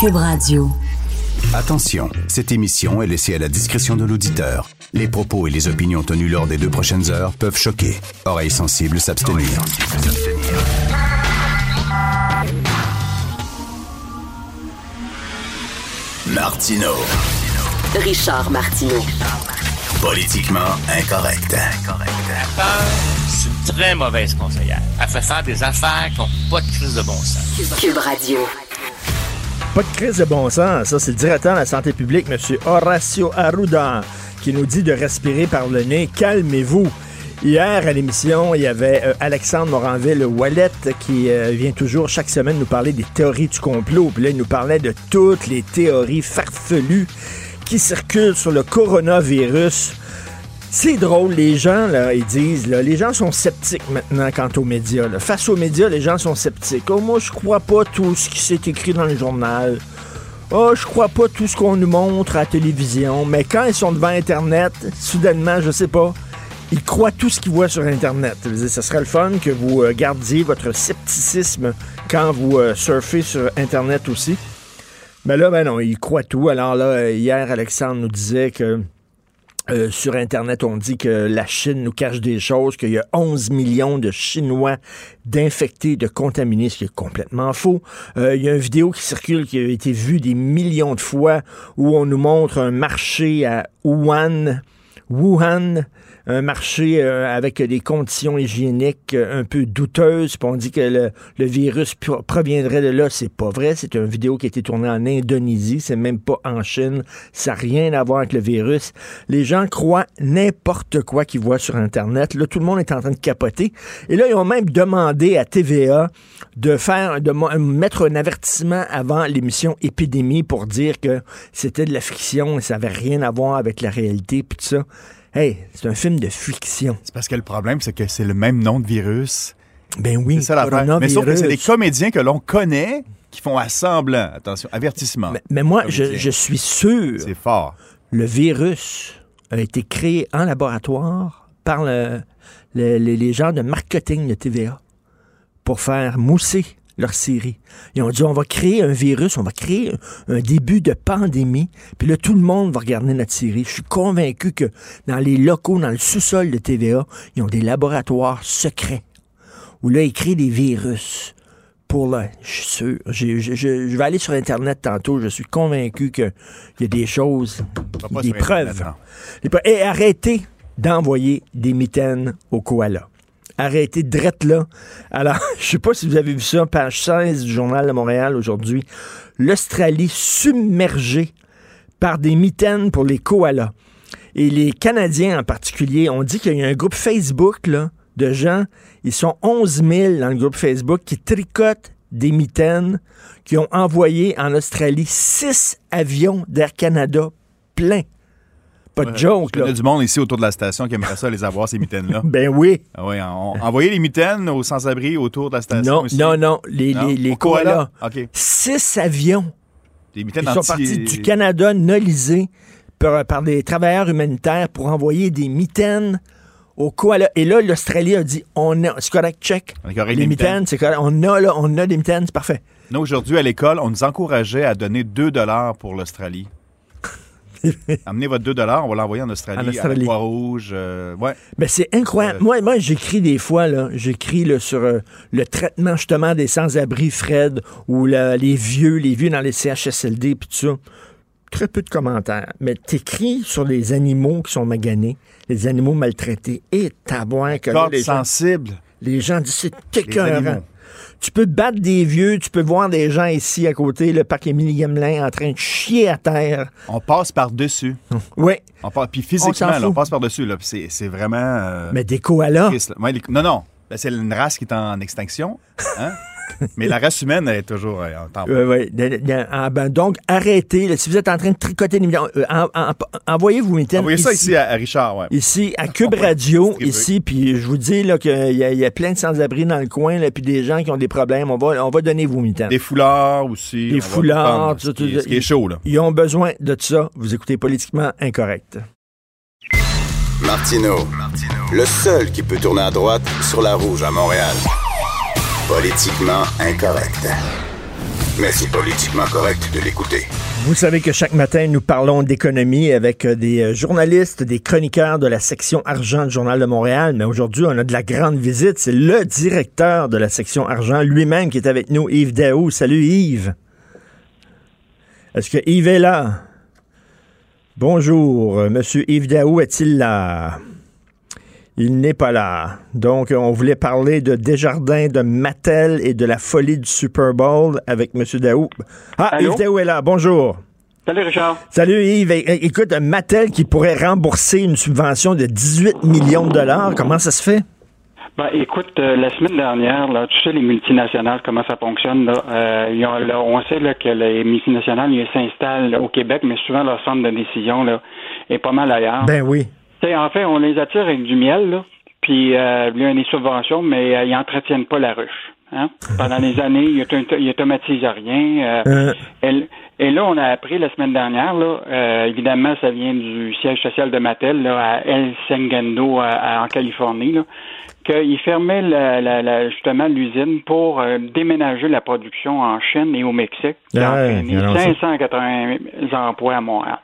Cube Radio. Attention, cette émission est laissée à la discrétion de l'auditeur. Les propos et les opinions tenues lors des deux prochaines heures peuvent choquer. Oreilles sensibles s'abstenir. Martino. Richard Martineau. Politiquement incorrect. C'est une très mauvaise conseillère. Elle fait faire des affaires qui n'ont pas de crise de bon sens. Cube Radio. Pas de crise de bon sens. Ça, c'est le directeur de la santé publique, M. Horacio Arruda, qui nous dit de respirer par le nez. Calmez-vous. Hier, à l'émission, il y avait euh, Alexandre Moranville-Wallet qui euh, vient toujours chaque semaine nous parler des théories du complot. Puis là, il nous parlait de toutes les théories farfelues qui circulent sur le coronavirus. C'est drôle, les gens, là, ils disent, là, les gens sont sceptiques maintenant quant aux médias. Face aux médias, les gens sont sceptiques. Oh, moi, je crois pas tout ce qui s'est écrit dans le journal. Oh, je crois pas tout ce qu'on nous montre à la télévision. Mais quand ils sont devant Internet, soudainement, je sais pas, ils croient tout ce qu'ils voient sur Internet. Ce serait le fun que vous euh, gardiez votre scepticisme quand vous euh, surfez sur Internet aussi. Mais là, ben non, ils croient tout. Alors là, hier, Alexandre nous disait que euh, sur Internet, on dit que la Chine nous cache des choses, qu'il y a 11 millions de Chinois d'infectés, de contaminés, ce qui est complètement faux. Euh, il y a une vidéo qui circule qui a été vue des millions de fois où on nous montre un marché à Wuhan, Wuhan, un marché euh, avec des conditions hygiéniques euh, un peu douteuses. Puis on dit que le, le virus pro- proviendrait de là. C'est pas vrai. C'est une vidéo qui a été tournée en Indonésie. C'est même pas en Chine. Ça n'a rien à voir avec le virus. Les gens croient n'importe quoi qu'ils voient sur Internet. Là, tout le monde est en train de capoter. Et là, ils ont même demandé à TVA de faire, de mo- mettre un avertissement avant l'émission Épidémie pour dire que c'était de la fiction et ça avait rien à voir avec la réalité puis tout ça. Hey, c'est un film de fiction. C'est parce que le problème, c'est que c'est le même nom de virus. Ben oui, C'est ça l'affaire. Mais sauf que c'est des comédiens que l'on connaît qui font assemblant. Attention, avertissement. Mais, mais moi, je, suis sûr, C'est fort. le virus a été créé en laboratoire par le- le- les, les gens de marketing de TVA pour faire mousser leur série. Ils ont dit, on va créer un virus, on va créer un, début de pandémie, puis là, tout le monde va regarder notre série. Je suis convaincu que dans les locaux, dans le sous-sol de TVA, ils ont des laboratoires secrets où là, ils créent des virus. Pour là, je suis sûr. Je- je- je vais aller sur Internet tantôt. Je suis convaincu qu'il y a des choses, des Internet, preuves. Des preuves. Et arrêtez d'envoyer des mitaines aux koalas. Arrêtez drette là. Alors, je sais pas si vous avez vu ça, page 16 du Journal de Montréal aujourd'hui. L'Australie submergée par des mitaines pour les koalas. Et les Canadiens en particulier, on dit qu'il y a un groupe Facebook là, de gens, ils sont 11 000 dans le groupe Facebook qui tricotent des mitaines, qui ont envoyé en Australie six avions d'Air Canada pleins. Pas de joke, Il y a du monde ici autour de la station qui aimerait ça les avoir, ces mitaines-là. Ben oui. Ah oui, on, envoyez les mitaines aux sans-abri autour de la station. Non, non, non. Les, Non? les, les Aux koalas? Six avions. Des mitaines Ils sont anti- partis du Canada nolisés par, par des travailleurs humanitaires pour envoyer des mitaines aux koalas. Et là, l'Australie a dit on a, c'est correct, check. On est correct, les mitaines, c'est correct. On a, là, on a des mitaines, c'est parfait. Nous, aujourd'hui, à l'école, on nous encourageait à donner 2 pour l'Australie. Amenez votre 2 on va l'envoyer en Australie, En à Australie. la Croix-Rouge. euh, ouais. Ben, c'est incroyable. Euh, Moi, moi j'écris des fois, là, j'écris sur euh, le traitement justement des sans-abri, Fred, ou la- les vieux, les vieux dans les CHSLD, puis tout ça. Très peu de commentaires. Mais t'écris sur les animaux qui sont maganés, les animaux maltraités, et tabouin que les gens, sensible. les gens disent c'est écœurant. Tu peux battre des vieux, tu peux voir des gens ici à côté, le parc Émilie Gamelin, en train de chier à terre. On passe par-dessus. Oui, On passe, puis physiquement, là, on passe par-dessus. là, C'est vraiment... euh, mais des koalas. Ouais, les- non, non. Ben, c'est une race qui est en extinction. Hein? Mais la race humaine, est toujours euh, en temps. Oui, oui. Ben, donc, arrêtez. là, si vous êtes en train de tricoter des millions, euh, en- en- envoyez vos mitaines Envoyez ça ici à, à Richard, ouais. Ici, à Cube Radio, ici, puis je vous dis là, qu'il y, y a plein de sans-abri dans le coin, là, puis des gens qui ont des problèmes. On va, on va donner vos mitaines. Des foulards aussi. Des foulards, prendre tout- Ce qui, tout- est- ce qui est chaud, là. Ils ont besoin de ça. Vous écoutez politiquement incorrect. Martino. Le seul qui peut tourner à droite sur la rouge à Montréal. Politiquement incorrect. mais c'est politiquement correct de l'écouter. Vous savez que chaque matin, nous parlons d'économie avec euh, des euh, journalistes, des chroniqueurs de la section argent du Journal de Montréal. Mais aujourd'hui, on a de la grande visite. C'est le directeur de la section argent lui-même qui est avec nous, Yves Daou. Salut Yves. Est-ce que Yves est là? Bonjour. Euh, Monsieur Yves Daou est-il là? Il n'est pas là. Donc, on voulait parler de Desjardins, de Mattel et de la folie du Super Bowl avec M. Daou. Ah, Allô? Yves Daou est là. Bonjour. Salut Richard. Salut Yves. Écoute, Mattel qui pourrait rembourser une subvention de 18 millions de dollars. Comment ça se fait? Ben, écoute, euh, la semaine dernière, là, tu sais, les multinationales, comment ça fonctionne, là, euh, ils ont- là, on sait là, que les multinationales, ils s'installent au Québec, mais souvent leur centre de décision là, est pas mal ailleurs. Ben oui. Tu sais, en fait, on les attire avec du miel, là, puis euh, il y a des subventions, mais euh, ils entretiennent pas la ruche. Hein? Pendant des années, ils, auto- ils automatisent rien. euh, Euh, et, et là, on a appris la semaine dernière, là, euh, évidemment, ça vient du siège social de Mattel là, à El à- à- en Californie, là, qu'ils fermaient la, la- la- justement l'usine pour euh, déménager la production en Chine et au Mexique. qui a Ah ouais, 580 emplois à Montréal.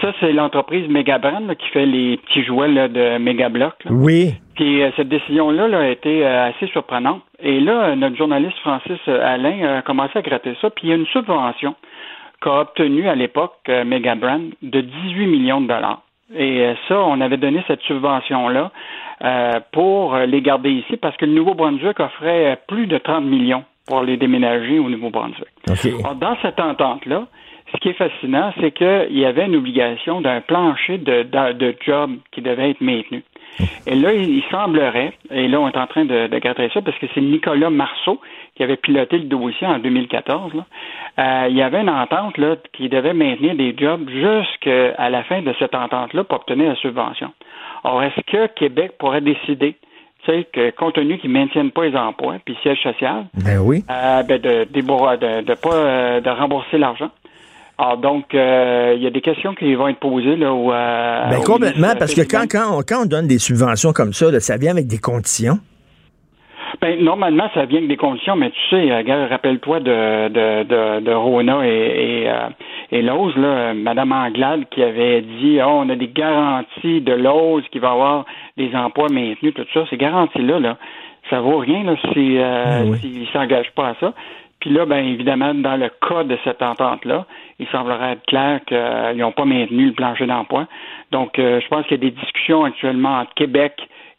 Ça, c'est l'entreprise Megabrand là, qui fait les petits jouets là, de Megablock. là. oui. Puis euh, cette décision-là là, a été euh, assez surprenante. Et là, euh, notre journaliste Francis Alain a commencé à gratter ça. Puis il y a une subvention qu'a obtenue à l'époque euh, Megabrand de 18 millions de dollars. Et ça, on avait donné cette subvention-là pour les garder ici parce que le Nouveau-Brunswick offrait plus de 30 millions pour les déménager au Nouveau-Brunswick. OK. Alors, dans cette entente-là, ce qui est fascinant, c'est qu'il y avait une obligation d'un plancher de, de, de job qui devait être maintenu. Et là, il, semblerait, et là, on est en train de, de gratter ça, parce que c'est Nicolas Marceau qui avait piloté le dossier en 2014. Là. Euh, il y avait une entente là, qui devait maintenir des jobs jusqu'à la fin de cette entente-là pour obtenir la subvention. Or, est-ce que Québec pourrait décider, tu sais, que compte tenu qu'ils ne maintiennent pas les emplois, puis siège social, Ben oui. euh, ben de, de, de pas euh, de rembourser l'argent? Alors donc euh, il y a des questions qui vont être posées là au euh, Ben complètement, parce que quand, quand, on, quand on donne des subventions comme ça, là, ça vient avec des conditions. Ben, normalement, ça vient avec des conditions, mais tu sais, euh, regarde, rappelle-toi de, de, de, de Rona et, et, euh, et Lowe's, là, Madame Anglade qui avait dit oh, on a des garanties de Lowe's qui va avoir des emplois maintenus, tout ça. Ces garanties-là, là, ça vaut rien là, si, euh, Ah oui. s'ils ne s'engagent pas à ça. Puis là, ben évidemment, dans le cas de cette entente-là, il semblerait être clair qu'ils n'ont pas maintenu le plancher d'emploi. Donc, euh, je pense qu'il y a des discussions actuellement entre Québec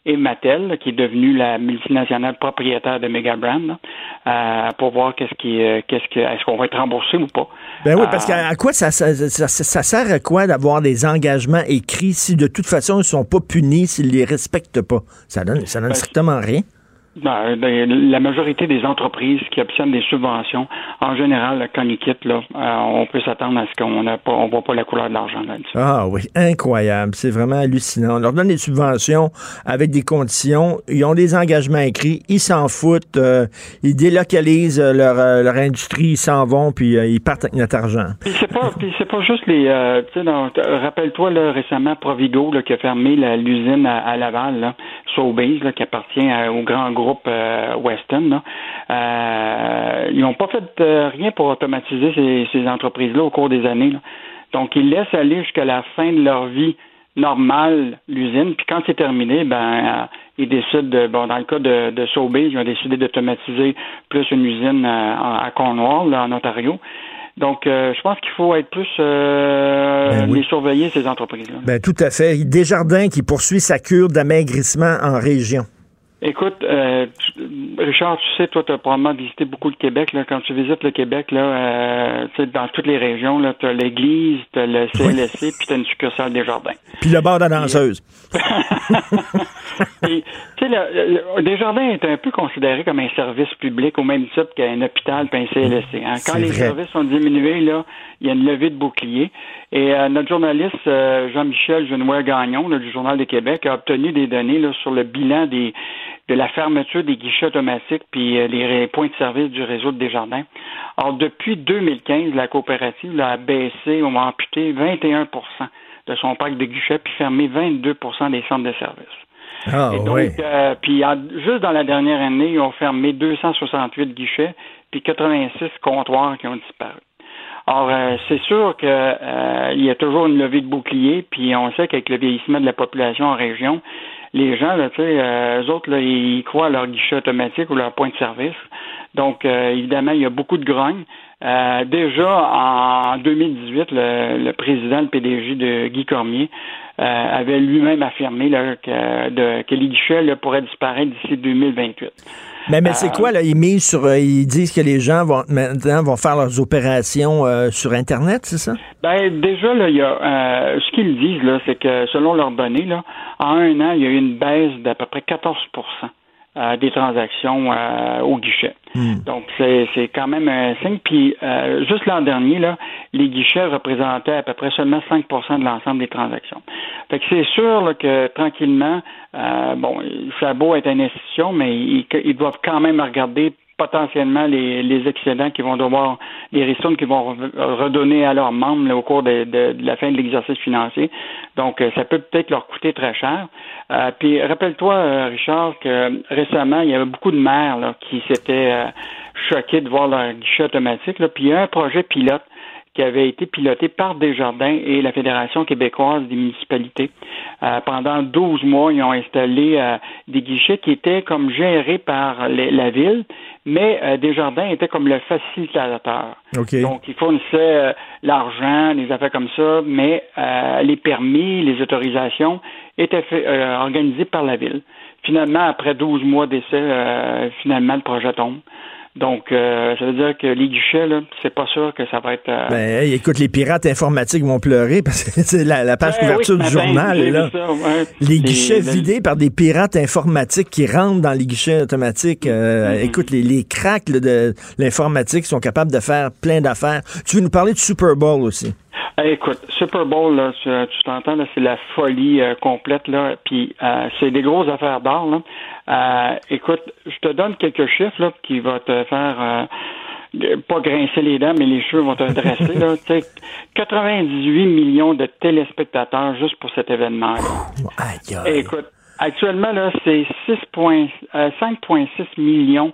et Mattel, là, qui est devenue la multinationale propriétaire de Megabrand, là, euh, pour voir qu'est-ce qui, euh, qu'est-ce que, est-ce qu'on va être remboursé ou pas. Ben oui, parce qu'à à quoi ça, ça, ça- ça sert à quoi d'avoir des engagements écrits si de toute façon ils sont pas punis s'ils les respectent pas? Ça donne, ça donne Ben, strictement rien. Ben, ben, la majorité des entreprises qui obtiennent des subventions, en général, quand ils quittent, là, euh, on peut s'attendre à ce qu'on on voit pas la couleur de l'argent là-dessus. Ah oui, incroyable. C'est vraiment hallucinant. On leur donne des subventions avec des conditions. Ils ont des engagements écrits. Ils s'en foutent. euh, ils délocalisent euh, leur, euh, leur industrie. Ils s'en vont, puis euh, ils partent avec notre argent. Puis c'est pas, c'est pas juste les, tu sais, dans- rappelle-toi là récemment Provigo là, qui a fermé l'usine à, à Laval, là, Sobeys, là, qui appartient à- au grand groupe euh, Weston. Là. Euh, ils n'ont pas fait euh, rien pour automatiser ces, ces entreprises-là au cours des années. là. Donc ils laissent aller jusqu'à la fin de leur vie normale l'usine, puis quand c'est terminé, ben ils décident de, bon dans le cas de, de Sobeys, ils ont décidé d'automatiser plus une usine à, à Cornwall, là, en Ontario. Donc, euh, je pense qu'il faut être plus euh, Ben oui. les surveiller ces entreprises-là. Ben tout à fait. Desjardins qui poursuit sa cure d'amaigrissement en région. Écoute, euh, Richard, tu sais, toi, tu as probablement visité beaucoup le Québec. Là. Quand tu visites le Québec, là, euh, tu sais, dans toutes les régions, tu as l'église, tu as le CLSC, puis tu as une succursale des jardins. Puis le bar de la danseuse. Tu sais, le, le- Desjardins est un peu considéré comme un service public au même titre qu'un hôpital puis un CLSC. hein. Quand les vrai. services sont diminués, là, il y a une levée de bouclier. Et euh, notre journaliste euh, Jean-Michel Genouer-Gagnon là, du Journal de Québec a obtenu des données là, sur le bilan des de la fermeture des guichets automatiques puis euh, les points de service du réseau de Desjardins. Alors, depuis 2015, la coopérative là, a baissé ou a amputé 21% de son parc de guichets puis fermé 22% des centres de service. Ah Et donc, oui. euh, puis en- juste dans la dernière année, ils ont fermé 268 guichets, puis 86 comptoirs qui ont disparu. Or, euh, c'est sûr qu'il euh, y a toujours une levée de bouclier, puis on sait qu'avec le vieillissement de la population en région, les gens, là, tu sais, euh, eux autres, là, ils croient à leur guichet automatique ou leur point de service. Donc, évidemment, il y a beaucoup de grogne. déjà en 2018, le, président, le PDG de Guy Cormier, avait lui-même affirmé là, que, de, que les guichets là, pourraient disparaître d'ici 2028. Mais, mais c'est euh, quoi, là? Ils misent sur. Euh, ils disent que les gens vont maintenant vont faire leurs opérations euh, sur Internet, c'est ça? Ben, déjà, là, il y a. ce qu'ils disent, là, c'est que selon leurs données, là, en un an, il y a eu une baisse d'à peu près 14 des transactions au guichet. Hmm. Donc, c'est quand même un signe. Puis, juste l'an dernier, là, les guichets représentaient à peu près seulement 5% de l'ensemble des transactions. Fait que c'est sûr que tranquillement, euh, bon, ça a beau être une institution, mais ils, doivent quand même regarder potentiellement les, les excédents qui vont devoir, les ristournes qui vont redonner à leurs membres au cours de, la fin de l'exercice financier. Donc, euh, ça peut peut-être leur coûter très cher. Euh, puis, rappelle-toi, Richard, que récemment, il y avait beaucoup de maires qui s'étaient choqués de voir leur guichet automatique. Là. Puis, il y a un projet pilote qui avait été piloté par Desjardins et la Fédération québécoise des municipalités. Euh, pendant 12 mois, ils ont installé euh, des guichets qui étaient comme gérés par la ville, mais euh, Desjardins était comme le facilitateur. Donc, ils fournissaient l'argent, les affaires comme ça, mais les permis, les autorisations étaient organisés par la ville. Finalement, après 12 mois d'essai, finalement, le projet tombe. Donc, euh, ça veut dire que les guichets, là, c'est pas sûr que ça va être. Euh, ben, écoute, les pirates informatiques vont pleurer parce que c'est la, page ben couverture du journal là. Les guichets vidés par des pirates informatiques qui rentrent dans les guichets automatiques. Euh, mm-hmm. Écoute, les, les cracks de l'informatique sont capables de faire plein d'affaires. Tu veux nous parler du Super Bowl aussi? Écoute, Super Bowl, là, tu, t'entends, là, c'est la folie complète, là. Puis c'est des grosses affaires d'or, là. Euh, écoute, je te donne quelques chiffres là, qui vont te faire euh, pas grincer les dents, mais les cheveux vont te dresser. Là, 98 millions de téléspectateurs juste pour cet événement-là. Écoute, actuellement, là, c'est 5,6 euh, millions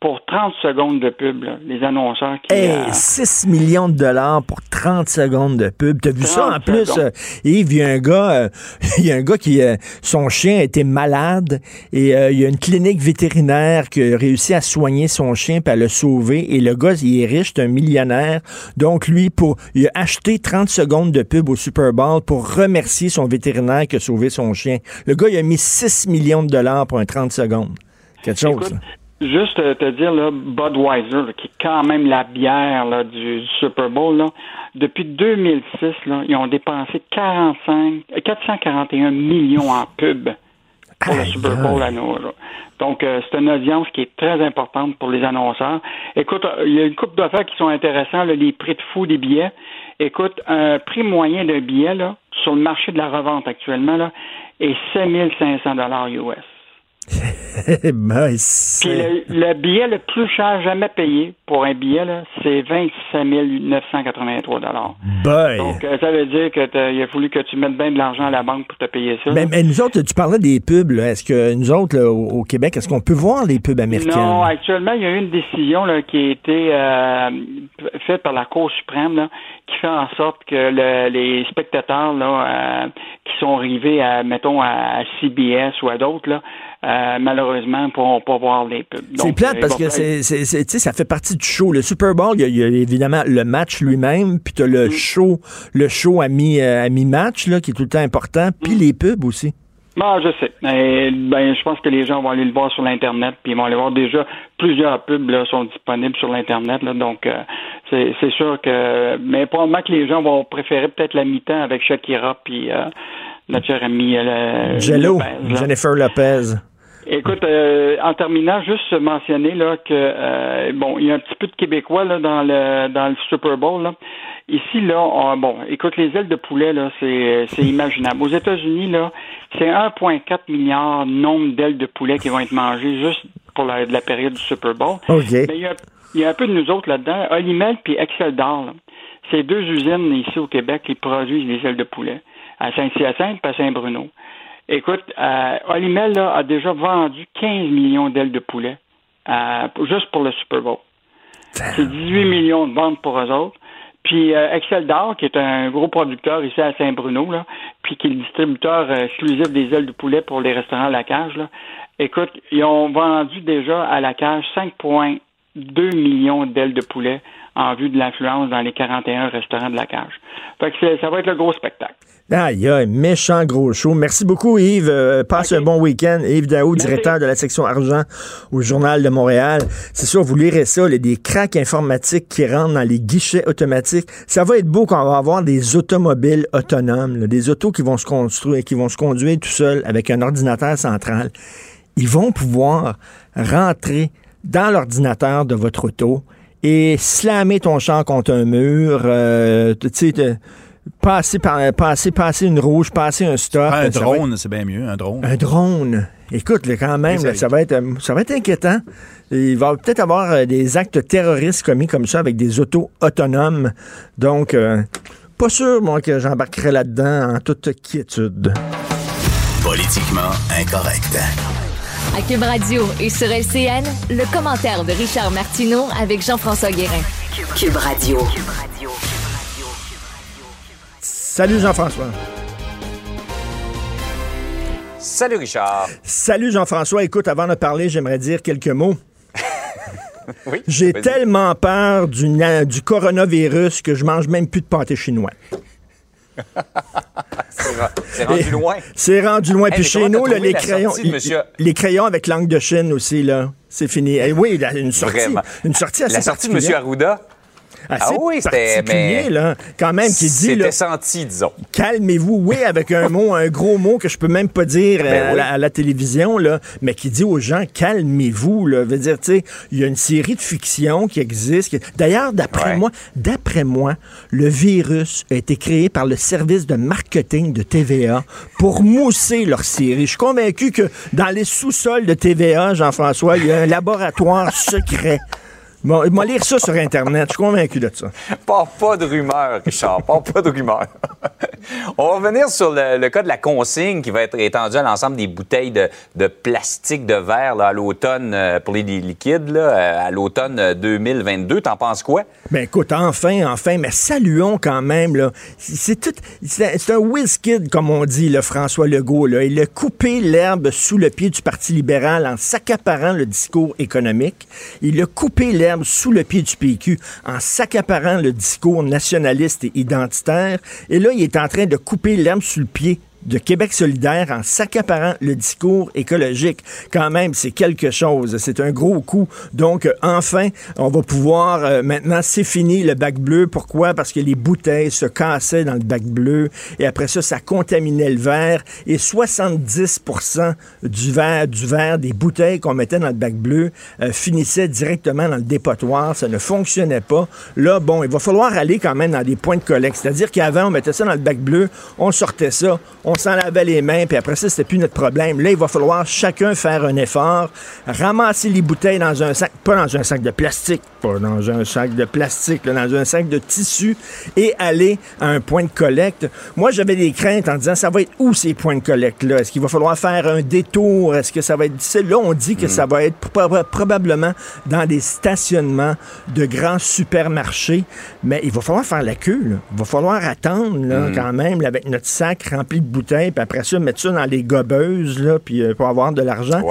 pour 30 secondes de pub, les annonceurs qui... Hey, 6 euh, millions de dollars pour 30 secondes de pub. T'as vu ça en plus? Euh, Yves, il y a un gars, euh, il y a un gars qui, son chien a été malade et il y a une clinique vétérinaire qui a réussi à soigner son chien puis à le sauver. Et le gars, il est riche, c'est un millionnaire. Donc lui, pour, il a acheté 30 secondes de pub au Super Bowl pour remercier son vétérinaire qui a sauvé son chien. Le gars, il a mis 6 millions de dollars pour un 30 secondes. Quelque chose. Juste te dire, là, Budweiser, qui est quand même la bière là, du, Super Bowl, là, depuis 2006, là, ils ont dépensé 45, 441 millions en pub pour le Super Bowl à nous. Donc, euh, c'est une audience qui est très importante pour les annonceurs. Écoute, euh, il y a une coupe d'affaires qui sont intéressants, les prix de fou des billets. Écoute, un prix moyen d'un billet là, sur le marché de la revente actuellement là, est 5500 dollars US. Puis le, billet le plus cher jamais payé pour un billet, c'est 27 983 Donc, euh, ça veut dire qu'il a fallu que tu mettes bien de l'argent à la banque pour te payer ça. Mais, nous autres, tu parlais des pubs. Est-ce que nous autres, au, Québec, est-ce qu'on peut voir les pubs américaines? Non, actuellement, il y a eu une décision qui a été euh, faite par la Cour suprême qui fait en sorte que les spectateurs là, euh, qui sont arrivés à, mettons, à CBS ou à d'autres, là, euh, malheureusement, ne pourront pas voir les pubs. C'est plate euh, parce que c'est, ça fait partie du show. Le Super Bowl, il y, a, évidemment le match lui-même, puis tu as le mm. show, le show à, mi, euh, mi-match, là, qui est tout le temps important, puis mm. les pubs aussi. Ah, je sais. ben, je pense que les gens vont aller le voir sur l'Internet, puis ils vont aller voir déjà plusieurs pubs là, sont disponibles sur l'Internet. Donc, c'est, sûr que. Mais probablement que les gens vont préférer peut-être la mi-temps avec Shakira, puis notre chère amie. Jello, Jennifer Lopez. Écoute, euh, en terminant, juste mentionner là que euh, bon, il y a un petit peu de Québécois là dans le dans le Super Bowl. Là. Ici là, bon, écoute, les ailes de poulet là, c'est c'est imaginable. Aux États-Unis là, c'est 1,4 milliard nombre d'ailes de poulet qui vont être mangées juste pour la, la période du Super Bowl. Mais il y a, il y a un peu de nous autres là-dedans. Olimel puis Excel d'Or, c'est deux usines ici au Québec qui produisent les ailes de poulet à Saint-Hyacinthe et à Saint-Bruno. Écoute, euh, Olimel a déjà vendu 15 millions d'ailes de poulet euh, juste pour le Super Bowl. C'est 18 millions de ventes pour eux autres. Puis euh, Excel d'Or, qui est un gros producteur ici à Saint-Bruno, là, puis qui est le distributeur euh, exclusif des ailes de poulet pour les restaurants à la cage, là, écoute, ils ont vendu déjà à la cage 5,2 millions d'ailes de poulet en vue de l'influence dans les 41 restaurants de la cage. Fait que ça va être le gros spectacle. Aïe, aïe, méchant gros show. Merci beaucoup, Yves. Euh, passe un bon week-end. Yves Daou, directeur de la section argent au Journal de Montréal. C'est sûr, vous lirez ça, a des cracks informatiques qui rentrent dans les guichets automatiques. Ça va être beau quand on va avoir des automobiles autonomes, des autos qui vont se construire, qui vont se conduire tout seuls avec un ordinateur central. Ils vont pouvoir rentrer dans l'ordinateur de votre auto et slammer ton champ contre un mur, euh, tu sais, passer, par, passer, passer une rouge, passer un stop. un drone, c'est bien mieux, un drone. Un drone. Écoute, quand même, ça, va être, ça va être inquiétant. Il va peut-être avoir euh, des actes terroristes commis comme ça avec des autos autonomes. Donc, euh, pas sûr, moi, que j'embarquerai là-dedans en toute quiétude. Politiquement incorrect. À Cube Radio et sur LCN, le commentaire de Richard Martineau avec Jean-François Guérin. Cube Radio. Salut Jean-François. Salut Richard. Salut Jean-François. Écoute, avant de parler, j'aimerais dire quelques mots. oui, J'ai tellement peur du, du, coronavirus que je mange même plus de pâté chinois. C'est rendu loin. C'est rendu loin. Puis chez nous, les crayons, les crayons avec langue de Chine aussi, là, c'est fini. Et eh oui, une sortie, une sortie assez La sortie de M. Arruda? Ah oui, c'était là, quand même qui dit C'était senti, disons. Calmez-vous, oui, avec un mot, un gros mot que je peux même pas dire ben à, la, télévision là, mais qui dit aux gens calmez-vous là, veut dire tu sais, il y a une série de fictions qui existent. D'ailleurs, d'après moi, d'après moi, le virus a été créé par le service de marketing de TVA pour mousser leur série. Je suis convaincu que dans les sous-sols de TVA, Jean-François, il y a un laboratoire secret Bon, il m'a lire ça sur Internet. Je suis convaincu de ça. Pas, pas de rumeurs, Richard. pas, pas de rumeurs. On va revenir sur le, cas de la consigne qui va être étendue à l'ensemble des bouteilles de, de plastique de verre à l'automne euh, pour les liquides, là, euh, à l'automne 2022. T'en penses quoi? Ben écoute, enfin, enfin, mais saluons quand même. Là. C'est, tout, c'est, un whiz kid, comme on dit, le François Legault. Là. Il a coupé l'herbe sous le pied du Parti libéral en s'accaparant le discours économique. Il a coupé l'herbe sous le pied du PQ en s'accaparant le discours nationaliste et identitaire. Et là, il est en train de couper l'herbe sous le pied de Québec solidaire en s'accaparant le discours écologique. Quand même, c'est quelque chose. C'est un gros coup. Donc, euh, enfin, on va pouvoir, euh, maintenant, c'est fini le bac bleu. Pourquoi? Parce que les bouteilles se cassaient dans le bac bleu et après ça, ça contaminait le verre et 70% du verre, du verre des bouteilles qu'on mettait dans le bac bleu euh, finissait directement dans le dépotoir. Ça ne fonctionnait pas. Là, bon, il va falloir aller quand même dans des points de collecte. C'est-à-dire qu'avant, on mettait ça dans le bac bleu, on sortait ça, on s'en lavait les mains, puis après ça, c'était plus notre problème. Là, il va falloir chacun faire un effort, ramasser les bouteilles dans un sac, pas dans un sac de plastique, pas dans un sac de plastique, dans un sac de tissu, et aller à un point de collecte. Moi, j'avais des craintes en disant, ça va être où ces points de collecte-là? Est-ce qu'il va falloir faire un détour? Est-ce que ça va être difficile? Là, on dit que mm. ça va être probablement dans des stationnements de grands supermarchés, mais il va falloir faire la queue. Il va falloir attendre là, mm. quand même avec notre sac rempli de bouteilles puis après ça, mettre ça dans les gobeuses, là, puis euh, pour avoir de l'argent.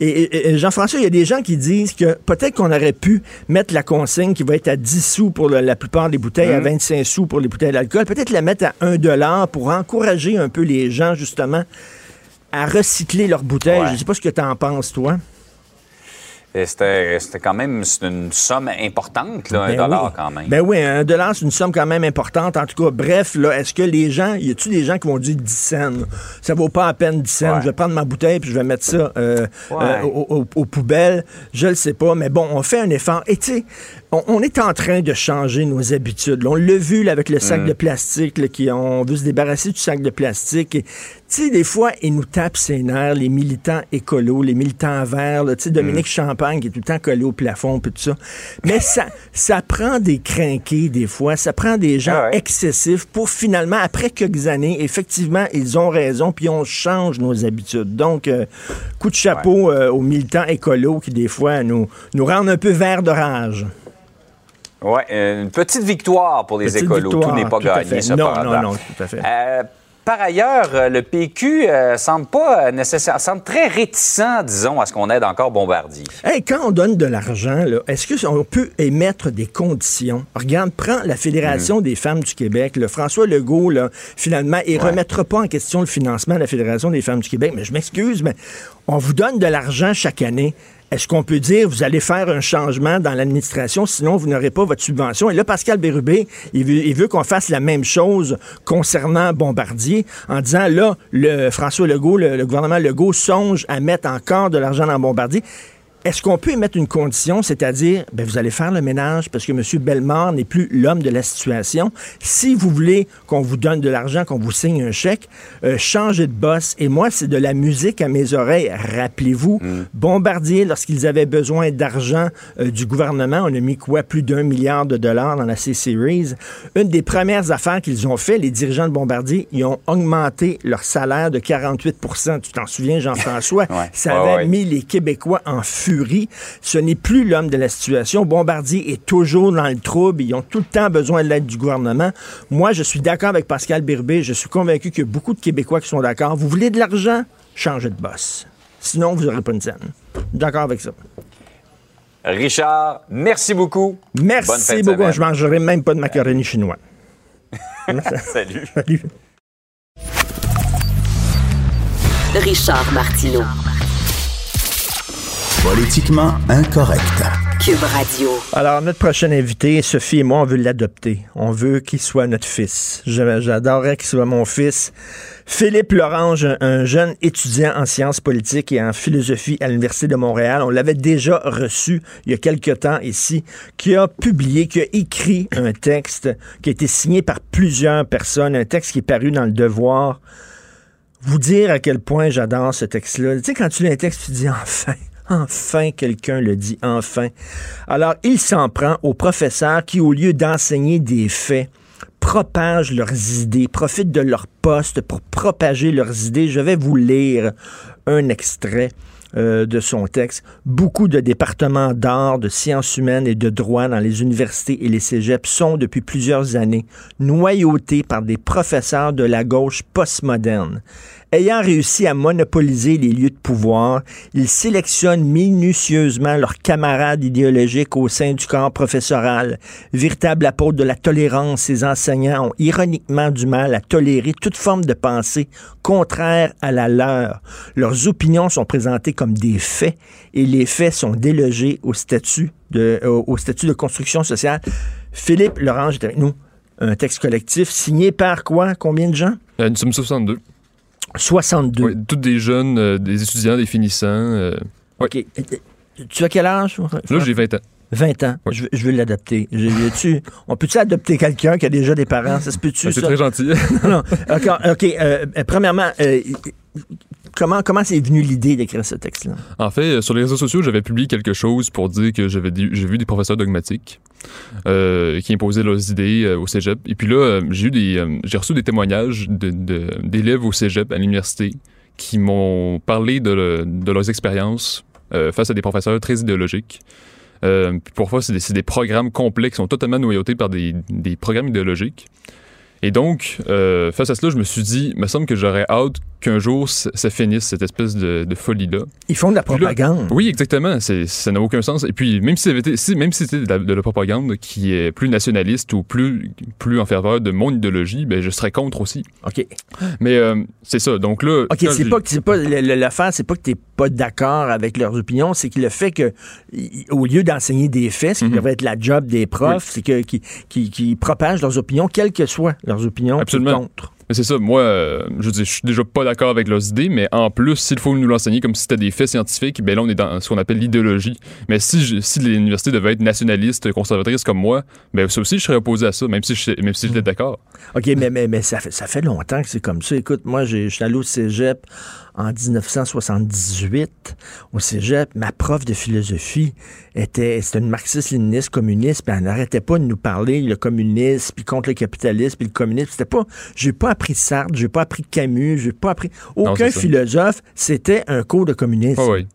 Et, Jean-François, il y a des gens qui disent que peut-être qu'on aurait pu mettre la consigne qui va être à 10 sous pour la plupart des bouteilles, à 25 hum. sous pour les bouteilles d'alcool, peut-être la mettre à 1 dollar pour encourager un peu les gens, justement, à recycler leurs bouteilles. Je ne sais pas ce que tu en penses, toi. C'était quand même une somme importante, là, un ben dollar quand même. Ben oui, un dollar, c'est une somme quand même importante. En tout cas, bref, là, est-ce que les gens, y a-tu des gens qui vont dire 10 cents? Ça vaut pas à peine 10 cents. Je vais prendre ma bouteille puis je vais mettre ça euh, euh, aux, poubelles. Je le sais pas, mais bon, on fait un effort. Et tu sais, on, est en train de changer nos habitudes. On l'a vu avec le sac mm. de plastique, qui on veut se débarrasser du sac de plastique. Tu sais, des fois, ils nous tapent ses nerfs, les militants écolos, les militants verts. Tu sais, Dominique mm. Champagne qui est tout le temps collé au plafond, puis tout ça. Mais ça, ça prend des crinqués, des fois. Ça prend des gens ah excessifs pour finalement, après quelques années, effectivement, ils ont raison, puis on change nos habitudes. Donc, euh, coup de chapeau euh, aux militants écolos qui, des fois, nous, nous rendent un peu verts de rage. Oui, une petite victoire pour les Petite écolos. victoire, tout n'est pas tout gagné. Non, non, non, tout à fait. Euh, par ailleurs, euh, le PQ euh, semble pas nécessaire, semble très réticent, disons, à ce qu'on aide encore Bombardier. Hey, quand on donne de l'argent, est-ce qu'on peut émettre des conditions? Regarde, prends la Fédération des femmes du Québec. Le François Legault, là, finalement, il ne remettra pas en question le financement de la Fédération des femmes du Québec. Mais je m'excuse, mais on vous donne de l'argent chaque année. Est-ce qu'on peut dire vous allez faire un changement dans l'administration, sinon vous n'aurez pas votre subvention? Et là, Pascal Bérubé, il veut, qu'on fasse la même chose concernant Bombardier en disant là, le François Legault, le, le gouvernement Legault songe à mettre encore de l'argent dans Bombardier. Est-ce qu'on peut émettre une condition, c'est-à-dire, ben, vous allez faire le ménage parce que M. Bellemare n'est plus l'homme de la situation. Si vous voulez qu'on vous donne de l'argent, qu'on vous signe un chèque, euh, changez de boss. Et moi, c'est de la musique à mes oreilles. Rappelez-vous, Bombardier, lorsqu'ils avaient besoin d'argent euh, du gouvernement, on a mis quoi, plus d'un milliard de dollars dans la C-Series. Une des premières affaires qu'ils ont fait, les dirigeants de Bombardier, ils ont augmenté leur salaire de 48% Tu t'en souviens, Jean-François? Ouais. Ça avait ouais. mis les Québécois en furie. Ce n'est plus l'homme de la situation. Bombardier est toujours dans le trouble. Ils ont tout le temps besoin de l'aide du gouvernement. Moi, je suis d'accord avec Pascal Birbé. Je suis convaincu qu'il y a beaucoup de Québécois qui sont d'accord. Vous voulez de l'argent? Changez de boss. Sinon, vous n'aurez pas une scène. D'accord avec ça. Richard, merci beaucoup. Merci beaucoup. Je mangerai même pas de macaroni chinois. Salut. Salut. Richard Martineau. Politiquement incorrect. Cube Radio. Alors, notre prochain invité, Sophie et moi, on veut l'adopter. On veut qu'il soit notre fils. J'adorerais qu'il soit mon fils. Philippe Lorange, un- un jeune étudiant en sciences politiques et en philosophie à l'Université de Montréal. On l'avait déjà reçu il y a quelque temps ici, qui a publié, qui a écrit un texte qui a été signé par plusieurs personnes, un texte qui est paru dans le Devoir. Vous dire à quel point j'adore ce texte-là. Tu sais, quand tu lis un texte, tu dis enfin. Enfin, quelqu'un le dit, enfin. Alors, il s'en prend aux professeurs qui, au lieu d'enseigner des faits, propagent leurs idées, profitent de leur poste pour propager leurs idées. Je vais vous lire un extrait euh, de son texte. Beaucoup de départements d'art, de sciences humaines et de droit dans les universités et les cégeps sont, depuis plusieurs années, noyautés par des professeurs de la gauche postmoderne. Ayant réussi à monopoliser les lieux de pouvoir, ils sélectionnent minutieusement leurs camarades idéologiques au sein du corps professoral. Véritable apôtre de la tolérance, ces enseignants ont ironiquement du mal à tolérer toute forme de pensée contraire à la leur. Leurs opinions sont présentées comme des faits et les faits sont délogés au statut de, de construction sociale. Philippe Lorange est avec nous. Un texte collectif signé par quoi? Combien de gens? Euh, nous sommes 62. 62. Oui, toutes des jeunes, euh, des étudiants, des finissants. euh. OK. Tu as quel âge? Là, j'ai 20 ans. 20 ans. Oui. Je, veux- je veux a-tu- On peut-tu adopter quelqu'un qui a déjà des parents? Ça se peut-tu, Ah, C'est très gentil. non. OK. ok, euh, euh, premièrement, euh, comment comment c'est venu l'idée d'écrire ce texte-là? En fait, euh, sur les réseaux sociaux, j'avais publié quelque chose pour dire que j'avais vu des professeurs dogmatiques euh, qui imposaient leurs idées euh, au cégep. Et puis là, j'ai eu des, j'ai reçu des témoignages d'élèves au cégep à l'université qui m'ont parlé de, le- de leurs expériences face à des professeurs très idéologiques. Puis parfois, c'est des, programmes complets qui sont totalement noyautés par des, programmes idéologiques. Et donc, face à cela, je me suis dit, il me semble que j'aurais hâte qu'un jour ça, finisse, cette espèce de, de folie-là. Ils font de la là- propagande. Oui, exactement. Ça n'a aucun sens. Et puis, même si c'était si, même si c'était de, la, de la propagande qui est plus nationaliste ou plus, plus en faveur de mon idéologie, ben, je serais contre aussi. OK. Mais euh, c'est ça. Donc là. OK, c'est pas que pas l'affaire, c'est pas que t'es pas d'accord avec leurs opinions, c'est que le fait que au lieu d'enseigner des faits, ce qui Mhm. devrait être la job des profs, c'est que qui, qui, qui propagent leurs opinions, quelles que soient leurs opinions, Absolument. contre. Mais c'est ça. Moi, euh, je dire, je suis déjà pas d'accord avec leurs idées, mais en plus, s'il faut nous l'enseigner comme si c'était des faits scientifiques, ben là, on est dans ce qu'on appelle l'idéologie. Mais si, je- si l'université devait être nationaliste, conservatrice comme moi, ben ça aussi, je serais opposé à ça, même si je- même si j'étais d'accord. OK, mais, mais, mais ça, fait, ça fait longtemps que c'est comme ça. Écoute, moi, j'ai- je suis allé au cégep en 1978. Au cégep, ma prof de philosophie était, c'était une marxiste-léniniste communiste, puis elle n'arrêtait pas de nous parler le communisme, puis contre le capitalisme, puis le communisme. C'était pas, j'ai pas appris Sartre, j'ai pas appris Camus, j'ai pas appris aucun philosophe. C'était un cours de communisme. Ah oui.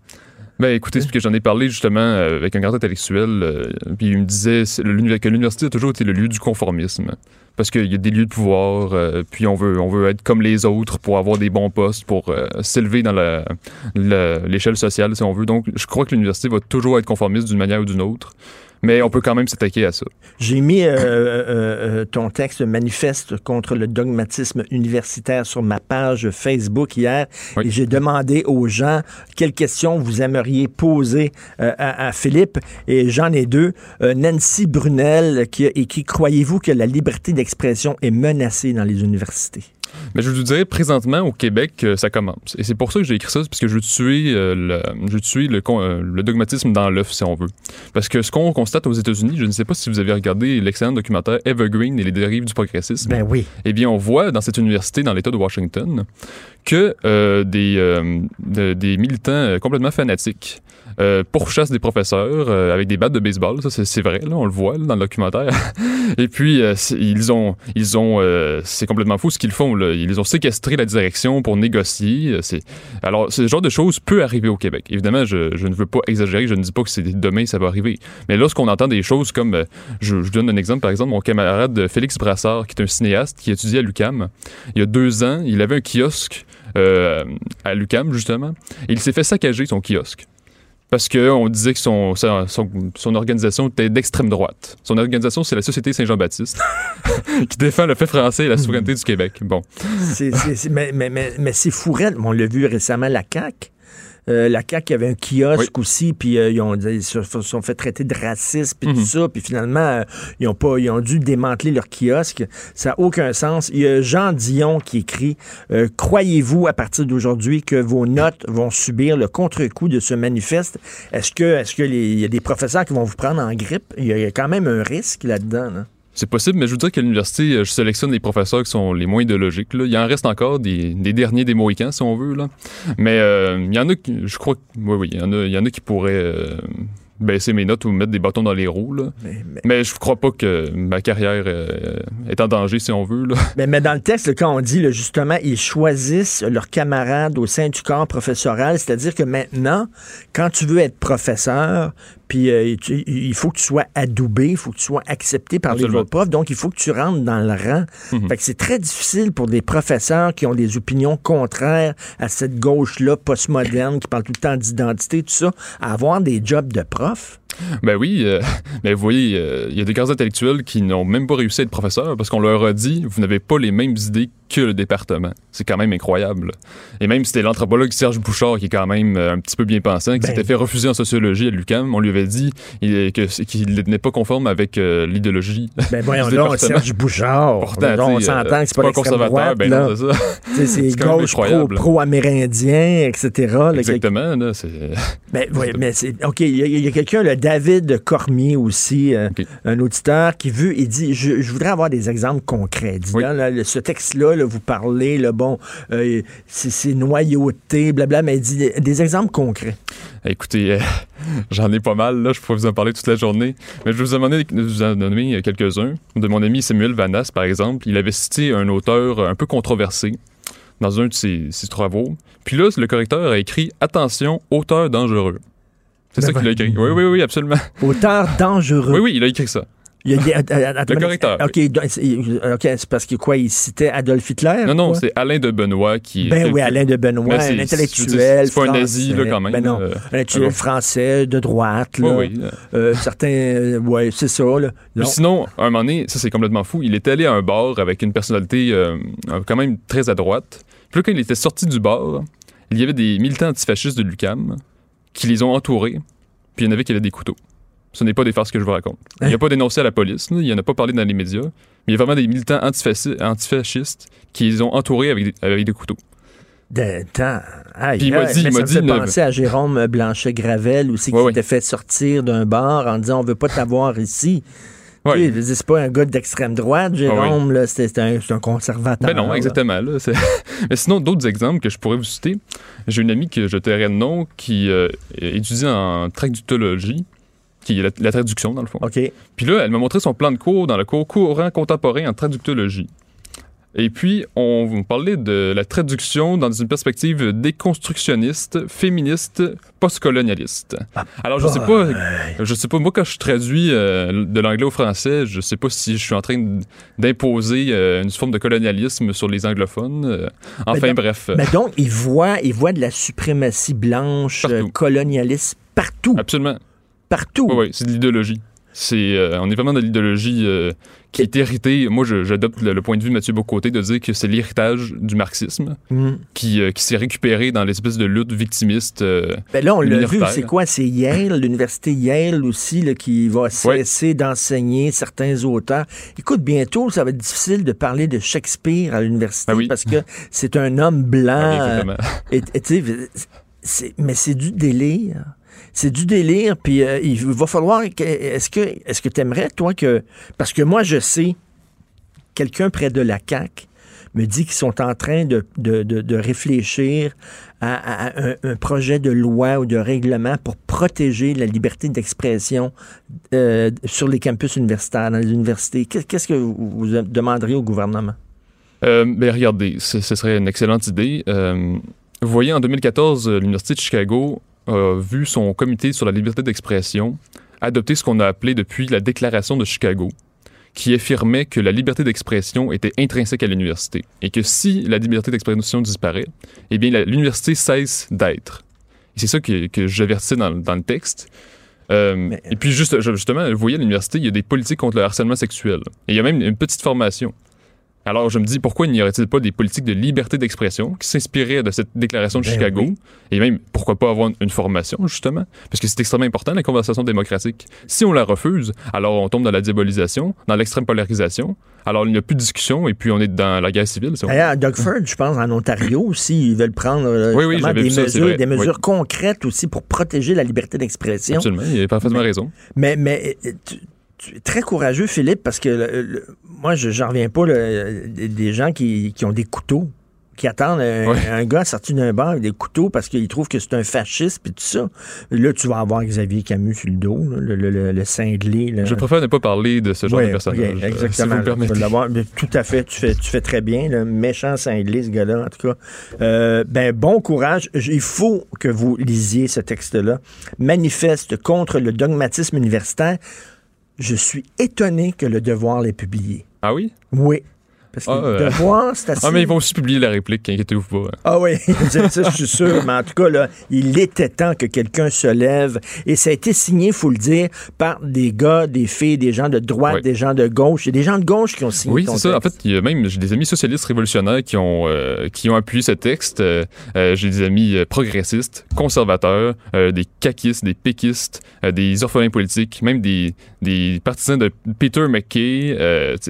Ben écoutez, c'est que j'en ai parlé justement euh, avec un grand intellectuel, euh, puis il me disait que l'université a toujours été le lieu du conformisme. Parce qu'il y a des lieux de pouvoir, euh, puis on veut, on veut être comme les autres pour avoir des bons postes, pour euh, s'élever dans l'échelle sociale, si on veut. Donc, je crois que l'université va toujours être conformiste d'une manière ou d'une autre, mais on peut quand même s'attaquer à ça. J'ai mis euh, euh, euh, ton texte manifeste contre le dogmatisme universitaire sur ma page Facebook hier Oui. et j'ai demandé aux gens quelles questions vous aimeriez poser euh, à, à Philippe et j'en ai deux. Euh, Nancy Brunel qui a écrit Croyez-vous que la liberté d'expression est menacée dans les universités? Mais je vous dirais, présentement, au Québec, euh, ça commence. Et c'est pour ça que j'ai écrit ça, parce que je veux tuer, euh, le, je veux tuer le, con- euh, le dogmatisme dans l'œuf, si on veut. Parce que ce qu'on constate aux États-Unis, je ne sais pas si vous avez regardé l'excellent documentaire Evergreen et les dérives du progressisme. Ben oui. Eh bien, on voit dans cette université, dans l'État de Washington, que euh, des, de- des militants complètement fanatiques euh, pourchassent des professeurs euh, avec des battes de baseball. Ça, c'est- vrai, on le voit dans le documentaire. Et puis, euh, ils ont, ils ont, euh, c'est complètement fou ce qu'ils font. Ils ont séquestré la direction pour négocier. Alors, ce genre de choses peut arriver au Québec. Évidemment, je, ne veux pas exagérer. Je ne dis pas que c'est demain ça va arriver. Mais lorsqu'on entend des choses comme, je, je donne un exemple, par exemple, mon camarade Félix Brassard, qui est un cinéaste qui étudie à l'UCAM. Il y a deux ans, il avait un kiosque à l'UCAM, justement. Et il s'est fait saccager son kiosque. Parce qu'on disait que son, son, son- son organisation était d'extrême droite. Son organisation, c'est la Société Saint-Jean-Baptiste, qui défend le fait français et la souveraineté du Québec. Bon. Mais mais, mais, mais c'est fourette. On l'a vu récemment, la CAQ. Euh, la CAQ avait un kiosque aussi, puis euh, ils, ont, ils se sont fait traiter de racistes, puis tout Mhm. ça, puis finalement, euh, ils, ont pas, ils ont dû démanteler leur kiosque. Ça n'a aucun sens. Il y a Jean Dion qui écrit euh, Croyez-vous à partir d'aujourd'hui que vos notes vont subir le contre-coup de ce manifeste? Est-ce que est-ce que les- y a des professeurs qui vont vous prendre en grippe? Il y a, il y a quand même un risque là-dedans. là. C'est possible, mais je vous dirais qu'à l'université, euh, je sélectionne les professeurs qui sont les moins idéologiques. Là. Il en reste encore des, des derniers des Mohicans, si on veut. Là. Mais euh, il y en a, qui- je crois, oui, oui, il y en a, il y en a qui pourraient euh, baisser mes notes ou mettre des bâtons dans les roues. Là. Mais, mais- Mais je crois pas que ma carrière euh, est en danger, si on veut. Là. Mais, mais dans le texte, quand on dit là, justement, ils choisissent leurs camarades au sein du corps professoral, c'est-à-dire que maintenant, quand tu veux être professeur, puis euh, tu- il faut que tu sois adoubé, il faut que tu sois accepté par les Absolument. autres profs, donc il faut que tu rentres dans le rang. Mhm. Fait que c'est très difficile pour des professeurs qui ont des opinions contraires à cette gauche-là postmoderne, qui parle tout le temps d'identité, tout ça, à avoir des jobs de prof. Ben oui, euh, mais vous voyez, euh, il y a des grands intellectuels qui n'ont même pas réussi à être professeurs parce qu'on leur a dit vous n'avez pas les mêmes idées que le département. C'est quand même incroyable. Et même c'était l'anthropologue Serge Bouchard qui est quand même euh, un petit peu bien pensant, qui Ben. s'était fait refuser en sociologie à l'UQAM. On lui avait dit qu'il n'est pas conforme avec euh, l'idéologie. Ben voyons donc. Serge Bouchard. Pourtant, Donc, on s'entend que c'est pas l'extrême conservateur, droite, ben c'est C'est gauche pro- pro-amérindien, etc. là, Exactement, là, c'est... Mais, c'est. OK, il y a, quelqu'un, le David Cormier aussi, euh, un auditeur, qui veut, il dit je, je voudrais avoir des exemples concrets. Dit, Oui. là, ce texte-là, là, vous parlez, là, bon, euh, c'est noyauté, blabla, mais dit des, exemples concrets. Écoutez, euh, j'en ai pas mal, là, je pourrais vous en parler toute la journée. Mais je vais vous en donner, vous en donner quelques-uns. De mon ami Samuel Vanas, par exemple, il avait cité un auteur un peu controversé dans un de ses, ses travaux. Puis là, le correcteur a écrit Attention, auteur dangereux. C'est Ben ça qu'il a écrit. Oui, oui, oui, absolument. Auteur dangereux. Oui, oui, il a écrit ça. Il y a Le correcteur, OK, c'est parce que quoi, il citait Adolf Hitler? Non, non, c'est Alain de Benoît qui. Ben est- oui, Alain de Benoît, un intellectuel. c'est pas un nazi, là, quand même, Ben non, euh, un intellectuel français de droite, là. Oui, oui. Euh, certains, euh, ouais, c'est ça, là. Sinon, à un moment donné, ça c'est complètement fou, il est allé à un bar avec une personnalité euh, quand même très à droite. Puis là, quand il était sorti du bar, il y avait des militants antifascistes de l'UCAM qui les ont entourés, puis il y en avait qui avaient des couteaux. Ce n'est pas des farces que je vous raconte. Il Hein? n'a pas dénoncé à la police, il n'en a pas parlé dans les médias, mais il y a vraiment des militants antifasci- antifascistes qui les ont entourés avec des, avec des couteaux. De temps. Aïe, Puis il m'a dit- il ça m'a me dit fait ne- penser à Jérôme Blanchet-Gravel aussi, qui Ouais, ouais. s'était fait sortir d'un bar en disant on veut pas t'avoir ici. Dire, C'est pas un gars d'extrême droite, Jérôme, là, c'est c'est un, conservateur. Ben non, exactement. Là, Mais sinon, d'autres exemples que je pourrais vous citer. J'ai une amie que je tairai de nom qui euh, étudie en traductologie, qui est la, la traduction dans le fond. OK. Puis là, elle m'a montré son plan de cours dans le cours courant contemporain en traductologie. Et puis, on parlait de la traduction dans une perspective déconstructionniste, féministe, postcolonialiste. Ah, Alors, je sais pas, je sais pas, moi, quand je traduis euh, de l'anglais au français, je sais pas si je suis en train d'imposer euh, une forme de colonialisme sur les anglophones. Euh, enfin, donc, bref. Mais donc, ils voient, ils voient de la suprématie blanche, Partout. colonialiste partout. Absolument. Partout. Oui, oui, c'est de l'idéologie. C'est, euh, on est vraiment dans l'idéologie euh, qui est héritée. Moi, j'adopte le, le point de vue de Mathieu Bocoté de dire que c'est l'héritage du marxisme Mm. qui, euh, qui s'est récupéré dans l'espèce de lutte victimiste. euh, Ben là, on l'a vu, c'est quoi? C'est Yale, l'université Yale aussi, là, qui va cesser d'enseigner certains auteurs. Écoute, bientôt, ça va être difficile de parler de Shakespeare à l'université Ben oui. parce que c'est un homme blanc. Ah. Et- et c'est- mais c'est du délire. C'est du délire, puis euh, il va falloir. Est-ce que est-ce que tu aimerais, toi, que. Parce que moi, je sais, quelqu'un près de la CAQ me dit qu'ils sont en train de, de- de- réfléchir à, un, projet de loi ou de règlement pour protéger la liberté d'expression euh, sur les campus universitaires, dans les universités. Qu'est- Qu'est-ce que vous, demanderiez au gouvernement? Euh, ben regardez, ce, serait une excellente idée. Euh, vous voyez, en 2014, euh, l'Université de Chicago a vu son comité sur la liberté d'expression adopter ce qu'on a appelé depuis la Déclaration de Chicago, qui affirmait que la liberté d'expression était intrinsèque à l'université et que si la liberté d'expression disparaît, eh bien l'université cesse d'être. Et c'est ça que, que j'avertissais dans, dans le texte. Euh, et puis juste, justement, vous voyez, à l'université, il y a des politiques contre le harcèlement sexuel. Et il y a même une petite formation. Alors, je me dis, pourquoi n'y aurait-il pas des politiques de liberté d'expression qui s'inspiraient de cette déclaration de Ben Chicago? oui. Et même, pourquoi pas avoir une formation, justement? Parce que c'est extrêmement important, la conversation démocratique. Si on la refuse, alors on tombe dans la diabolisation, dans l'extrême polarisation. Alors, il n'y a plus de discussion et puis on est dans la guerre civile. si D'ailleurs, à Doug Ford, je pense, en Ontario aussi, ils veulent prendre euh, Oui, oui, des ça, mesures, des mesures concrètes aussi pour protéger la liberté d'expression. Absolument, il a parfaitement raison. Mais, mais euh, tu, tu es très courageux, Philippe, parce que le- le- moi, je n'en reviens pas là, des gens qui, qui ont des couteaux, qui attendent un, Ouais. un gars sorti d'un bar avec des couteaux parce qu'ils trouvent que c'est un fasciste puis tout ça. Là, tu vas avoir Xavier Camus sur le dos, là, le, le, le, le cinglé. là. Je préfère ne pas parler de ce genre Ouais, de personnage. euh, exactement. Si vous me permettez. Tout à fait. Tu fais, tu fais très bien. Le méchant cinglé, ce gars-là, en tout cas. Euh, ben, bon courage. Il faut que vous lisiez ce texte-là. Manifeste contre le dogmatisme universitaire. Je suis étonné que le devoir l'ait publié. Ah oui? Oui. Parce que Ah, le euh, devoir, c'est assez. Ah, mais ils vont aussi publier la réplique, inquiétez-vous pas. Ah oui, ça, je suis sûr. Mais en tout cas, là, il était temps que quelqu'un se lève. Et ça a été signé, il faut le dire, par des gars, des filles, des gens de droite, des gens de gauche. Il y a des gens de gauche qui ont signé Oui, c'est ça. En fait, il y a même j'ai des amis socialistes révolutionnaires qui ont euh, qui ont appuyé ce texte. Euh, euh, j'ai des amis progressistes, conservateurs, euh, des caquistes, des péquistes, des orphelins politiques, même des, des partisans de Peter McKay.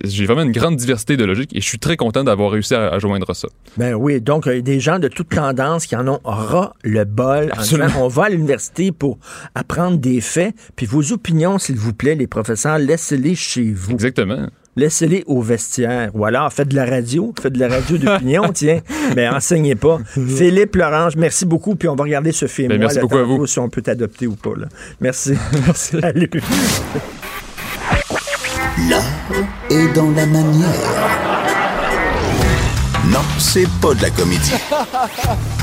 J'ai vraiment une grande diversité de logique et je suis très content d'avoir réussi à, à joindre ça. Ben oui, donc euh, des gens de toute tendance qui en ont ras le bol. En Absolument. disant, on va à l'université pour apprendre des faits. Puis vos opinions, s'il vous plaît, les professeurs, laissez-les chez vous. Exactement. Laissez-les au vestiaire. Ou alors, faites de la radio. Faites de la radio d'opinion, tiens. Mais enseignez pas. Philippe Lorange, merci beaucoup. Puis on va regarder ce film. Ben, merci beaucoup à vous. Si on peut t'adopter ou pas. là. Merci. Salut. L'art est dans la manière. Non, c'est pas de la comédie.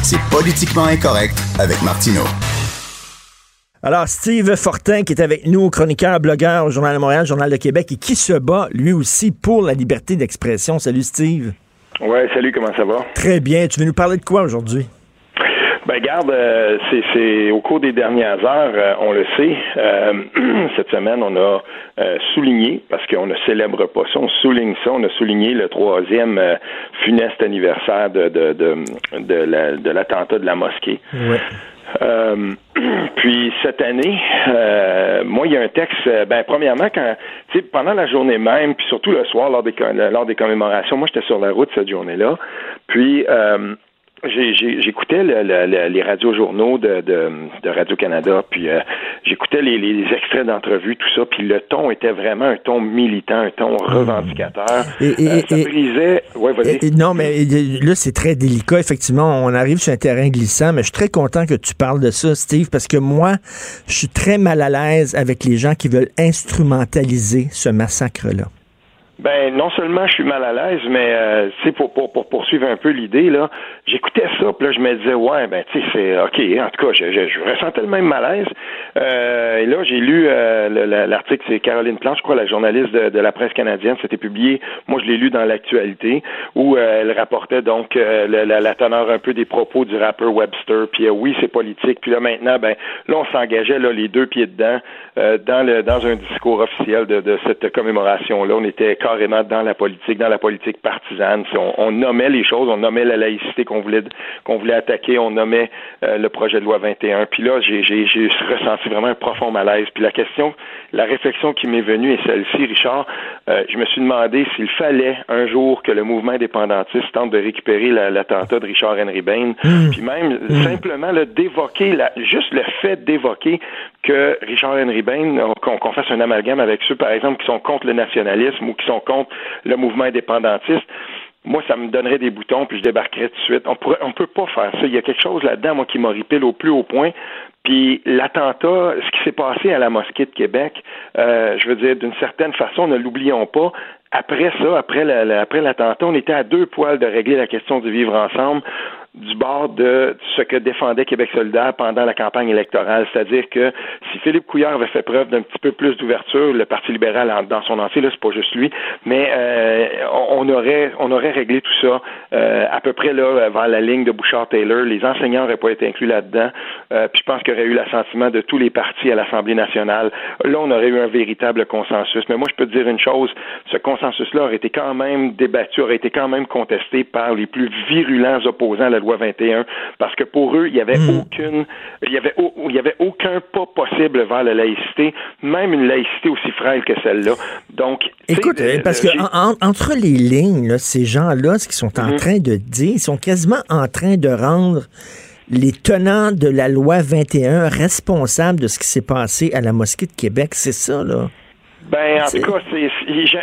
C'est politiquement incorrect avec Martineau. Alors, Steve Fortin, qui est avec nous, chroniqueur, blogueur au Journal de Montréal, Journal de Québec, et qui se bat, lui aussi, pour la liberté d'expression. Salut, Steve. Ouais, salut, comment ça va? Très bien. Tu veux nous parler de quoi aujourd'hui? Ben garde, euh, c'est, c'est au cours des dernières heures, euh, on le sait, euh, cette semaine, on a euh, souligné, parce qu'on ne célèbre pas ça, on souligne ça, on a souligné le troisième euh, funeste anniversaire de, de, de, de, la- de l'attentat de la mosquée. Ouais. Euh, puis cette année, euh, moi, il y a un texte. Ben, premièrement, quand tu sais, pendant la journée même, puis surtout le soir lors des lors des commémorations, moi, j'étais sur la route cette journée-là. Puis euh, j'écoutais le- le- le- les radios-journaux de, de, de Radio-Canada, puis euh, j'écoutais les, les extraits d'entrevues, tout ça, puis le ton était vraiment un ton militant, un ton revendicateur. Et- et- Euh, ça et- brisait... Ouais. Et- non, mais là, c'est très délicat. Effectivement, on arrive sur un terrain glissant, mais je suis très content que tu parles de ça, Steve, parce que moi, je suis très mal à l'aise avec les gens qui veulent instrumentaliser ce massacre-là. Ben non seulement je suis mal à l'aise, mais euh, tu sais pour, pour, pour poursuivre un peu l'idée là, j'écoutais ça, puis là je me disais ouais ben tu sais c'est ok en tout cas je, je, ressentais le même malaise. Euh, et là j'ai lu euh, l'article c'est Caroline Plante, je crois la journaliste de, de la presse canadienne, c'était publié. Moi je l'ai lu dans l'actualité où euh, elle rapportait donc euh, la, la, teneur un peu des propos du rappeur Webster. Puis oui c'est politique. Puis là maintenant ben là on s'engageait là les deux pieds dedans dans le dans un discours officiel de, de cette commémoration là. On était carrément dans la politique, dans la politique partisane. On, on, nommait les choses, on nommait la laïcité qu'on voulait qu'on voulait attaquer, on nommait euh, le projet de loi 21. Puis là, j'ai ressenti vraiment un profond malaise. Puis la question, la réflexion qui m'est venue est celle-ci, Richard. Euh, je me suis demandé s'il fallait un jour que le mouvement indépendantiste tente de récupérer l'attentat de Richard Henry Bain, mmh. puis même mmh. simplement d'évoquer, juste le fait d'évoquer que Richard Henry Bain, qu'on fasse un amalgame avec ceux, par exemple, qui sont contre le nationalisme ou qui sont contre le mouvement indépendantiste, moi, ça me donnerait des boutons, puis je débarquerais tout de suite. On pourrait, on peut pas faire ça. Il y a quelque chose là-dedans, moi, qui m'horripile au plus haut point. Puis l'attentat, ce qui s'est passé à la mosquée de Québec, euh, je veux dire, d'une certaine façon, ne l'oublions pas. Après ça, après l'attentat, on était à deux poils de régler la question du vivre ensemble du bord de ce que défendait Québec solidaire pendant la campagne électorale. C'est-à-dire que si Philippe Couillard avait fait preuve d'un petit peu plus d'ouverture, le Parti libéral dans son entier, là, c'est pas juste lui, mais euh, on aurait on aurait réglé tout ça euh, à peu près là vers la ligne de Bouchard-Taylor. Les enseignants n'auraient pas été inclus là-dedans. Euh, puis je pense qu'il y aurait eu l'assentiment de tous les partis à l'Assemblée nationale. Là, on aurait eu un véritable consensus. Mais moi, je peux te dire une chose, ce consensus-là aurait été quand même débattu, aurait été quand même contesté par les plus virulents opposants à la 21 parce que pour eux, il y avait hmm. aucune, il y avait, il y avait aucun pas possible vers la laïcité, même une laïcité aussi frêle que celle-là. Donc, écoute, euh, parce que entre les lignes, ces gens-là, ce qu'ils sont en mhm. train de dire, ils sont quasiment en train de rendre les tenants de la loi 21 responsables de ce qui s'est passé à la mosquée de Québec. C'est ça, là. Ben, en tout cas,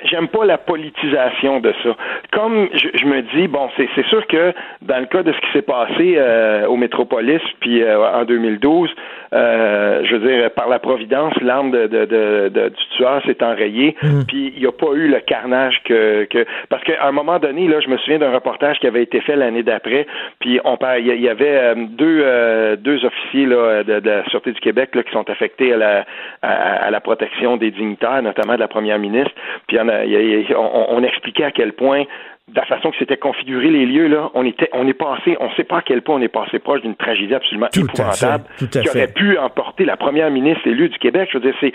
j'aime pas la politisation de ça. Comme je, me dis, bon, c'est sûr que dans le cas de ce qui s'est passé euh, au Métropolis, puis euh, en 2012, euh, je veux dire, par la providence, l'arme de, de, de, du tueur s'est enrayée, mm. puis il n'y a pas eu le carnage que, que parce qu'à un moment donné, là, je me souviens d'un reportage qui avait été fait l'année d'après, puis on il y, avait deux deux officiers là, de, la Sûreté du Québec là, qui sont affectés à la à, à la protection des dignitaires notamment de la première ministre. Puis on, expliquait à quel point de la façon que c'était configuré les lieux, là, on était, on est passé, on ne sait pas à quel point on est passé proche d'une tragédie absolument épouvantable qui aurait pu emporter la première ministre élue du Québec. Je veux dire, c'est,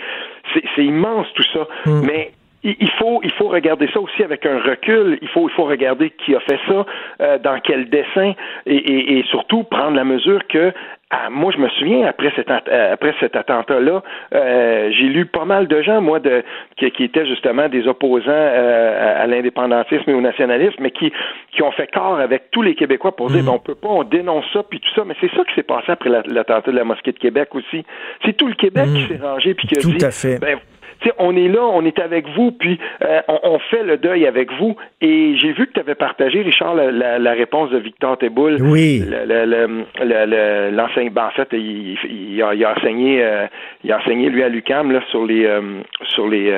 c'est, immense tout ça. Hmm. Mais il faut, il faut regarder ça aussi avec un recul. Il faut, il faut regarder qui a fait ça, euh, dans quel dessin, et, et, surtout prendre la mesure que ah, moi, je me souviens après cet euh, après cet attentat-là, euh, j'ai lu pas mal de gens, moi, de qui, qui étaient justement des opposants euh, à, l'indépendantisme et au nationalisme, mais qui qui ont fait corps avec tous les Québécois pour dire, ben, on peut pas, on dénonce ça puis tout ça, mais c'est ça qui s'est passé après l'attentat de la mosquée de Québec aussi. C'est tout le Québec qui mhm. s'est rangé puis qui a tout dit, à fait. Ben, on est là, on est avec vous, puis euh, on, fait le deuil avec vous. Et j'ai vu que tu avais partagé, Richard, la, réponse de Victor Teboul. Oui. L'enseignant, ben, en fait, il, a, enseigné, euh, il a enseigné lui à l'UCAM là sur les euh, sur les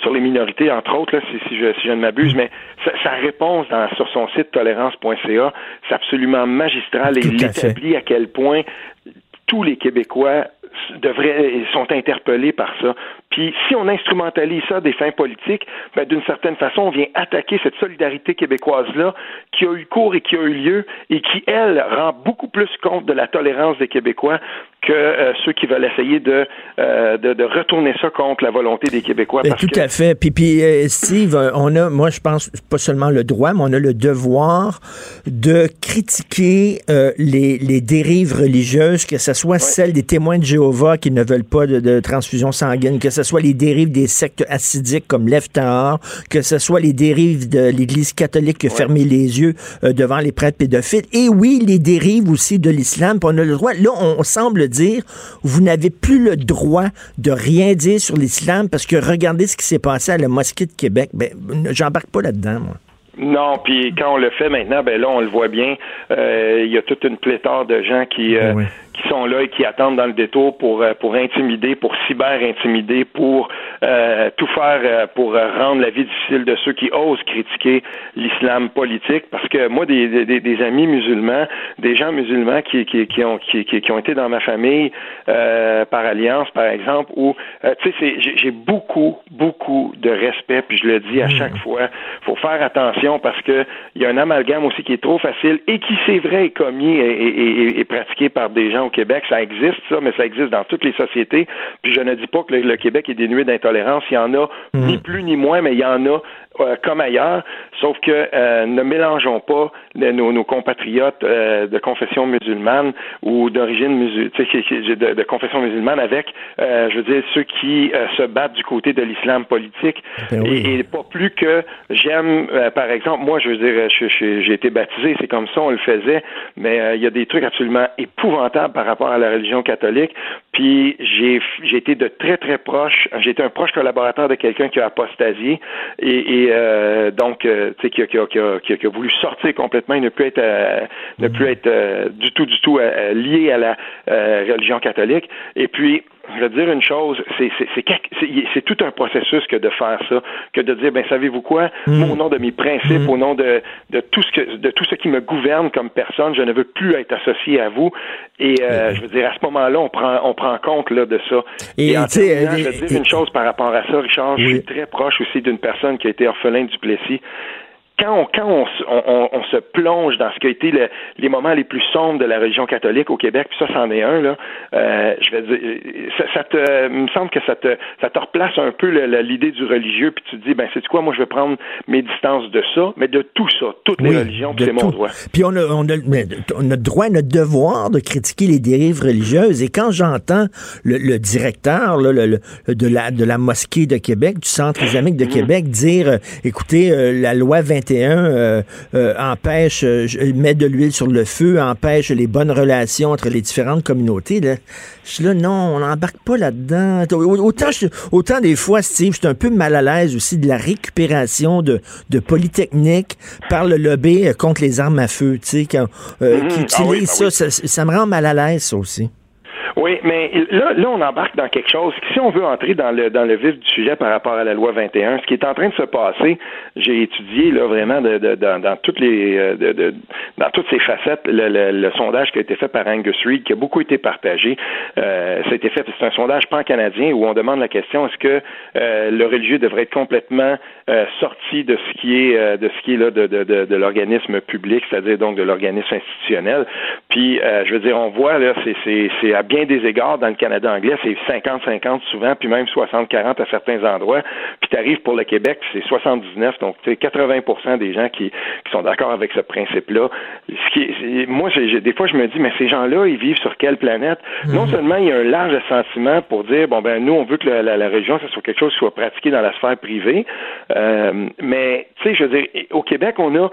sur les minorités, entre autres, là, si, je, si je ne m'abuse. Mais sa, réponse sur son site tolérance.ca, c'est absolument magistral et il établit à quel point tous les Québécois devraient sont interpellés par ça. Puis si on instrumentalise ça des fins politiques, ben, d'une certaine façon, on vient attaquer cette solidarité québécoise-là qui a eu cours et qui a eu lieu et qui, elle, rend beaucoup plus compte de la tolérance des Québécois que euh, ceux qui veulent essayer de, euh, de, de, retourner ça contre la volonté des Québécois. Ben, tout à fait. Puis, puis euh, Steve, on a, moi, je pense, pas seulement le droit, mais on a le devoir de critiquer les, les, dérives religieuses, que ce soit celles des témoins de Jéhovah qui ne veulent pas de, de transfusion sanguine, que ce soit les dérives des sectes assidiques comme l'Eftahar, que ce soit les dérives de l'Église catholique qui a fermé les yeux devant les prêtres pédophiles, et oui, les dérives aussi de l'islam. On a le droit. Là, on, on semble dire, vous n'avez plus le droit de rien dire sur l'islam parce que regardez ce qui s'est passé à la mosquée de Québec. Ben, j'embarque pas là-dedans, moi. Non, puis quand on le fait maintenant, ben là, on le voit bien. Euh, il y a toute une pléthore de gens qui, euh, qui sont là et qui attendent dans le détour pour euh, pour intimider, pour cyber-intimider, pour euh, tout faire euh, pour rendre la vie difficile de ceux qui osent critiquer l'islam politique. Parce que moi, des, des, des, amis musulmans, des gens musulmans qui, qui, qui ont qui, qui, ont été dans ma famille par alliance, par exemple, où tu sais, j'ai beaucoup beaucoup de respect, puis je le dis à mmh. chaque fois, faut faire attention parce que il y a un amalgame aussi qui est trop facile et qui c'est vrai est commis et, et, et pratiqué par des gens au Québec. Ça existe, ça, mais ça existe dans toutes les sociétés. Puis je ne dis pas que le, Québec est dénué d'intolérance. Il y en a hmm. ni plus ni moins, mais il y en a euh, comme ailleurs, sauf que euh, ne mélangeons pas nos, nos, compatriotes euh, de confession musulmane ou d'origine musulmane, de, de, confession musulmane avec, je veux dire, ceux qui se battent du côté de l'islam politique. Ben et, pas plus que j'aime, par exemple, moi, je veux dire, j'ai été baptisé, c'est comme ça, on le faisait, mais il y a des trucs absolument épouvantables par rapport à la religion catholique. Puis j'ai été de très très proche, j'ai été un proche collaborateur de quelqu'un qui a apostasié et, et euh, donc euh, tu sais qui a, qui, a, qui, a, voulu sortir complètement et ne plus être euh, ne plus être du tout du tout lié à la religion catholique. Et puis je vais dire une chose, c'est tout un processus que de faire ça, que de dire, ben savez-vous quoi, mm. au nom de mes principes, mm. au nom de, de tout ce que de tout ce qui me gouverne comme personne, je ne veux plus être associé à vous. Et euh, je veux dire, à ce moment-là, on prend on prend compte là de ça. Et, en terminant, je vais dire une chose par rapport à ça, Richard. Je suis très proche aussi d'une personne qui a été orphelin du Plessis quand on, quand on, on, on, se plonge dans ce qui a été le, les moments les plus sombres de la religion catholique au Québec, puis ça, c'en est un, là, euh, je vais dire, ça, ça te, me semble que ça te, ça te replace un peu l'idée du religieux, puis tu te dis, ben, c'est quoi, moi, je vais prendre mes distances de ça, mais de tout ça, toutes les religions, puis c'est mon droit. Puis on a, on, a, notre droit, notre devoir de critiquer les dérives religieuses, et quand j'entends le, le, directeur là, le, de, la, de la mosquée de Québec, du Centre islamique de mhm. Québec, dire, euh, écoutez, euh, la loi 21 euh, euh, empêche, euh, met de l'huile sur le feu, empêche les bonnes relations entre les différentes communautés. Je suis là, non, on n'embarque pas là-dedans. Autant, autant des fois, Steve, je suis un peu mal à l'aise aussi de la récupération de, Polytechnique par le lobby contre les armes à feu, tu sais, mhm. qui ah utilise ben ça, ça, ça. Ça me rend mal à l'aise, ça aussi. Oui, mais là, là, on embarque dans quelque chose. Si on veut entrer dans le dans le vif du sujet par rapport à la loi 21, ce qui est en train de se passer, j'ai étudié là vraiment de, de, dans, toutes les euh, de, dans toutes ces facettes le, le, sondage qui a été fait par Angus Reid, qui a beaucoup été partagé. Euh, fait, c'est un sondage pan-canadien où on demande la question est-ce que euh, le religieux devrait être complètement euh, sorti de ce qui est de ce qui est là de, de, de, l'organisme public, c'est-à-dire donc de l'organisme institutionnel. Puis je veux dire, on voit là, c'est à bien des égards, dans le Canada anglais, c'est 50-50 souvent, puis même 60-40 à certains endroits. Puis tu arrives pour le Québec, c'est 79, donc tu 80% des gens qui, qui sont d'accord avec ce principe-là. Ce qui moi, des fois, je me dis, mais ces gens-là, ils vivent sur quelle planète? Mhm. Non seulement il y a un large sentiment pour dire, bon, ben nous, on veut que la, la, région, ça soit quelque chose qui soit pratiqué dans la sphère privée, euh, mais, tu sais, je veux dire, au Québec, on a,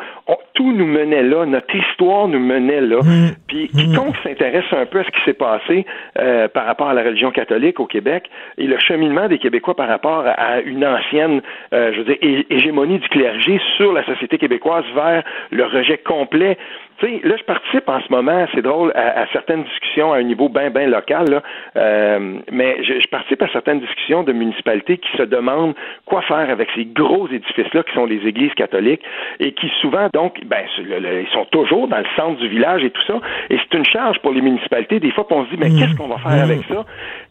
tout nous menait là, notre histoire nous menait là. Mhm. Puis quiconque s'intéresse un peu à ce qui s'est passé, euh, par rapport à la religion catholique au Québec et le cheminement des Québécois par rapport à une ancienne, euh, je veux dire, hégémonie du clergé sur la société québécoise vers le rejet complet là, je participe en ce moment, c'est drôle, à, certaines discussions à un niveau bien, bien local, là, euh, mais je, participe à certaines discussions de municipalités qui se demandent quoi faire avec ces gros édifices-là qui sont les églises catholiques et qui souvent, donc, ben, ils sont toujours dans le centre du village et tout ça, et c'est une charge pour les municipalités. Des fois, on se dit, mais mmh. qu'est-ce qu'on va faire mmh. avec ça?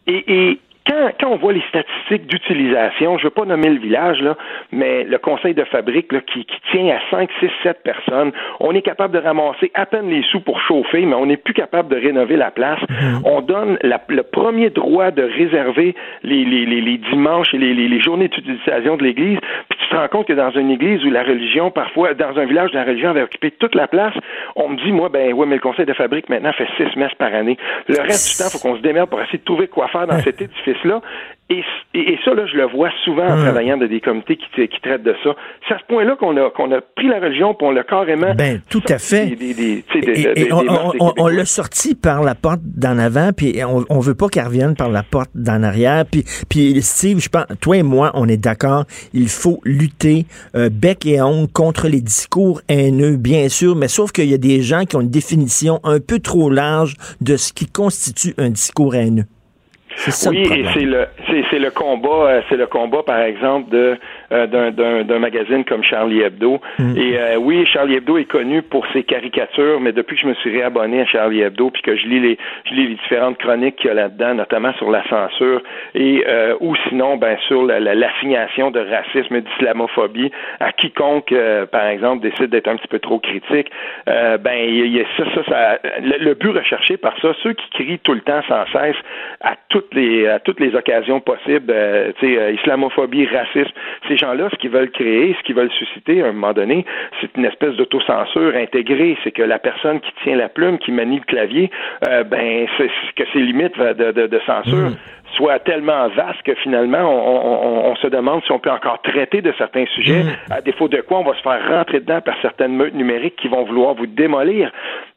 et quand, on voit les statistiques d'utilisation, je ne veux pas nommer le village, là, mais le conseil de fabrique là, qui, tient à 5, 6, 7 personnes, on est capable de ramasser à peine les sous pour chauffer, mais on n'est plus capable de rénover la place. Mhm. On donne le premier droit de réserver les, les, les, dimanches et les, les journées d'utilisation de l'Église, puis tu te rends compte que dans une église où la religion, parfois, dans un village où la religion avait occupé toute la place, on me dit, moi, ben ouais, mais le conseil de fabrique maintenant fait six messes par année. Le reste du temps, il faut qu'on se démerde pour essayer de trouver quoi faire dans cet édifice Et, et, ça, là, je le vois souvent en travaillant dans des comités qui, qui traitent de ça. C'est à ce point-là qu'on a, qu'on a pris la religion pour on l'a carrément. Ben, tout à fait. on, l'a sorti par la porte d'en avant, puis on, on veut pas qu'elle revienne par la porte d'en arrière. Puis, puis Steve, je pense, toi et moi, on est d'accord, il faut lutter euh, bec et ongle contre les discours haineux, bien sûr, mais sauf qu'il y a des gens qui ont une définition un peu trop large de ce qui constitue un discours haineux oui, et c'est le c'est le combat euh, c'est le combat par exemple de d'un magazine comme Charlie Hebdo. Mm. Et euh, oui, Charlie Hebdo est connu pour ses caricatures, mais depuis que je me suis réabonné à Charlie Hebdo, puis que je lis les je lis les différentes chroniques qu'il y a là-dedans, notamment sur la censure et ou sinon ben sur l'assignation de racisme et d'islamophobie à quiconque, par exemple, décide d'être un petit peu trop critique. ben il y, a ça, ça, ça le, le, but recherché par ça, ceux qui crient tout le temps sans cesse à toutes les à toutes les occasions possibles, euh, tu sais, euh, islamophobie, racisme, ces gens-là, ce qu'ils veulent créer, ce qu'ils veulent susciter à un moment donné, c'est une espèce d'autocensure intégrée. C'est que la personne qui tient la plume, qui manie le clavier, euh, ben, c'est que ses limites de, de, de censure. Mm. soient tellement vastes que finalement, on, on, se demande si on peut encore traiter de certains sujets, mm. à défaut de quoi on va se faire rentrer dedans par certaines meutes numériques qui vont vouloir vous démolir.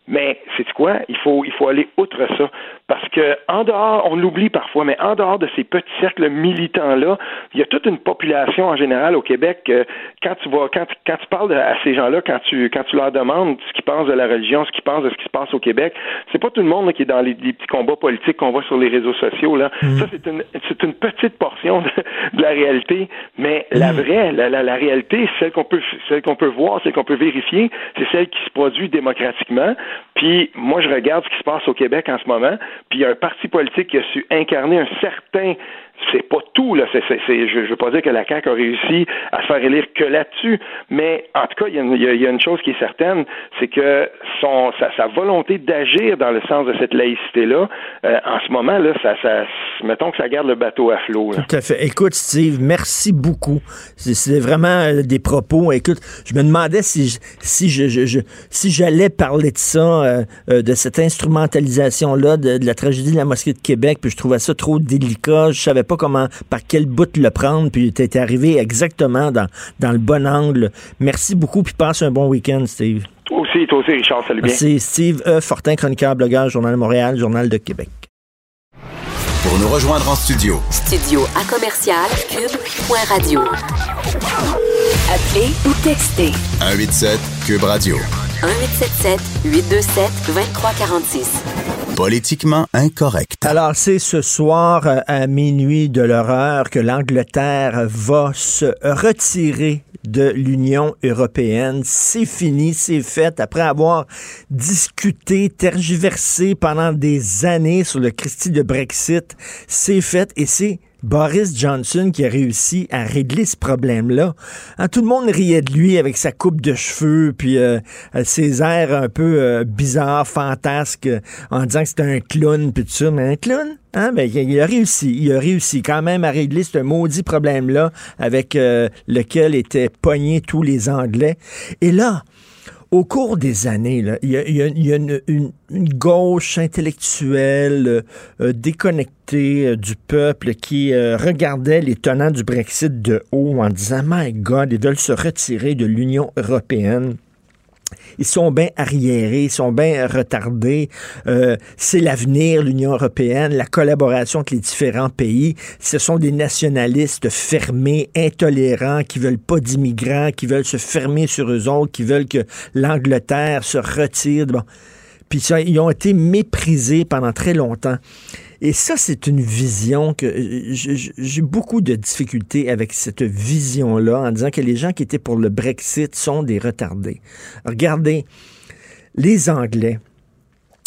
Mais c'est quoi? Il faut, il faut aller outre ça. Parce que en dehors, on l'oublie parfois, mais en dehors de ces petits cercles militants-là, il y a toute une population en général au Québec. Euh, quand tu vas, quand, quand tu parles à ces gens-là, quand tu, quand tu leur demandes ce qu'ils pensent de la religion, ce qu'ils pensent de ce qui se passe au Québec, c'est pas tout le monde qui est dans les, petits combats politiques qu'on voit sur les réseaux sociaux. Là. Mm. Ça, c'est une, c'est une petite portion de, la réalité. Mais la mm. vraie, la, la, la réalité, celle qu'on peut, celle qu'on peut voir, celle qu'on peut vérifier, c'est celle qui se produit démocratiquement. Puis moi, je regarde ce qui se passe au Québec en ce moment, puis il y a un parti politique qui a su incarner un certain c'est pas tout, là. C'est, je ne veux pas dire que la CAQ a réussi à se faire élire que là-dessus, mais en tout cas, il y, a une chose qui est certaine, c'est que son, sa, volonté d'agir dans le sens de cette laïcité-là, euh, en ce moment, là, ça, mettons que ça garde le bateau à flot. Tout à fait. Écoute, Steve, merci beaucoup. C'est, vraiment euh, des propos. Écoute, je me demandais si, si, je, si j'allais parler de ça, euh, de cette instrumentalisation-là de, de, la tragédie de la mosquée de Québec, puis je trouvais ça trop délicat. Je savais pas comment, par quel bout le prendre, puis tu es arrivé exactement dans, dans le bon angle. Merci beaucoup, puis passe un bon week-end, Steve. Toi aussi, toi aussi, Richard, salut bien. Merci, Steve E. Fortin, chroniqueur, blogueur, Journal de Montréal, Journal de Québec. Pour nous rejoindre en studio. Studio à commercial cube.radio. Appelez ou textez. 187 cube radio. 1877 827 2346. Politiquement incorrect. Alors, c'est ce soir euh, à minuit de l'horreur que l'Angleterre va se retirer de l'Union européenne. C'est fini, c'est fait. Après avoir discuté, tergiversé pendant des années sur le Christie de Brexit, c'est fait et c'est Boris Johnson qui a réussi à régler ce problème-là. Hein, tout le monde riait de lui avec sa coupe de cheveux, puis euh, euh, ses airs un peu euh, bizarres, fantasques, en disant que c'était un clown, puis tout ça. Mais un clown? Hein? Ben, il a réussi. Il a réussi quand même à régler ce maudit problème-là avec lequel étaient pognés tous les Anglais. Et là, au cours des années, il y a, une, gauche intellectuelle euh, déconnectée euh, du peuple qui euh, regardait les tenants du Brexit de haut en disant My God, ils veulent se retirer de l'Union européenne ils sont bien arriérés, ils sont bien retardés. Euh, c'est l'avenir, l'Union européenne, la collaboration entre les différents pays. Ce sont des nationalistes fermés, intolérants, qui veulent pas d'immigrants, qui veulent se fermer sur eux autres, qui veulent que l'Angleterre se retire. Bon. Puis ça, ils ont été méprisés pendant très longtemps. Et ça, c'est une vision que j'ai beaucoup de difficultés avec cette vision-là en disant que les gens qui étaient pour le Brexit sont des retardés. Regardez, les Anglais,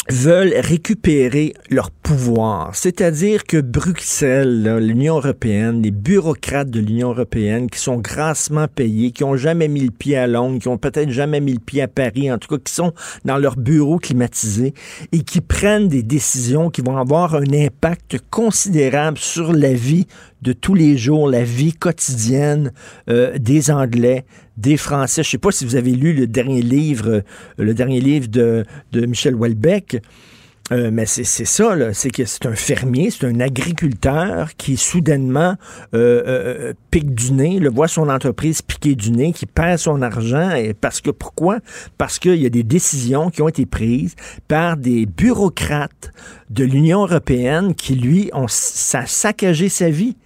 veulent récupérer leur pouvoir. C'est-à-dire que Bruxelles, l'Union européenne, les bureaucrates de l'Union européenne qui sont grassement payés, qui ont jamais mis le pied à Londres, qui ont peut-être jamais mis le pied à Paris, en tout cas qui sont dans leur bureau climatisé et qui prennent des décisions qui vont avoir un impact considérable sur la vie de tous les jours, la vie quotidienne euh, des Anglais, des Français. Je ne sais pas si vous avez lu le dernier livre, euh, le dernier livre de, de Michel Houellebecq. Euh, mais c'est ça, c'est que c'est un fermier, c'est un agriculteur qui soudainement pique du nez, le voit son entreprise piquer du nez, qui perd son argent. Et parce que pourquoi? Parce qu'il y a des décisions qui ont été prises par des bureaucrates de l'Union européenne qui, lui, ont ça saccagé sa vie.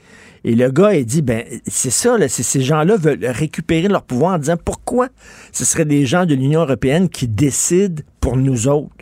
Et le gars, il dit, ben, c'est ça, ces gens-là veulent récupérer leur pouvoir en disant pourquoi ce seraient des gens de l'Union européenne qui décident pour nous autres?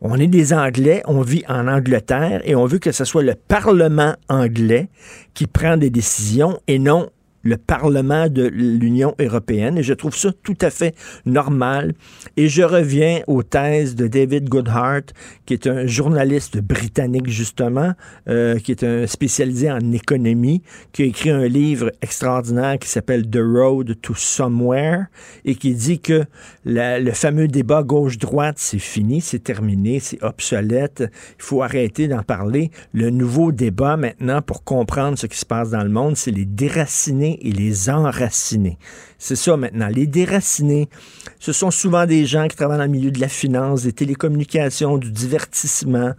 On est des Anglais, on vit en Angleterre et on veut que ce soit le Parlement anglais qui prend des décisions et non le Parlement de l'Union européenne. Et je trouve ça tout à fait normal. Et je reviens aux thèses de David Goodhart, qui est un journaliste britannique, justement, euh, qui est un spécialisé en économie, qui a écrit un livre extraordinaire qui s'appelle The Road to Somewhere et qui dit que le fameux débat gauche-droite, c'est fini, c'est terminé, c'est obsolète. Il faut arrêter d'en parler. Le nouveau débat maintenant pour comprendre ce qui se passe dans le monde, c'est les déracinés et les enracinés. C'est ça maintenant. Les déracinés, ce sont souvent des gens qui travaillent dans le milieu de la finance, des télécommunications, du divertissement,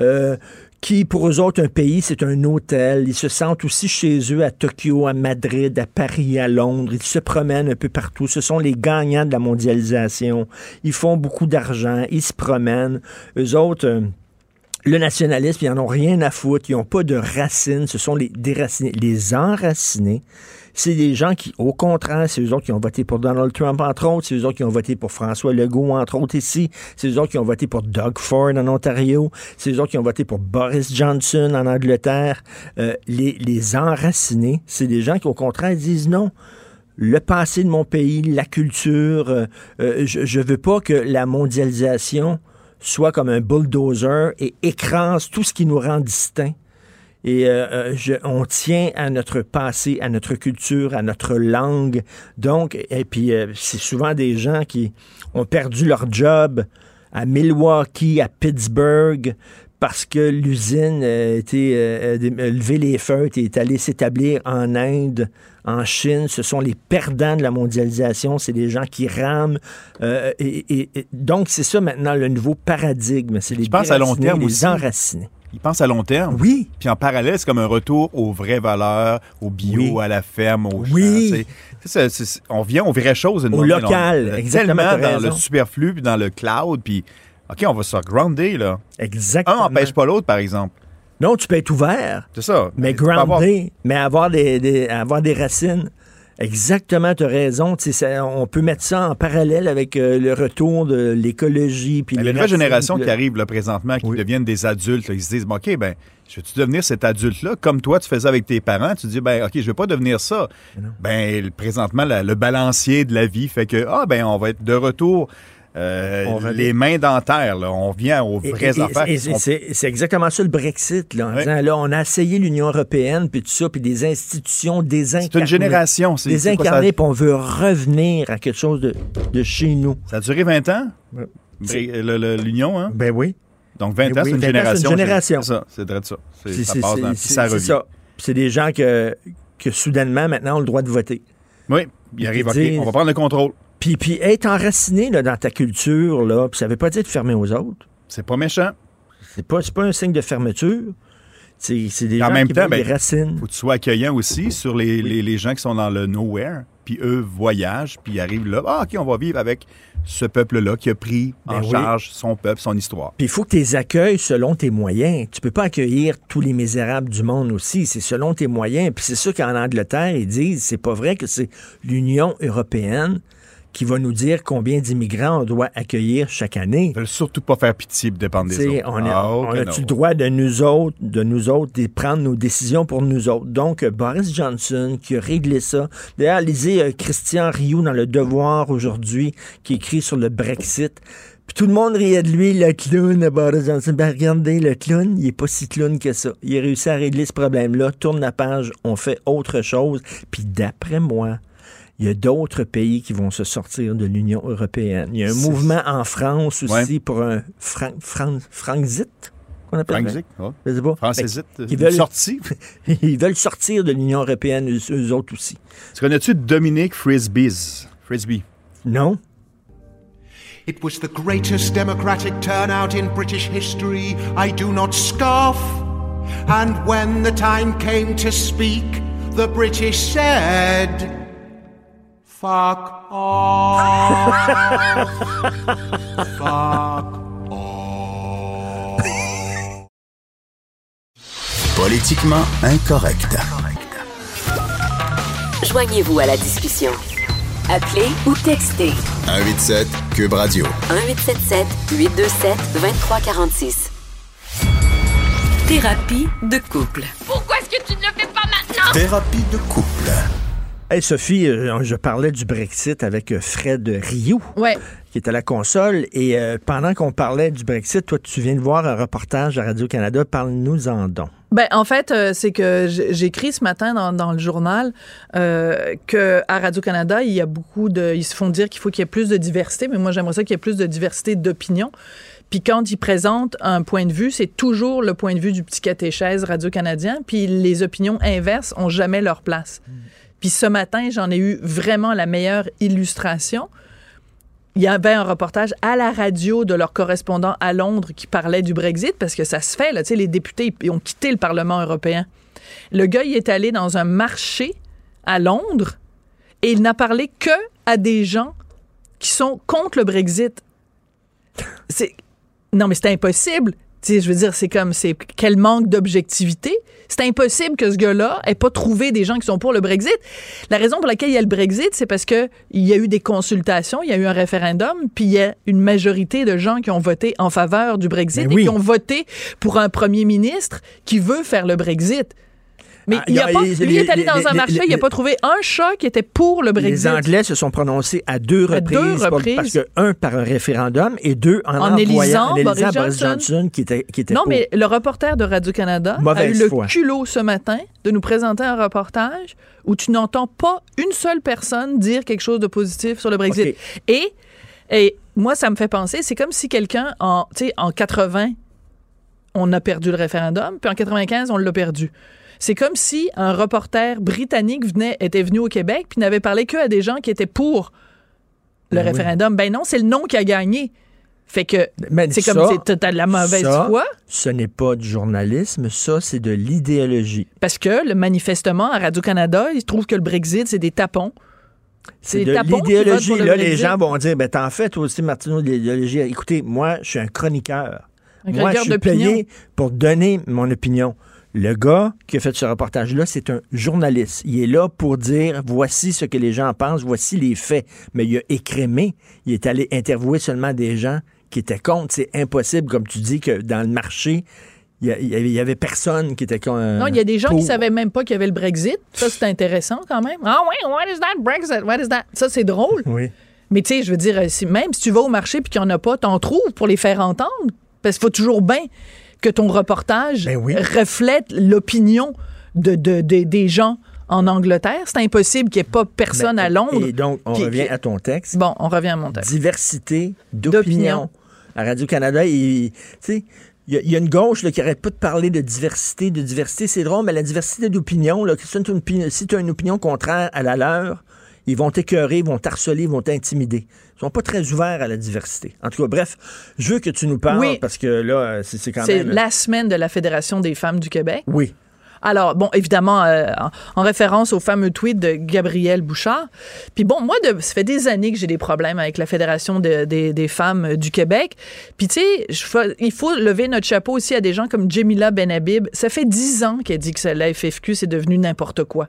euh, qui, pour eux autres, un pays, c'est un hôtel. Ils se sentent aussi chez eux à Tokyo, à Madrid, à Paris, à Londres. Ils se promènent un peu partout. Ce sont les gagnants de la mondialisation. Ils font beaucoup d'argent. Ils se promènent. Eux autres... euh, le nationalisme, ils n'en ont rien à foutre. Ils n'ont pas de racines. Ce sont les déracinés. Les enracinés, c'est des gens qui, au contraire, c'est eux autres qui ont voté pour Donald Trump, entre autres. C'est eux autres qui ont voté pour François Legault, entre autres, ici. C'est eux autres qui ont voté pour Doug Ford en Ontario. C'est eux autres qui ont voté pour Boris Johnson en Angleterre. Euh, les, enracinés, c'est des gens qui, au contraire, disent non le passé de mon pays, la culture. euh, euh, je ne veux pas que la mondialisation soit comme un bulldozer et écrase tout ce qui nous rend distincts. Et euh, euh, on tient à notre passé, à notre culture, à notre langue. Donc, et puis euh, c'est souvent des gens qui ont perdu leur job à Milwaukee, à Pittsburgh, parce que l'usine a levé les feutres et est allée s'établir en Inde, en Chine. Ce sont les perdants de la mondialisation. C'est des gens qui rament. euh, et, et- et donc, c'est ça maintenant le nouveau paradigme. C'est les Je pense à long terme les aussi. enracinés. Ils pensent à long terme. Oui. Puis en parallèle, c'est comme un retour aux vraies valeurs, au bio, Oui. à la ferme, au champ, Oui. sais. C'est on vient aux vraies choses. une Au moment, local, on exactement, Tellement dans le superflu, puis dans le cloud, puis OK, on va se grounder, là. Exactement. Un n'empêche pas l'autre, par exemple. Non, tu peux être ouvert, C'est ça. mais avoir- mais avoir des, des- avoir des racines. Exactement, tu as raison. Ça- on peut mettre ça en parallèle avec euh, le retour de l'écologie. puis Il y a les une nouvelle génération qui arrive là, présentement, qui deviennent des adultes. là. Ils se disent, bon, OK, ben, je veux-tu devenir cet adulte-là comme toi, tu faisais avec tes parents? Tu dis, ben, OK, je veux pas devenir ça. Ben, présentement, la- le balancier de la vie fait que, ah, ben, on va être de retour. Euh, les mains dans terre, là. on vient aux vraies et- affaires. et- qui sont- C'est exactement ça le Brexit. Là, en Ouais. disant, là, on a essayé l'Union européenne, puis tout ça, puis des institutions désincarnées. C'est une génération. c'est- Désincarnées, puis on veut revenir à quelque chose de, de chez nous. Ça a duré 20 ans? L'Union, hein? Ben oui. Donc 20 Ben ans, oui, c'est une 20 ans, c'est génération. génération. C'est ça, c'est vrai ça. Ça passe dans, c'est- puis ça c'est revient. ça. C'est des gens que, que soudainement, maintenant, ont le droit de voter. Oui, il arrive, OK, on va prendre le contrôle. Puis, puis être enraciné là, dans ta culture, là, puis ça veut pas dire de fermer aux autres. C'est pas méchant. C'est pas, pas un signe de fermeture. C'est des En gens même qui temps, ben, des racines. faut que tu sois accueillant aussi sur les, les, les gens qui sont dans le nowhere, puis eux voyagent, puis arrivent là. Ah, OK, on va vivre avec ce peuple-là qui a pris en Ben oui. charge son peuple, son histoire. Puis il faut que tu les accueilles selon tes moyens. Tu peux pas accueillir tous les misérables du monde aussi. C'est selon tes moyens. Puis c'est ça qu'en Angleterre, ils disent, c'est pas vrai que c'est l'Union européenne qui va nous dire combien d'immigrants on doit accueillir chaque année. Ils veulent surtout pas faire pitié et dépendre des autres. on a, Ah, on le droit de nous autres, de nous autres, de prendre nos décisions pour nous autres? Donc, Boris Johnson qui a réglé ça. D'ailleurs, lisez euh, Christian Rioux dans Le Devoir aujourd'hui, qui écrit sur le Brexit. Puis tout le monde riait de lui, le clown, Boris Johnson. Ben, regardez, le clown, il est pas si clown que ça. Il a réussi à régler ce problème-là. Tourne la page, on fait autre chose. Puis d'après moi, il y a d'autres pays qui vont se sortir de l'Union européenne. Il y a un mouvement en France aussi Ouais. pour un Fran Fran Frankzit, qu'on appelle Frank ouais. Je sais pas. Une qu'ils veulent- sortie. Ils veulent sortir de l'Union européenne, eux, eux autres aussi. Tu connais-tu Dominique Frisbees? Frisbee. Non? It was the greatest democratic turnout in British history. I do not scoff. And when the time came to speak, the British said, Fuck off. Fuck Politiquement incorrect. Joignez-vous à la discussion. Appelez ou textez 187 Cube Radio. 1877 827 2346. Thérapie de couple. Pourquoi est-ce que tu ne le fais pas maintenant? Thérapie de couple. Hey Sophie, euh, je parlais du Brexit avec euh, Fred Rioux, Ouais. qui est à la console. Et euh, pendant qu'on parlait du Brexit, toi, tu viens de voir un reportage à Radio-Canada. Parle-nous en don. Ben, en fait, c'est que j- j'ai écrit ce matin dans, dans le journal euh, que à Radio-Canada, il y a beaucoup de. Ils se font dire qu'il faut qu'il y ait plus de diversité, mais moi, j'aimerais ça qu'il y ait plus de diversité d'opinion. Puis quand ils présentent un point de vue, c'est toujours le point de vue du petit catéchèse radio-canadien, puis les opinions inverses ont jamais leur place. Puis ce matin, j'en ai eu vraiment la meilleure illustration. Il y avait un reportage à la radio de leur correspondant à Londres qui parlait du Brexit parce que ça se fait, là, tu sais, les députés ont quitté le Parlement européen. Le gars, il est allé dans un marché à Londres et il n'a parlé que à des gens qui sont contre le Brexit. C'est non, mais c'est impossible. Tu sais, je veux dire, c'est comme, c'est quel manque d'objectivité? C'est impossible que ce gars-là ait pas trouvé des gens qui sont pour le Brexit. La raison pour laquelle il y a le Brexit, c'est parce que il y a eu des consultations, il y a eu un référendum, puis il y a une majorité de gens qui ont voté en faveur du Brexit Ben et qui ont voté pour un premier ministre qui veut faire le Brexit. Mais Ah, il a y a- pas, les- lui est allé les- dans un marché, les- il n'a pas trouvé un chat qui était pour le Brexit. Les Anglais se sont prononcés à deux À deux reprises. pour- reprises. Parce que, un, par un référendum, et deux, en, En élisant en Boris Boris Johnson. Johnson, qui était, qui était Non, pour. mais le reporter de Radio-Canada a eu le foi. culot ce matin de nous présenter un reportage où tu n'entends pas une seule personne dire quelque chose de positif sur le Brexit. Et, et moi, ça me fait penser, c'est comme si quelqu'un, en, tu sais, en 80, on a perdu le référendum, puis en 95, on l'a perdu. C'est comme si un reporter britannique venait, était venu au Québec puis n'avait parlé que à des gens qui étaient pour le Ben oui. référendum. Ben non, c'est le non qui a gagné. Fait que c'est comme si t'as de la mauvaise ça, foi. Ce n'est pas du journalisme, ça, c'est de l'idéologie. Parce que, le, manifestement, à Radio-Canada, ils trouvent que le Brexit, c'est des tapons. C'est des de l'idéologie. le Là, les gens vont dire, ben, t'en fais toi aussi, Martineau, de l'idéologie. Écoutez, moi, je suis un chroniqueur. Un moi, chroniqueur je suis payé pour donner mon opinion. Le gars qui a fait ce reportage-là, c'est un journaliste. Il est là pour dire voici ce que les gens pensent, voici les faits. Mais il a écrémé. Il est allé interviewer seulement des gens qui étaient contre. C'est impossible, comme tu dis, que dans le marché, il y, a- il y avait, personne qui était contre. Non, il y a des gens pour. qui savaient même pas qu'il y avait le Brexit. Ça, c'est intéressant quand même. Ah oui, what is that Brexit? What is that? Ça, c'est drôle. Oui. Mais tu sais, je veux dire, si- même si tu vas au marché puis qu'il n'y en a pas, t'en trouves pour les faire entendre? Parce qu'il faut toujours bien que ton reportage Ben reflète l'opinion de, de- de- des gens en Angleterre. C'est impossible qu'il n'y ait pas personne Ben, à Londres. Et donc, on qui- revient qui- à ton texte. Bon, on revient à mon texte. Diversité D'opinion. À Radio-Canada, il- y, a- il y a une gauche là, qui arrête pas de parler de diversité, de diversité. C'est drôle, mais la diversité d'opinion, si tu as une opinion contraire à la leur, ils vont t'écœurer, ils vont t'harceler, ils vont t'intimider. Ils sont pas très ouverts à la diversité. En tout cas, bref, je veux que tu nous parles Oui. parce que là, c'est quand C'est même... la semaine de la Fédération des femmes du Québec. Oui. Alors, bon, évidemment, euh, en, en référence au fameux tweet de Gabrielle Bouchard. Puis bon, moi, de, ça fait des années que j'ai des problèmes avec la Fédération de- des- des femmes euh, du Québec. Puis tu sais, il faut lever notre chapeau aussi à des gens comme Jemila Benhabib. Ça fait dix ans qu'elle dit que la FFQ, c'est devenu n'importe quoi.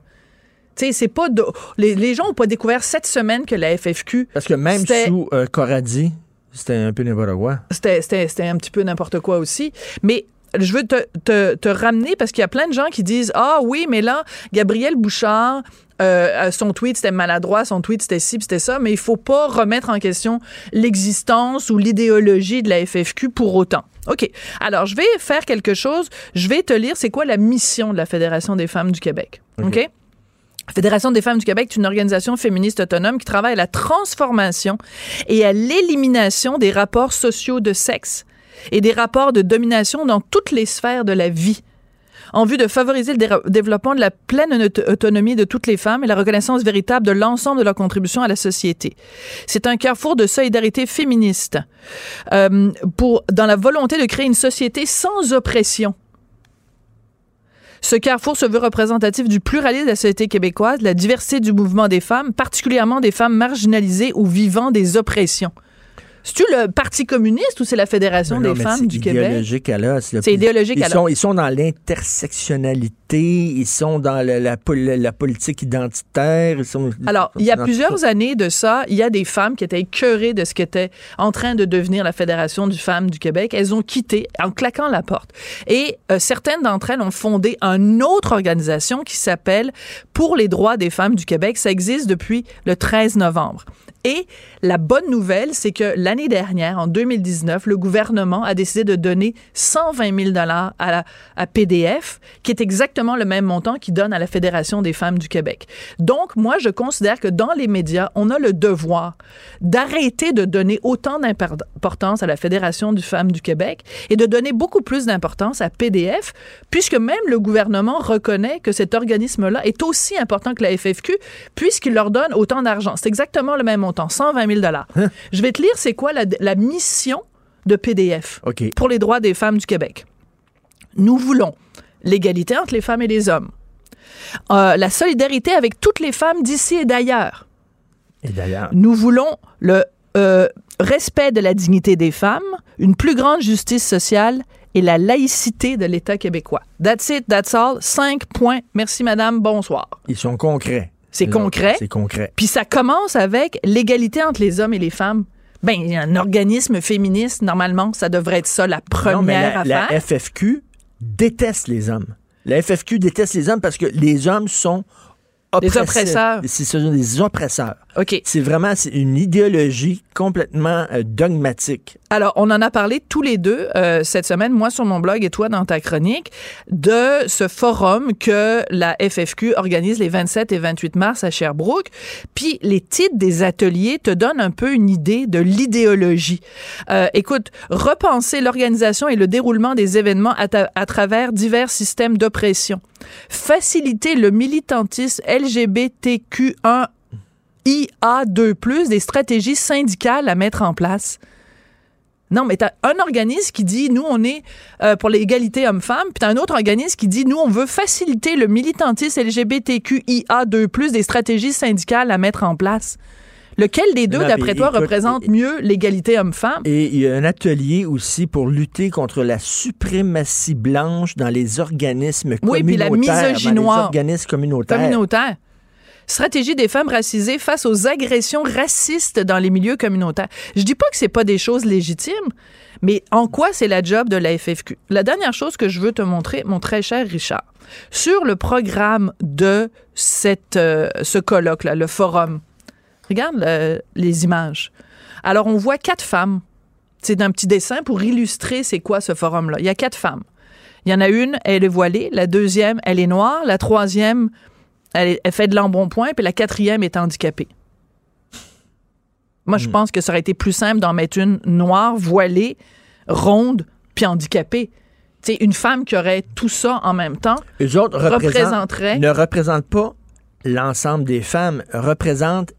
Sais, c'est pas... de- les, les gens n'ont pas découvert cette semaine que la FFQ... Parce que même sous euh, Coradi, c'était un peu n'importe quoi. c'était, un petit peu n'importe quoi aussi. Mais je veux te, te, te ramener parce qu'il y a plein de gens qui disent Ah oui, mais là, Gabriel Bouchard, euh, son tweet c'était maladroit, son tweet c'était ci, c'était ça, mais il faut pas remettre en question l'existence ou l'idéologie de la FFQ pour autant. OK. Alors, je vais faire quelque chose. Je vais te lire c'est quoi la mission de la Fédération des femmes du Québec? OK? La Fédération des femmes du Québec est une organisation féministe autonome qui travaille à la transformation et à l'élimination des rapports sociaux de sexe et des rapports de domination dans toutes les sphères de la vie. en vue de favoriser le dé- développement de la pleine auto- autonomie de toutes les femmes et la reconnaissance véritable de l'ensemble de leur contribution à la société. C'est un carrefour de solidarité féministe euh, pour, dans la volonté de créer une société sans oppression. Ce carrefour se veut représentatif du pluralisme de la société québécoise, la diversité du mouvement des femmes, particulièrement des femmes marginalisées ou vivant des oppressions. C'est-tu le Parti communiste ou c'est la Fédération non, des femmes du Québec? idéologique à l'os. là. C'est idéologique ils à sont. Ils sont dans l'intersectionnalité, ils sont dans la, pol- la politique identitaire. Ils sont, Alors, il y a plusieurs années de ça, il y a des femmes qui étaient écœurées de ce qu'était en train de devenir la Fédération du femmes du Québec. Elles ont quitté en claquant la porte. Et euh, certaines d'entre elles ont fondé une autre organisation qui s'appelle Pour les droits des femmes du Québec. Ça existe depuis le 13 novembre. Et la bonne nouvelle, c'est que l'année dernière, en 2019, le gouvernement a décidé de donner 120 000 dollars à, à PDF, qui est exactement le même montant qu'il donne à la Fédération des femmes du Québec. Donc, moi, je considère que dans les médias, on a le devoir d'arrêter de donner autant d'importance à la Fédération des femmes du Québec et de donner beaucoup plus d'importance à PDF, puisque même le gouvernement reconnaît que cet organisme-là est aussi important que la FFQ, puisqu'il leur donne autant d'argent. C'est exactement le même montant, 120 000 Je vais te lire c'est quoi la, la mission de PDF pour les droits des femmes du Québec. Nous voulons l'égalité entre les femmes et les hommes, euh, la solidarité avec toutes les femmes d'ici et d'ailleurs. Et d'ailleurs, Nous voulons le euh, respect de la dignité des femmes, une plus grande justice sociale et la laïcité de l'État québécois. That's it, that's all. Cinq points. Merci, madame. Bonsoir. ils sont concrets. C'est concret. C'est concret. Puis ça commence avec l'égalité entre les hommes et les femmes. Ben, il y a un organisme féministe, normalement, ça devrait être ça, la première Non, mais la, la affaire. FFQ déteste les hommes. La FFQ déteste les hommes parce que les hommes sont Des oppresseurs. C'est ce sont des oppresseurs. OK. C'est vraiment c'est une idéologie complètement euh, dogmatique. Alors, on en a parlé tous les deux euh, cette semaine, moi sur mon blog et toi dans ta chronique, de ce forum que la FFQ organise les 27 et 28 mars à Sherbrooke. Puis les titres des ateliers te donnent un peu une idée de l'idéologie. Euh, écoute, repenser l'organisation et le déroulement des événements à, travers divers systèmes d'oppression. Faciliter le militantisme LGBTQ1 IA2+, des stratégies syndicales à mettre en place. Non, mais t'as un organisme qui dit, nous, on est euh, pour l'égalité homme-femme, puis t'as un autre organisme qui dit, nous, on veut faciliter le militantisme LGBTQIA2+, des stratégies syndicales à mettre en place. Lequel des deux, d'après toi, écoute, représente mieux l'égalité homme-femme? Et il y a un atelier aussi pour lutter contre la suprématie blanche dans les organismes Oui, puis la communautaires. dans les organismes communautaires. communautaire. Stratégie des femmes racisées face aux agressions racistes dans les milieux communautaires. Je dis pas que c'est pas des choses légitimes, mais en quoi c'est la job de la FFQ? La dernière chose que je veux te montrer, mon très cher Richard, sur le programme de cette, euh, ce colloque-là, le forum, regarde le- les images. Alors, on voit quatre femmes. C'est d'un petit dessin pour illustrer c'est quoi ce forum-là. Il y a quatre femmes. Il y en a une, elle est voilée. La deuxième, elle est noire. La troisième, elle, fait de l'embonpoint. Puis la quatrième est handicapée. Moi, je pense que ça aurait été plus simple d'en mettre une noire, voilée, ronde, puis handicapée. Une femme qui aurait tout ça en même temps Eux autres représenterait ne représentent pas l'ensemble des femmes, représentent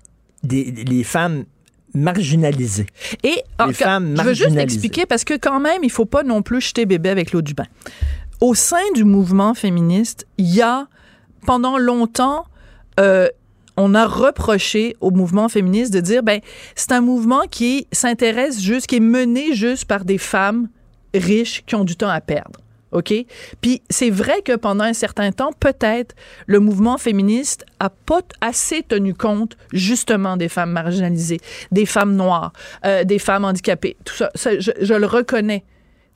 des, les femmes marginalisées. Et Les femmes je veux juste expliquer parce que quand même, il faut pas non plus jeter bébé avec l'eau du bain. Au sein du mouvement féministe, il y a pendant longtemps euh, on a reproché au mouvement féministe de dire ben c'est un mouvement qui s'intéresse juste qui est mené juste par des femmes riches qui ont du temps à perdre. OK? Puis c'est vrai que pendant un certain temps, peut-être, le mouvement féministe a pas assez tenu compte justement des femmes marginalisées, des femmes noires, euh, des femmes handicapées. Tout ça, je le reconnais.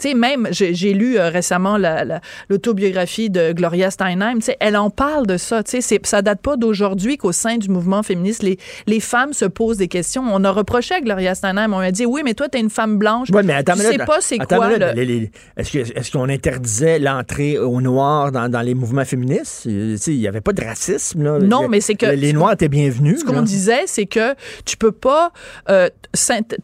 Tu sais, même, j'ai lu euh, récemment la- la- l'autobiographie de Gloria Steinem. Tu sais, elle en parle de ça. Tu sais, ça date pas d'aujourd'hui qu'au sein du mouvement féministe, les, les femmes se posent des questions. On a reproché à Gloria Steinem, on a dit, oui, mais toi, t'es une femme blanche. Oui, mais attends, tu sais minute, pas c'est quoi le- Est-ce que- est-ce qu'on interdisait l'entrée aux Noirs dans, dans les mouvements féministes? Euh, tu sais, Il n'y avait pas de racisme. Là. Non, mais c'est que- Les Noirs étaient bienvenus. Ce qu'on là. disait, c'est que tu peux pas euh,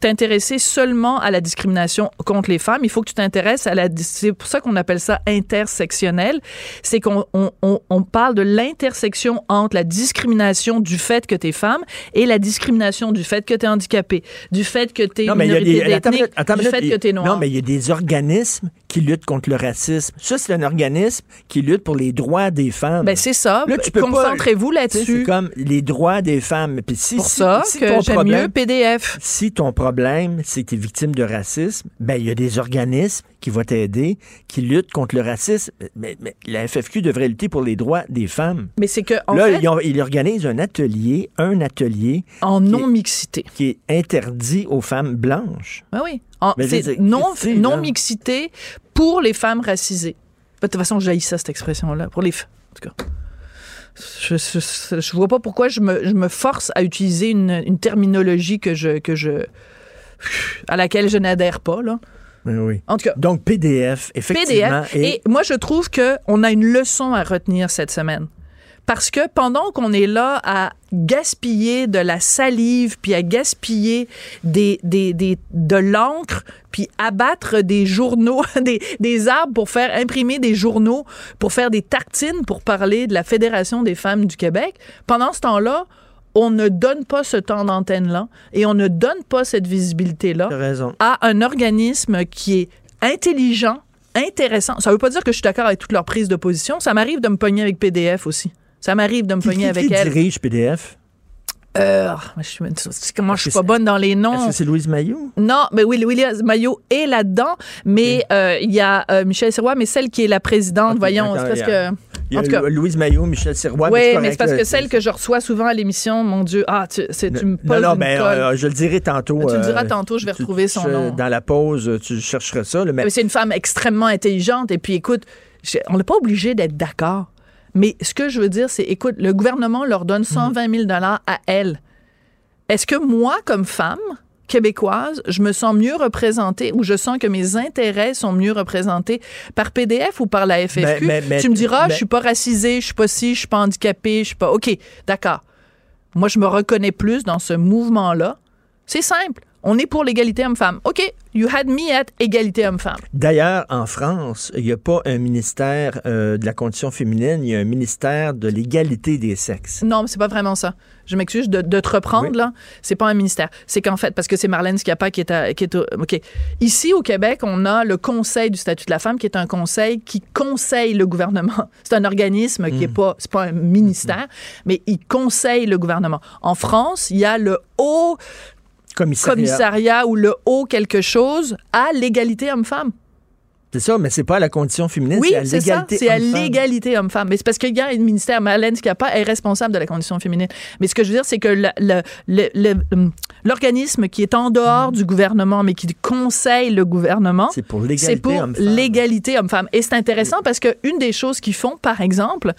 t'intéresser seulement à la discrimination contre les femmes. Il faut que tu t'intéresses m'intéresse, à la- c'est pour ça qu'on appelle ça intersectionnel, c'est qu'on on, on- on parle de l'intersection entre la discrimination du fait que tu es femme et la discrimination du fait que tu es handicapé, du fait que tu es Non, mais il y a minorité des. ethnique, minute, attends une du minute, fait il- que tu es noir. Non, mais il y a des organismes qui luttent contre le racisme. Ça, c'est un organisme qui lutte pour les droits des femmes. Ben, c'est ça. Là, tu peux Concentrez-vous là-dessus. C'est comme les droits des femmes. Puis si, Pour si- ça si que j'aime mieux PDF. Si ton problème, c'est que tu es victime de racisme, ben il y a des organismes qui vont t'aider, qui luttent contre le racisme. Mais, mais la FFQ devrait lutter pour les droits des femmes. Mais c'est que, en Là, fait, ils, ont- ils organisent un atelier, un atelier en non-mixité. qui est interdit aux femmes blanches. Ben oui. En- Mais c'est non, non mixité pour les femmes racisées. De toute façon, j'ai ça, cette expression-là. Pour les f- En tout cas. Je, je, je vois pas pourquoi je me, je me force à utiliser une, une terminologie que je, que je, à laquelle je n'adhère pas, là. Ben oui. En tout cas. Donc, PDF, effectivement. PDF. Et moi, je trouve qu'on a une leçon à retenir cette semaine. Parce que pendant qu'on est là à gaspiller de la salive, puis à gaspiller des, des, des, de l'encre, puis abattre des journaux, des, des arbres pour faire imprimer des journaux, pour faire des tartines pour parler de la Fédération des femmes du Québec, pendant ce temps-là, on ne donne pas ce temps d'antenne-là et on ne donne pas cette visibilité-là à un organisme qui est intelligent, intéressant. Ça veut pas dire que je suis d'accord avec toutes leurs prises de position. Ça m'arrive de me pogner avec PDF aussi. Ça m'arrive de me pogner avec qui elle. dirige PDF? Euh, je suis, comment je suis Est-ce pas bonne dans les Est-ce noms. que c'est Louise Mayou? Non, mais oui, William Maillot est là-dedans, mais euh, il y a euh, Michel Sirois, mais celle qui est la présidente, voyons, c'est parce que... Il y a En tout cas, Lou- Louise Mayou, Michel Sirois. oui, mais c'est parce que celle que je reçois souvent à l'émission, mon Dieu, ah, tu, c'est, tu me Non, poses non, une ben, colle. euh, je le dirai tantôt. Tu le diras tantôt, je vais tu- retrouver son nom. Dans la pause, tu chercheras ça. là, mais Mais c'est une femme extrêmement intelligente. Et puis, écoute, on n'est pas obligé d'être d'accord. Mais ce que je veux dire, c'est, écoute, le gouvernement leur donne 120 000 à elle. Est-ce que moi, comme femme québécoise, je me sens mieux représentée ou je sens que mes intérêts sont mieux représentés par PDF ou par la FFQ? Mais- mais- mais- tu me diras, je suis pas racisée, je suis pas ci, je suis pas handicapée, je suis pas... OK, d'accord. Moi, je me reconnais plus dans ce mouvement-là. C'est simple. On est pour l'égalité homme-femme. OK, you had me at égalité homme-femme. D'ailleurs, en France, il n'y a pas un ministère euh, de la condition féminine, il y a un ministère de l'égalité des sexes. Non, mais c'est pas vraiment ça. Je m'excuse de, de te reprendre, Oui. là. C'est pas un ministère. C'est qu'en fait, parce que c'est Marlène Schiappa qui est, à- qui est au- OK. Ici, au Québec, on a le Conseil du statut de la femme, qui est un conseil qui conseille le gouvernement. C'est un organisme qui est pas, c'est pas un ministère, mais il conseille le gouvernement. En France, il y a le haut Commissariat. commissariat ou le haut quelque chose à l'égalité homme-femme. C'est ça, mais c'est pas à la condition féminine, Oui, c'est à c'est ça. l'égalité. C'est à l'égalité homme-femme. Mais c'est parce qu'il y a un ministère, Marlène Schiappa est responsable de la condition féminine. Mais ce que je veux dire, c'est que hum, l'organisme qui est en dehors du gouvernement, mais qui conseille le gouvernement, C'est pour c'est l'égalité pour homme-femme. l'égalité homme-femme. Et c'est intéressant parce que une des choses qu'ils font, par exemple,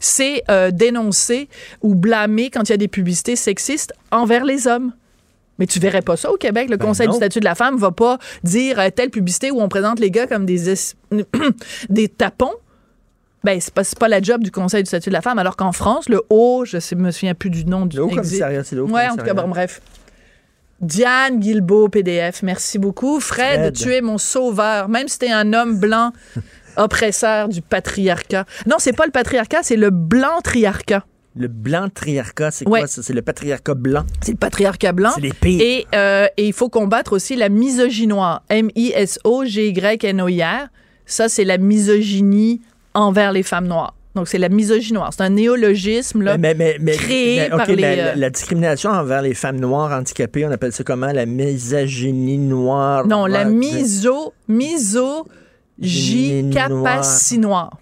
c'est euh, dénoncer ou blâmer quand il y a des publicités sexistes envers les hommes. Mais tu verrais pas ça au Québec. Le Ben Conseil non. du statut de la femme va pas dire euh, telle publicité où on présente les gars comme des, es- des tapons. Ben, c'est pas, pas la job du Conseil du statut de la femme. Alors qu'en France, le haut, je sais, me souviens plus du nom du Le haut commissariat, c'est le haut Ouais, en tout cas, bon, bref. Diane Guilbeault, PDF, merci beaucoup. Fred, Fred. tu es mon sauveur. Même si t'es un homme blanc oppresseur du patriarcat. Non, c'est pas le patriarcat, c'est le blanc triarcat. Le blanc triarcat, c'est Ouais. quoi ça? C'est le patriarcat blanc? C'est le patriarcat blanc. C'est les pires. Et, euh, et il faut combattre aussi la misogynie noire. M-I-S-O-G-Y-N-O-I-R. Ça, c'est la misogynie envers les femmes noires. Donc, c'est la misogynie noire. C'est un néologisme, là. mais, mais, mais, créé mais, OK, par les, la, euh, la discrimination envers les femmes noires handicapées, on appelle ça comment? La misogynie noire. Non, la miso, miso, Génie capaci noire.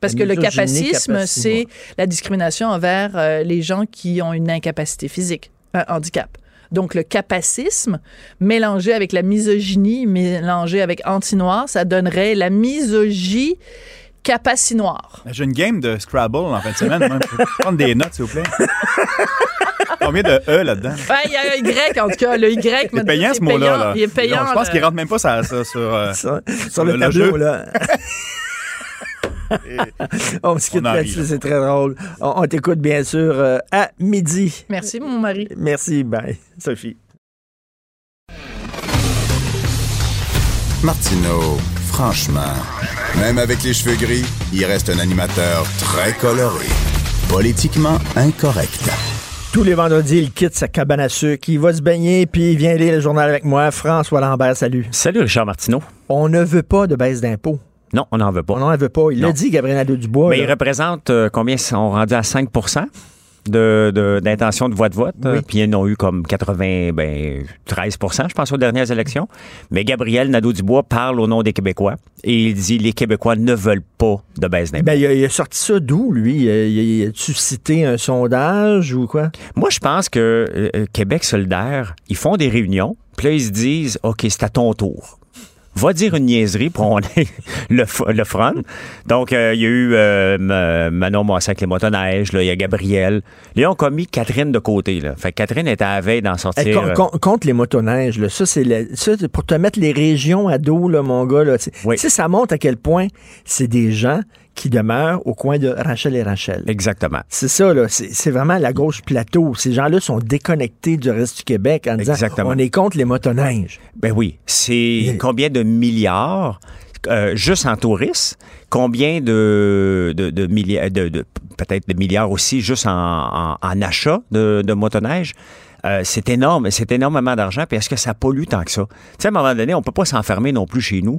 Parce La que le capacisme, capaci c'est la discrimination envers euh, les gens qui ont une incapacité physique, un handicap. Donc, le capacisme, mélangé avec la misogynie, mélangé avec anti-noir, ça donnerait la misogynie capacinoire. J'ai une game de Scrabble en fin de semaine. moi. Je peux prendre des notes, s'il vous plaît. Combien de E là-dedans? Ouais, il y a un Y, en tout cas. Le Y, C'est me dit, payant, c'est ce mot-là. Il est payant. Non, je pense là. qu'il rentre même pas ça, ça sur... euh, Sur, sur le, le tableau, jeu. là. On se quitte là-dessus, là. c'est très drôle. On, on t'écoute, bien sûr, euh, à midi. Merci, mon mari. Merci, bye, Sophie. Martineau, franchement, même avec les cheveux gris, il reste un animateur très coloré. Politiquement incorrect. Tous les vendredis, il quitte sa cabane à sucre, il va se baigner, puis il vient lire le journal avec moi. François Lambert, salut. Salut Richard Martineau. On ne veut pas de baisse d'impôts. Non, on n'en veut pas. On n'en veut pas. Il l'a dit, Gabriel Nadeau-Dubois. Mais là. il représente euh, combien ils sont rendus à 5 de, de- d'intention de voix de vote. euh, Puis ils en ont eu comme 80, ben, 13% je pense, aux dernières élections. Mais Gabriel Nadeau-Dubois parle au nom des Québécois et il dit les Québécois ne veulent pas de baisse d'impôts. Ben, il, a, il a sorti ça d'où, lui? Il a, il a- a-tu cité un sondage ou quoi? Moi, je pense que euh, Québec solidaire, ils font des réunions, puis là, ils se disent, OK, c'est à ton tour. Va dire une niaiserie pour on le, le front. Donc, euh, il y a eu euh, Manon Moissac, avec les motoneiges, là, il y a Gabriel. Ils ont commis Catherine de côté. Là. Fait que Catherine était à la veille d'en sortir. Hey, con- euh, con- contre les motoneiges, là, ça, c'est pour te mettre les régions à dos, là, mon gars. Là, sais, ça montre à quel point c'est des gens qui demeurent au coin de Rachel et Rachel. Exactement. C'est ça, là. C'est vraiment la gauche plateau. Ces gens-là sont déconnectés du reste du Québec en disant Exactement. on est contre les motoneiges. Ben oui. C'est combien de milliards euh, juste en tourisme? Combien de, de, de milliards, de, de- peut-être de milliards aussi juste en, en, en achat de, de motoneige? Euh, c'est énorme, c'est énormément d'argent. Puis est-ce que ça pollue tant que ça? Tu sais, à un moment donné, on peut pas s'enfermer non plus chez nous,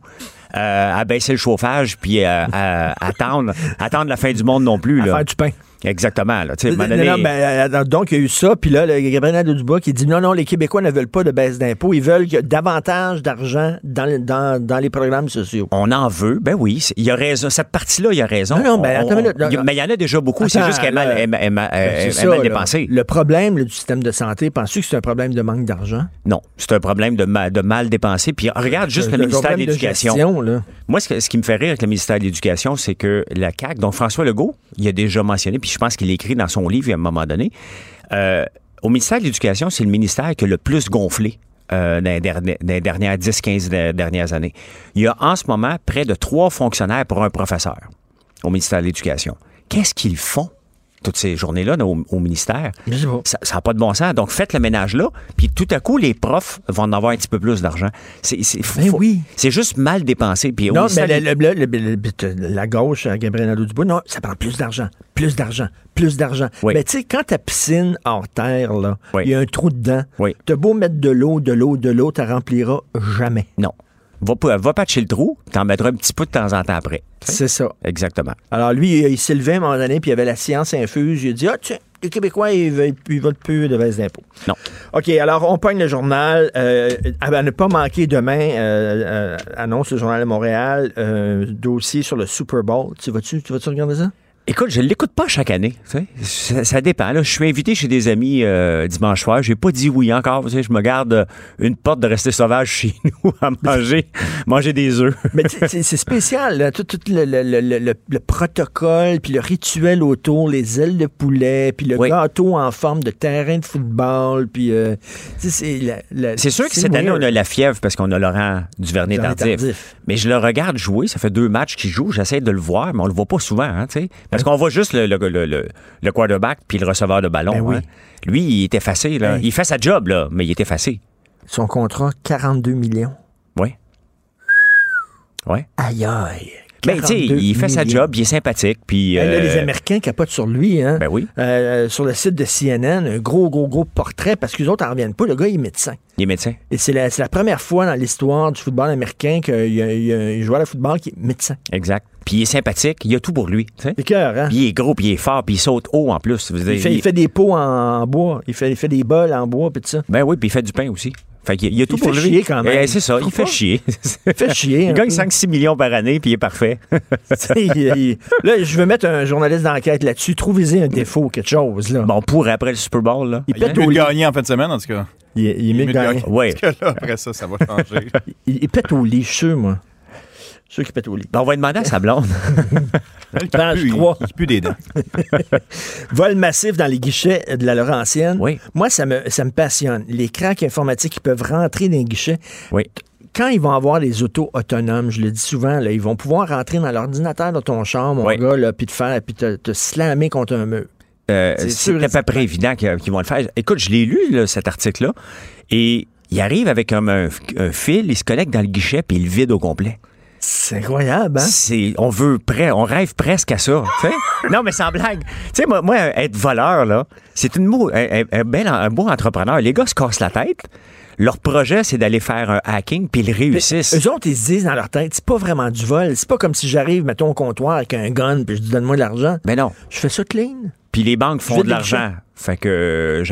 euh, à baisser le chauffage, puis euh, à, attendre, attendre la fin du monde non plus. Là. faire du pain. Exactement. Là. Non, donné- non, ben, euh, donc, il y a eu ça. Puis là, le Gabriel Nadeau-Dubois qui dit non, non, les Québécois ne veulent pas de baisse d'impôts. Ils veulent davantage d'argent dans, dans, dans les programmes sociaux. On en veut, ben oui. Il y a raison. Cette partie-là, il y a raison. Non, non, ben, attends on- mais il y en a déjà beaucoup. C'est juste qu'elle est mal, dépensée. Le problème là, du système de santé, penses-tu que c'est un problème de manque d'argent? Non, c'est un problème de, ma- de mal dépensé. Puis regarde juste le ministère de l'Éducation. Moi, ce, que- ce qui me fait rire avec le ministère de l'Éducation, c'est que la CAQ, donc François Legault, il a déjà mentionné, puis je pense qu'il l'écrit dans son livre à un moment donné, euh, au ministère de l'Éducation, c'est le ministère qui a le plus gonflé. euh, dans, les dernières- dernières 10-15 de- dernières années. Il y a en ce moment près de trois fonctionnaires pour un professeur au ministère de l'Éducation. Qu'est-ce qu'ils font? Toutes ces journées-là au, au ministère? Ça n'a pas de bon sens. Donc, faites le ménage là, puis tout à coup, les profs vont en avoir un petit peu plus d'argent. C'est faut- faut- c'est juste mal dépensé. Puis Non, mais le- le- le- le- le- la gauche, euh, Gabriel Nadeau-Dubois, non, ça prend plus d'argent, plus d'argent, plus d'argent. Mais tu sais, quand ta piscine hors terre, il y a un trou dedans, t'as beau mettre de l'eau, de l'eau, de l'eau, tu rempliras jamais. Non. Va, va patcher le trou, t'en mettras un petit peu de temps en temps après. C'est ça. Exactement. Alors lui, il s'est levé à un moment donné, puis il y avait la science infuse. Il a dit, ah tiens, les Québécois, ils veulent, ils veulent plus de baisse d'impôts. Non. OK, alors on pogne le journal. Euh, à ne pas manquer demain, euh, euh, annonce le journal de Montréal, dossier sur le Super Bowl. Tu vas-tu, tu vas-tu regarder ça? Écoute, je l'écoute pas chaque année. Ça, ça dépend. là. Je suis invité chez des amis euh, dimanche soir. J'ai pas dit oui encore. tu sais. Je me garde euh, une porte de rester sauvage chez nous à manger, manger des œufs. Mais c'est spécial, là, tout, tout le, le- le- le- le- le protocole, puis le rituel autour, les ailes de poulet, puis le gâteau en forme de terrain de football, puis euh, c'est sûr que cette année, on a la fièvre parce qu'on a Laurent Duvernay Duvernay tardif. Tardif. Mais je le regarde jouer. Ça fait deux matchs qu'il joue. J'essaie de le voir, mais on le voit pas souvent. Hein, tu sais. Parce qu'on voit juste le, le, le- le- le quarterback puis le receveur de ballon. Ben oui. hein. Lui, il est effacé. Là. Il fait sa job, là, mais il est effacé. Son contrat, 42 millions. Oui. Oui. Aïe, aïe. Ben, tu sais, 42 il fait sa job, il est sympathique. Puis, Hey, là, euh, les Américains capotent sur lui. Hein? Ben oui. Euh, sur le site de CNN, un gros, gros, gros portrait, parce que les autres n'en reviennent pas. Le gars, il est médecin. Il est médecin. Et c'est la, c'est la première fois dans l'histoire du football américain qu'il y a, il y a un joueur de football qui est médecin. Exact. Puis il est sympathique, il a tout pour lui. C'est cœur, hein? Puis il est gros, puis il est fort, puis il saute haut en plus. Dire, Il fait, il fait des pots en bois. Il fait, il fait des bols en bois, puis tout ça. Ben oui, puis il fait du pain aussi. Fait qu'il il a tout Il pour fait lui. chier quand même. Eh, c'est ça, il fait chier. Il fait chier. Il un gagne peu. 5-6 millions par année, puis il est parfait. Il- il- là, je veux mettre un journaliste d'enquête là-dessus. Trouvez-y un défaut, quelque chose. Là. Bon, pour après le Super Bowl, là. Il Il pète au gagner en fin de semaine, en tout cas. Il, il mieux de gagner. Oui. Parce que là, après ça, ça va changer. Il, il pète au lit, je suis sûr, moi. Je suis sûr qu'il pète au lit. Ben, on va demander à sa blonde. Page il, 3. il pue des dents. Vol massif dans les guichets de la Laurentienne. Oui. Moi, ça me, ça me passionne. Les cracks informatiques qui peuvent rentrer dans les guichets. Oui. Quand ils vont avoir les autos autonomes, je le dis souvent, là, ils vont pouvoir rentrer dans l'ordinateur de ton char, mon Oui. gars, là, puis te faire, puis te, te slammer contre un mur. Euh, C'est à peu près évident qu'ils vont le faire. Écoute, je l'ai lu, là, cet article-là, et il arrive avec un, un fil, il se connecte dans le guichet, puis il le vide au complet. C'est incroyable, hein? C'est, on veut près, on rêve presque à ça. non, mais sans blague. Tu sais, moi, moi, être voleur, là, c'est une un, un- bel, un beau entrepreneur. Les gars se cassent la tête. Leur projet, c'est d'aller faire un hacking, puis ils réussissent. Eux autres, ils se disent dans leur tête, c'est pas vraiment du vol. C'est pas comme si j'arrive, mettons, au comptoir avec un gun, puis je dis donne-moi de l'argent. Mais non. Je fais ça clean. Puis les banques font de l'argent. Fait que euh,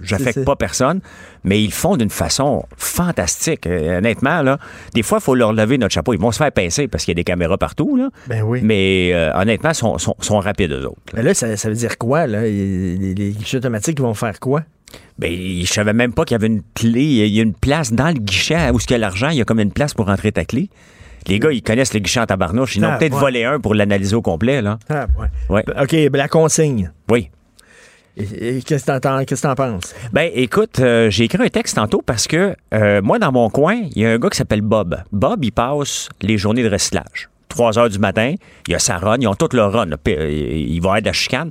j'affecte pas personne, mais ils le font d'une façon fantastique. Euh, honnêtement, là, des fois, il faut leur lever notre chapeau. Ils vont se faire pincer parce qu'il y a des caméras partout. Là. Ben oui. Mais euh, honnêtement, ils sont, sont, sont rapides, eux autres. Mais là, ça, ça veut dire quoi, là? Les guichets automatiques vont faire quoi? Ben, je savais même pas qu'il y avait une clé. Il y a une place dans le guichet où il y a l'argent. Il y a comme une place pour rentrer ta clé. Les gars, ils connaissent le guichet en tabarnouche. Ils en Ah, ont peut-être ouais. volé un pour l'analyser au complet. Là. Ah, ouais. Ouais. OK, ben, la consigne. Oui. Et, et qu'est-ce que t'en penses? Ben, écoute, euh, j'ai écrit un texte tantôt parce que euh, moi, dans mon coin, il y a un gars qui s'appelle Bob. Bob, il passe les journées de recyclage. 3 heures du matin, il y a sa run, ils ont toute leur run. là. Euh, Il va y avoir de la chicane.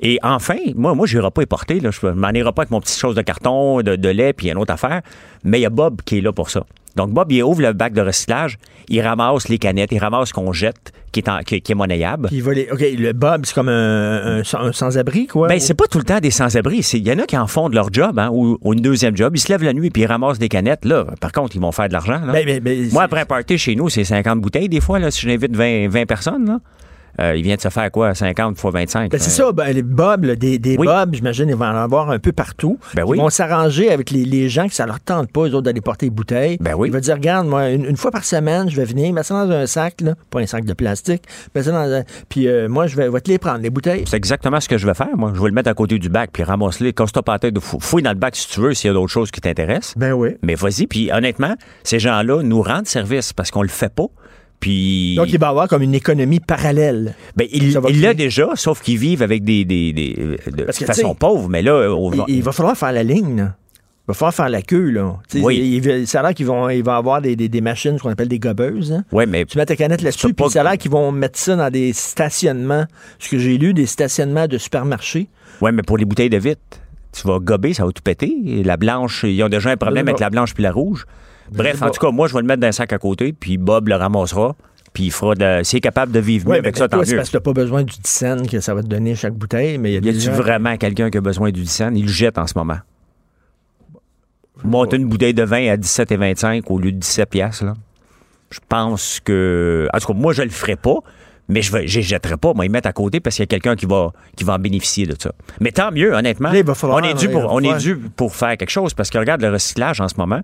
Et enfin, moi, moi, je n'irai pas y porter. Là. Je m'en irai pas avec mon petit chose de carton, de, de lait, puis une autre affaire. Mais il y a Bob qui est là pour ça. Donc, Bob, il ouvre le bac de recyclage, il ramasse les canettes, il ramasse ce qu'on jette, qui est, en- qui, qui est monnayable. Il va les- OK, le Bob, c'est comme un, un sans- un sans-abri, quoi? Ben, c'est pas tout le temps des sans-abri. C'est- Il y en a qui en font de leur job, hein, ou, ou une deuxième job. Ils se lèvent la nuit puis ils ramassent des canettes. Là, par contre, ils vont faire de l'argent. Ben, ben, ben, Moi, après un party chez nous, c'est 50 bouteilles des fois. Là, si j'invite 20, 20 personnes, là, euh, il vient de se faire quoi? 50 fois 25? Ben, c'est Euh, ça, ben, les Bob, là, des, des Oui. J'imagine, ils vont en avoir un peu partout. Ben ils oui. vont s'arranger avec les, les gens que ça leur tente pas, eux autres, d'aller porter des bouteilles. Ben oui. Ils vont dire, regarde, moi, une, une fois par semaine, je vais venir, mettre ça dans un sac, là, pas un sac de plastique, mettre ça dans un- Puis euh, moi, je vais, vais te les prendre, les bouteilles. C'est exactement ce que je vais faire, moi. Je vais le mettre à côté du bac, puis ramasse-les. Casse-toi pas tête. Fou- Fouille dans le bac si tu veux, s'il y a d'autres choses qui t'intéressent. Ben oui. Mais vas-y. Puis honnêtement, ces gens-là nous rendent service parce qu'on le fait pas. Puis. Donc, il va y avoir comme une économie parallèle. Ben, il l'a déjà, sauf qu'ils vivent avec des, des, des- euh, de Parce que, façon pauvre. Mais là, on Il, il va falloir faire la ligne, là. Il va falloir faire la queue, là. Oui. il- ça a l'air qu'ils vont, il va avoir des, des- des machines, ce qu'on appelle des gobeuses. hein. Mais Tu mets ta canette là-dessus, puis ça a l'air qu'ils vont mettre ça dans des stationnements. Ce que j'ai lu, des stationnements de supermarchés. Ouais, mais pour les bouteilles de vitre, tu vas gober, ça va tout péter. La blanche, ils ont déjà un problème avec la blanche puis la rouge. Bref, sais en tout cas, moi, je vais le mettre dans un sac à côté, puis Bob le ramassera, puis il fera de... S'il est capable de vivre mieux avec ça, tant toi, c'est mieux. parce que t'as pas besoin du dixaine que ça va te donner chaque bouteille, mais il y a Y a-tu gens- vraiment quelqu'un qui a besoin du 10 Il le jette en ce moment. Monter une bouteille de vin à 17,25 au lieu de 17 piastres, là. Je pense que... En tout cas, moi, je le ferai pas, mais je ne jetterai pas. Moi, ils mettre à côté parce qu'il y a quelqu'un qui va, qui va en bénéficier de ça. Mais tant mieux, honnêtement. Là, falloir- on est dû pour, on est dû pour faire quelque chose parce que regarde le recyclage en ce moment.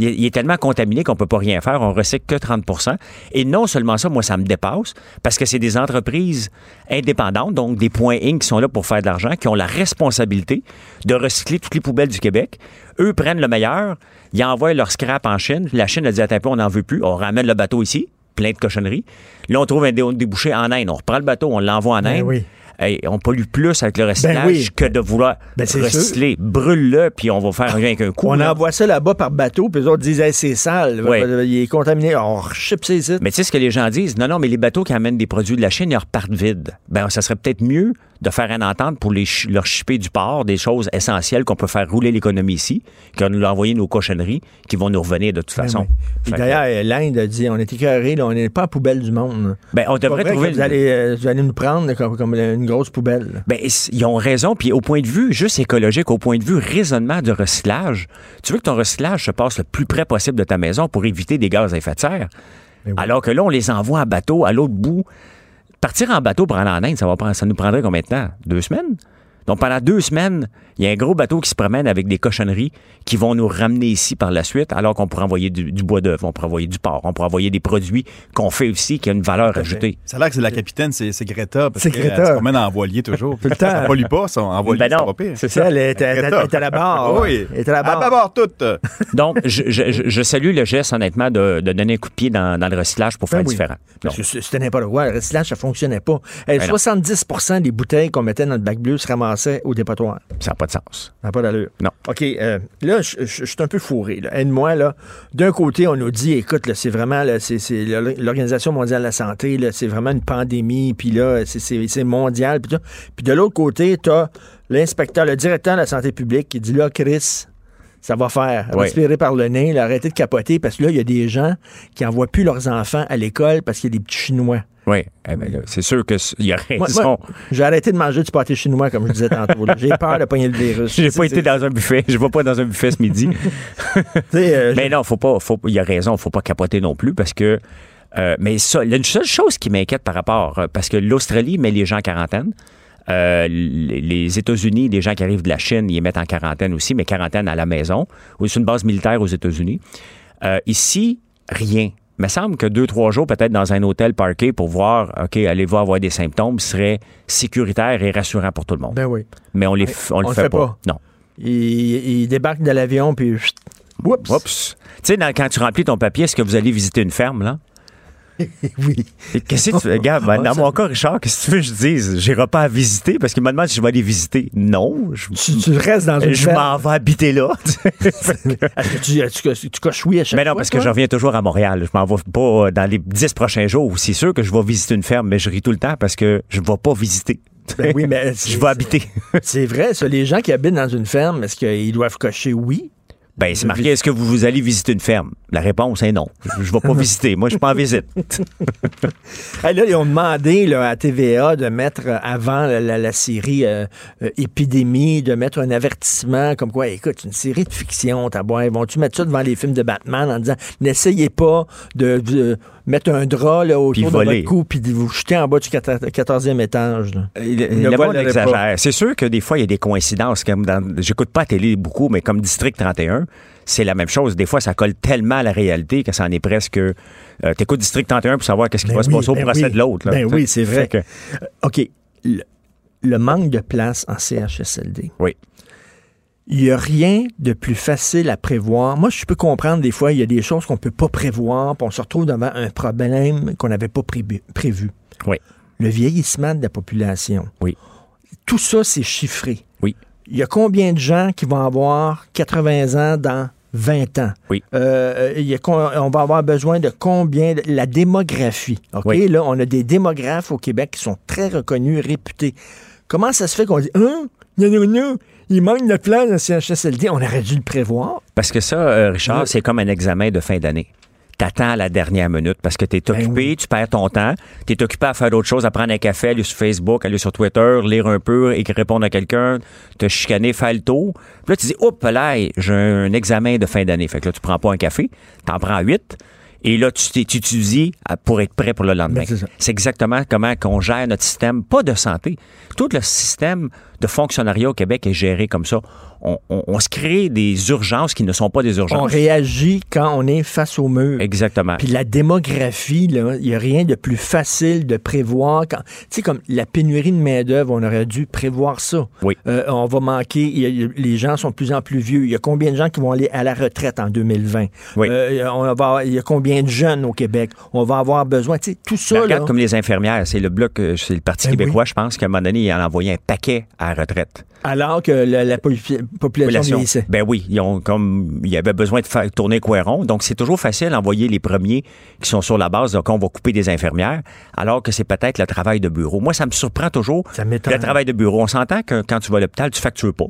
Il est, il est tellement contaminé qu'on peut pas rien faire. On recycle que 30% Et non seulement ça, moi, ça me dépasse parce que c'est des entreprises indépendantes, donc des points Inc. qui sont là pour faire de l'argent, qui ont la responsabilité de recycler toutes les poubelles du Québec. Eux prennent le meilleur, ils envoient leur scrap en Chine. La Chine a dit, attends un peu, on n'en veut plus. On ramène le bateau ici, plein de cochonneries. Là, on trouve un dé- débouché en Inde. On reprend le bateau, on l'envoie en Ben Inde. oui. Hey, on pollue plus avec le recyclage oui. que de vouloir Ben, recycler. Brûle-le, puis on va faire rien qu'un coup. On là. envoie ça là-bas par bateau, puis les autres disent hey, c'est sale, Ouais. il est contaminé, on chip ses sites. Mais tu sais ce que les gens disent? Non, non, mais les bateaux qui amènent des produits de la Chine, ils repartent vides. Ben, ça serait peut-être mieux de faire une entente pour les leur shipper du port, des choses essentielles qu'on peut faire rouler l'économie ici, que nous envoyer nos cochonneries qui vont nous revenir de toute Ben façon. oui. D'ailleurs, l'Inde a dit on est écœurés, là, on n'est pas à poubelle du monde. Ben, on devrait vrai trouver Vous allez, euh, vous allez nous prendre comme, comme une grosse poubelle. Ben, ils ont raison. Puis au point de vue juste écologique, au point de vue raisonnement de recyclage, tu veux que ton recyclage se passe le plus près possible de ta maison pour éviter des gaz à effet de serre? Ben Alors que là, on les envoie en bateau à l'autre bout. Partir en bateau pour aller en Inde, ça, va ça nous prendrait combien de temps? Deux semaines? Donc pendant deux semaines, il y a un gros bateau qui se promène avec des cochonneries qui vont nous ramener ici par la suite, alors qu'on pourrait envoyer du, du bois d'œuvre, on pourrait envoyer du porc, on pourrait envoyer des produits qu'on fait aussi qui ont une valeur ajoutée. Ça a l'air que c'est la capitaine, c'est Greta. Parce C'est qu'elle, Greta. Elle se promène en voilier toujours. Tout le temps. Ça pollue pas, ça, en voilier, Ben non, c'est ça. Elle est, elle- elle- Greta. elle est à la barre. Oui. Elle est à la barre. À bord toute. Donc, je, je- je- je salue le geste, honnêtement, de, de donner un coup de pied dans, dans le recyclage pour faire Ben oui. différent. Parce Donc, que c'était n'importe quoi. Le recyclage, ça fonctionnait pas. Eh, Ben non. 70 des bouteilles qu'on mettait dans le bac bleu se ramassaient au dépotoir. ça n'a pas de sens. Ça n'a pas d'allure. Non. OK, euh, là, je je- je suis un peu fourré. là. Aide-moi, là. D'un côté, on nous dit, écoute, là, c'est vraiment, là, c'est, c'est l'Or- l'Organisation mondiale de la santé, là, c'est vraiment une pandémie, puis là, c'est, mondial, puis. Puis de l'autre côté, tu as l'inspecteur, le directeur de la santé publique qui dit, là, Chris, Ça va faire. Oui. Respirer par le nez, là, arrêter de capoter, parce que là, il y a des gens qui envoient plus leurs enfants à l'école parce qu'il y a des petits Chinois. Oui, eh ben c'est sûr qu'il y a raison. j'ai arrêté de manger du pâté chinois, comme je disais tantôt. J'ai peur de pogner le virus. J'ai pas C'est- été dans un buffet. Je vais pas dans un buffet ce midi. euh, mais non, faut pas. Faut, il a raison. Faut pas capoter non plus parce que. euh, mais ça, il y a une seule chose qui m'inquiète par rapport, euh, parce que l'Australie met les gens en quarantaine. Euh, les États-Unis, les gens qui arrivent de la Chine, ils les mettent en quarantaine aussi, mais quarantaine à la maison, sur une base militaire aux États-Unis. Euh, ici, rien. Il me semble que deux, trois jours, peut-être dans un hôtel parqué pour voir, OK, allez-vous avoir des symptômes, serait sécuritaire et rassurant pour tout le monde. Ben oui. Mais on, les, on le fait, pas. Non. Il, il débarque de l'avion, puis... Oups. Oups. Tu sais, quand tu remplis ton papier, est-ce que vous allez visiter une ferme, là? oui. Qu'est-ce que tu fais? Regarde, dans mon cas, Richard, qu'est-ce que tu veux que je dise? J'irai pas à visiter parce qu'il me demande si je vais aller visiter. Non. Je, tu, restes dans une Je ferme. m'en vais habiter là. Est-ce que tu, tu coches oui à chaque mais non, fois, parce que je reviens toujours à Montréal. Je m'en vais pas euh, dans les dix prochains jours. C'est sûr que je vais visiter une ferme, mais je ris tout le temps parce que je ne vais pas visiter. Ben oui, mais je vais habiter. C'est vrai, ça. Les gens qui habitent dans une ferme, est-ce qu'ils doivent cocher oui? Ben, c'est marqué, est-ce que vous, vous allez visiter une ferme? La réponse est non. Je ne vais pas visiter. Moi, je suis pas en visite. Hey, là, ils ont demandé là, à TVA de mettre avant la, la- la série euh, euh, Épidémie, de mettre un avertissement comme quoi, écoute, une série de fiction, t'as boire, vont-tu mettre ça devant les films de Batman en disant n'essayez pas de, de mettre un drap là, Puis autour de voler. votre cou puis vous jeter en bas du 14e étage. là. Le, Ne le monde volerait exagère. C'est sûr que des fois, il y a des coïncidences. Comme dans, j'écoute pas la télé beaucoup, mais comme District 31, c'est la même chose. Des fois, ça colle tellement à la réalité que ça en est presque. Euh, T'écoutes District 31 pour savoir qu'est-ce qui Ben va se passer au ben procès oui. de l'autre. Ben oui, c'est vrai. Que- Euh, OK. Le, le manque de place en CHSLD. Oui. Il n'y a rien de plus facile à prévoir. Moi, je peux comprendre des fois, il y a des choses qu'on ne peut pas prévoir, puis on se retrouve devant un problème qu'on n'avait pas prévu- prévu. Oui. Le vieillissement de la population. Oui. Tout ça, c'est chiffré. Oui. Il y a combien de gens qui vont avoir 80 ans dans 20 ans? Oui. Euh, y a on va avoir besoin de combien? de- la démographie. OK? Oui. Là, on a des démographes au Québec qui sont très reconnus, réputés. Comment ça se fait qu'on dit, hein? Non, non, non, il manque de dans le CHSLD. On aurait dû le prévoir. Parce que ça, euh, Richard, Oui. c'est comme un examen de fin d'année. T'attends à la dernière minute parce que t'es Ben occupé, tu perds ton temps, t'es occupé à faire d'autres choses, à prendre un café, aller sur Facebook, aller sur Twitter, lire un peu, écrire, répondre à quelqu'un, te chicaner, faire le tour. Puis là, tu dis, oups, là, j'ai un examen de fin d'année. Fait que là, tu prends pas un café, t'en prends huit. Et là, tu tu t'étudies pour être prêt pour le lendemain. Ben. C'est exactement comment qu'on gère notre système, pas de santé. Tout le système de fonctionnariat au Québec est géré comme ça. On, on- on se crée des urgences qui ne sont pas des On urgences. réagit quand on est face au mur. Exactement. Puis la démographie, il n'y a rien de plus facile de prévoir. Tu sais, comme la pénurie de main-d'œuvre, on aurait dû prévoir ça. Oui. Euh, on va manquer, il y a- il y a- les gens sont de plus en plus vieux. Il y a combien de gens qui vont aller à la retraite en 2020? Oui. Euh, on va avoir- il y a combien de jeunes au Québec? On va avoir besoin, tu sais, tout ça. Ben, là, regarde comme les infirmières, c'est le bloc, euh, c'est le Parti Ben québécois, je pense, qu'à un moment donné, il en a envoyé un paquet à la retraite. alors que la, la population Population. vieillissait. Ben oui, ils ont comme il y avait besoin de faire tourner Coiron, donc c'est toujours facile d'envoyer les premiers qui sont sur la base, donc on va couper des infirmières, alors que c'est peut-être le travail de bureau. Moi, ça me surprend toujours. Ça. Le travail de bureau, on s'entend que quand tu vas à l'hôpital, tu factures pas.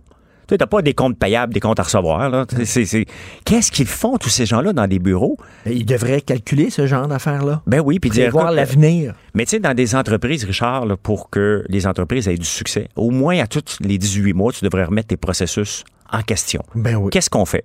Tu n'as pas des comptes payables, des comptes à recevoir. Qu'est-ce qu'ils font, tous ces gens-là, dans des bureaux? Ben, Ils devraient calculer ce genre d'affaires-là. Ben oui, puis dire, écoute, l'avenir. Mais tu sais, dans des entreprises, Richard, là, pour que les entreprises aient du succès, au moins à tous les 18 mois, tu devrais remettre tes processus en question. Ben oui. Qu'est-ce qu'on fait?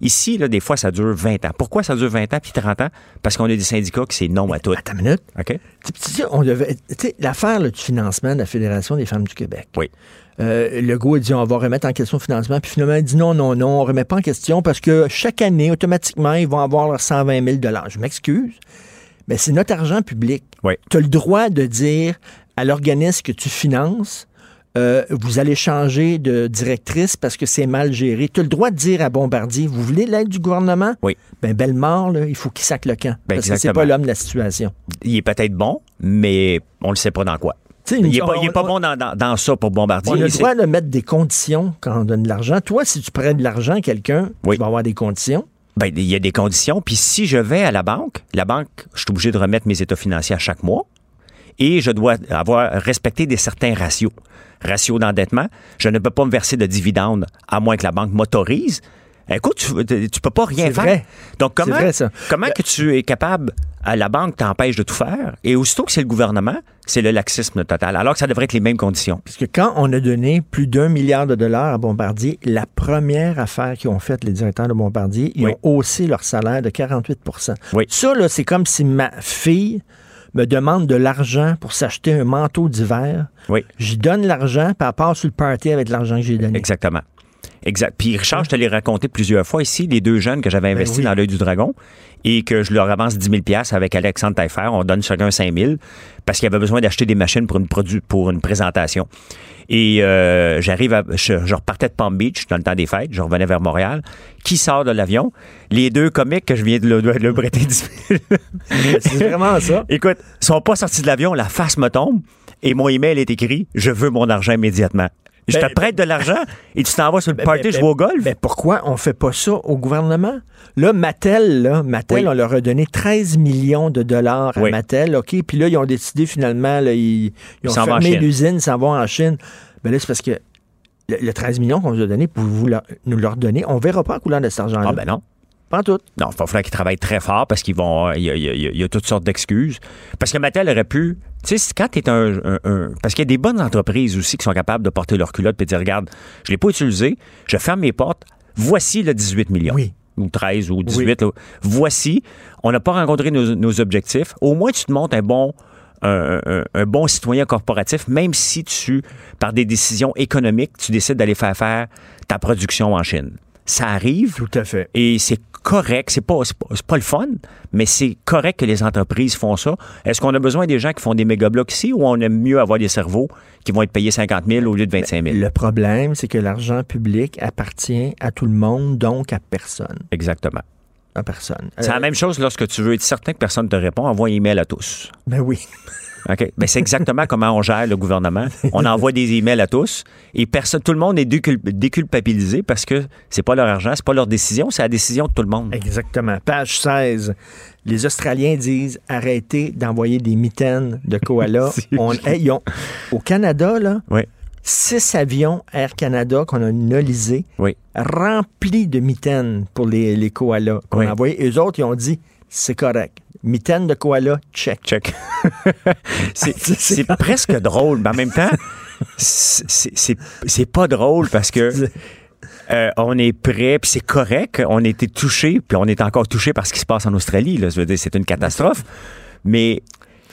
Ici, là, des fois, ça dure 20 ans. Pourquoi ça dure 20 ans puis 30 ans? Parce qu'on a des syndicats qui c'est non à tout. Attends une minute. OK? Tu sais, on devait. Tu sais, l'affaire du financement de la Fédération des femmes du Québec. Oui. Euh, Legault a dit on va remettre en question le financement, puis finalement il dit non, non, non, on ne remet pas en question parce que chaque année, automatiquement, ils vont avoir leurs 120 000 Je m'excuse, mais c'est notre argent public. Oui. Tu as le droit de dire à l'organisme que tu finances, euh, vous allez changer de directrice parce que c'est mal géré. Tu as le droit de dire à Bombardier, vous voulez l'aide du gouvernement? Oui. Ben, Bellemare, là, il faut qu'il sac le camp. Ben, parce que c'est pas l'homme de la situation. Il est peut-être bon, mais on le sait pas dans quoi. Il est on- pas, bon dans, dans- dans ça pour Bombardier. On a le droit de mettre des conditions quand on donne de l'argent. Toi, si tu prêtes de l'argent à quelqu'un, Oui. tu vas avoir des conditions. Ben, il y a des conditions. Puis si je vais à la banque, la banque, je suis obligé de remettre mes états financiers à chaque mois et je dois avoir respecté des certains ratios. Ratio d'endettement, je ne peux pas me verser de dividendes à moins que la banque m'autorise. Écoute, tu, tu peux pas rien faire. vrai. Donc, comment, C'est vrai, ça. comment que tu es capable, à la banque t'empêche de tout faire, et aussitôt que c'est le gouvernement, c'est le laxisme total, alors que ça devrait être les mêmes conditions. Parce que quand on a donné plus d'un milliard de dollars à Bombardier, la première affaire qu'ils ont faite, les directeurs de Bombardier, ils Oui. ont haussé leur salaire de 48 Oui. Ça, là, c'est comme si ma fille me demande de l'argent pour s'acheter un manteau d'hiver. Oui. J'y donne l'argent, puis elle part sur le party avec l'argent que j'ai donné. Exactement. Exact. Puis Richard, je te l'ai raconté plusieurs fois ici, les deux jeunes que j'avais investis Ben oui. dans l'œil du dragon et que je leur avance 10 000 avec Alexandre Taillefer. On donne chacun 5 000 parce qu'il avait besoin d'acheter des machines pour une, produ- pour une présentation. Et euh, j'arrive à... Je, je repartais de Palm Beach dans le temps des fêtes. Je revenais vers Montréal. Qui sort de l'avion? Les deux comiques que je viens de le, de le prêter 10 000. C'est vraiment ça. Écoute, ils sont pas sortis de l'avion, la face me tombe et mon email est écrit « Je veux mon argent immédiatement ». Je Ben, te prête de l'argent et tu t'en vas sur le party Ben, jouer ben, au golf? ben, pourquoi on fait pas ça au gouvernement? Là, Mattel, là, Mattel, Oui. on leur a donné 13 millions de dollars à. Mattel, OK? Puis là, ils ont décidé finalement, là, ils, ils Ils ont fermé l'usine, ils s'en vont en Chine. Ben là, c'est parce que le, le 13 millions qu'on nous a donné, pour vous nous leur donner, on verra pas en couleur de cet argent-là. Ah ben non. Pas en tout. Non, il va falloir qu'ils travaillent très fort parce qu'ils vont. Il y, a- il y a- il y a toutes sortes d'excuses. Parce que Mattel aurait pu. Tu sais, quand tu es un, un- un- Parce qu'il y a des bonnes entreprises aussi qui sont capables de porter leur culotte et de dire regarde, je ne l'ai pas utilisé, je ferme mes portes, voici le 18 millions. Oui. Ou 13 ou 18. là. Voici, on n'a pas rencontré nos, nos objectifs. Au moins, tu te montres un bon. Un, un- un bon citoyen corporatif, même si tu, par des décisions économiques, tu décides d'aller faire faire ta production en Chine. Ça arrive. Tout à fait. Et c'est correct, c'est pas, pas, pas le fun, mais c'est correct que les entreprises font ça. Est-ce qu'on a besoin des gens qui font des méga blocs ici ou on aime mieux avoir des cerveaux qui vont être payés 50 000 au lieu de 25 000? Le problème, c'est que l'argent public appartient à tout le monde, donc à personne. Exactement. À personne. C'est Euh, la même chose lorsque tu veux être certain que personne te répond, envoie un email à tous. Ben oui. OK? Ben, c'est exactement comment on gère le gouvernement. On envoie des emails à tous et personne, tout le monde est décul- déculpabilisé parce que c'est pas leur argent, c'est pas leur décision, c'est la décision de tout le monde. Exactement. Page 16. Les Australiens disent arrêtez d'envoyer des mitaines de koala. On- hey, ils ont- au Canada, là, Oui. six avions Air Canada qu'on a nolisés, Oui. remplis de mitaines pour les, les koalas qu'on Oui. a envoyés. Eux autres, ils ont dit c'est correct. Mitaines de koala, check. Check. c'est presque drôle, mais en même temps, c'est- pas drôle parce que euh, on est prêt, puis c'est correct. On a été touché, puis on est encore touché par ce qui se passe en Australie. Là. Je veux dire, c'est une catastrophe. Mais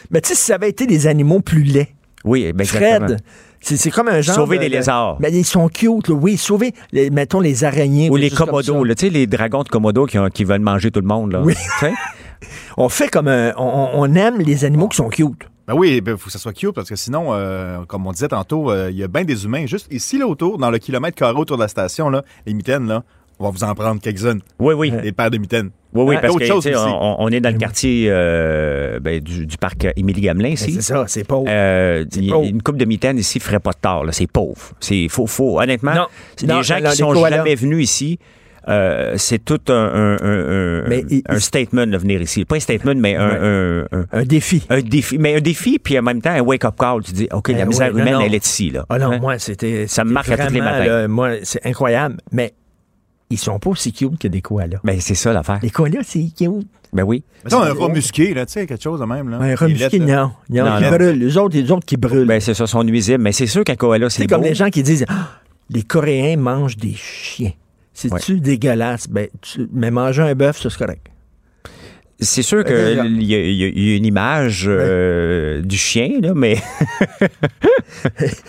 Mais tu sais, si ça avait été des animaux plus laids, oui, ben, exactement. Fred, c'est c'est comme un genre. Sauver de- des de- lézards. Mais ils sont cute, là. oui. Sauver, les- mettons, les araignées. Ou les commodos, tu sais, les dragons de Komodo qui, ont- qui veulent manger tout le monde. Là. Oui. On fait comme un. On, on aime les animaux qui sont cute. Ben oui, il faut que ça soit cute parce que sinon, euh, comme on disait tantôt, euh, il y a bien des humains juste ici là autour, dans le kilomètre carré autour de la station, là, les mitaines, là, on va vous en prendre quelques-unes. Oui, oui. Des paires de mitaines. Oui, oui, Hein, parce que on, on est dans le quartier euh, ben, du, du parc Émilie-Gamelin ici. Ben, c'est ça, c'est pauvre. Euh, pauvre. une coupe de mitaines ici ferait pas de tort. là. C'est pauvre. C'est faux, faux. Honnêtement, Non. c'est Non, les gens non, qui sont jamais venus ici. euh, c'est tout un, un, un- un- Mais il- un statement de venir ici. Pas un statement, mais un, un- un- Un défi. un défi. Mais un défi, puis en même temps, un wake-up call. Tu dis, OK, la Ben misère ouais, non, humaine, non. elle est ici. Là. Ah non, Hein? moi, c'était. Ça me marque à tous les matins. là, moi, c'est incroyable. Mais ils sont pas aussi cute que des koalas. Ben, c'est ça l'affaire. Les koalas, c'est cute. Ben oui. Mais ça, un rat musqué, là, tu sais, quelque chose de même. Là. Un laid, là. non. Non, Non, qui non. brûlent. Les autres, les autres qui brûlent. Ben, c'est ça, sont nuisibles. Mais c'est sûr qu'un koala, c'est c'est comme beau. les gens qui disent Ah, les Coréens mangent des chiens. C'est-tu dégueulasse? Ben, tu- mais manger un bœuf, ça, c'est correct. C'est sûr qu'il y, y a- il y a une image euh, du chien, là, mais,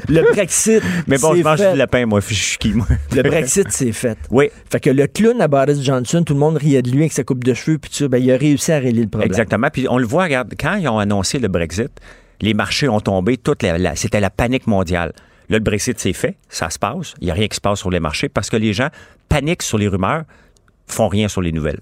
Le Brexit. mais bon, je mange fait. du lapin, moi. Je suis qui, moi. Le Brexit, c'est fait. Oui, Fait que le clown à Boris Johnson, tout le monde riait de lui avec sa coupe de cheveux, puis ça, ben, il a réussi à régler le problème. exactement. Puis on le voit, regarde, quand ils ont annoncé le Brexit, les marchés ont tombé, toute la- la- c'était la panique mondiale. Là, le Brexit, c'est fait, ça se passe, il n'y a rien qui se passe sur les marchés parce que les gens paniquent sur les rumeurs, font rien sur les nouvelles.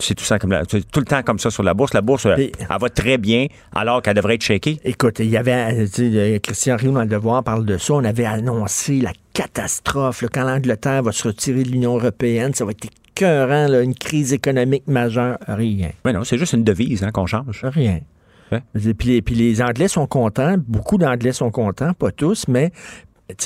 C'est tout, ça comme la- c'est tout le temps comme ça sur la bourse. La bourse, elle, Puis- elle va très bien alors qu'elle devrait être shakée. Écoute, il y avait, euh, euh, Christian Rio dans le Devoir parle de ça. On avait annoncé la catastrophe, là, quand l'Angleterre va se retirer de l'Union européenne. Ça va être écœurant, là, une crise économique majeure. Rien. Mais non, c'est juste une devise hein, qu'on change. Rien. Ouais. Puis, les, puis les Anglais sont contents. Beaucoup d'Anglais sont contents, pas tous, mais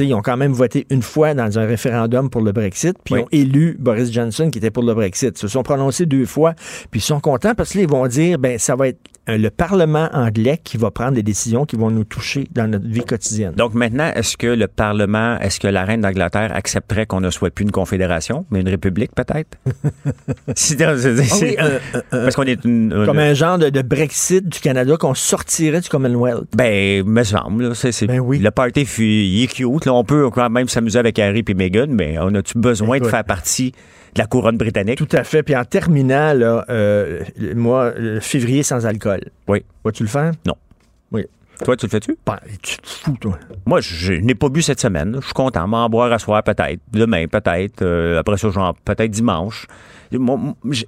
ils ont quand même voté une fois dans un référendum pour le Brexit, puis Oui. ils ont élu Boris Johnson qui était pour le Brexit. Ils se sont prononcés deux fois, puis ils sont contents parce que là, ils vont dire, ben ça va être euh, le Parlement anglais qui va prendre des décisions qui vont nous toucher dans notre vie quotidienne. Donc maintenant, est-ce que le Parlement, est-ce que la reine d'Angleterre accepterait qu'on ne soit plus une confédération, mais une république peut-être? Si oui, parce qu'on est une, Comme un genre de, de Brexit du Canada qu'on sortirait du Commonwealth. Ben, me semble. c'est- Le party, fut- est cute. Là, on peut quand même s'amuser avec Harry et Meghan, mais on a-tu besoin Écoute. de faire partie de la couronne britannique? Tout à fait. Puis en terminant, là, euh, moi, le février sans alcool. Oui. Vas-tu le faire? Non. Oui. Toi, tu le fais-tu? Ben, tu te fous, toi. Moi, je n'ai pas bu cette semaine. Je suis content. M'en boire à soir, peut-être. Demain, peut-être. Euh, après ça, genre, peut-être dimanche.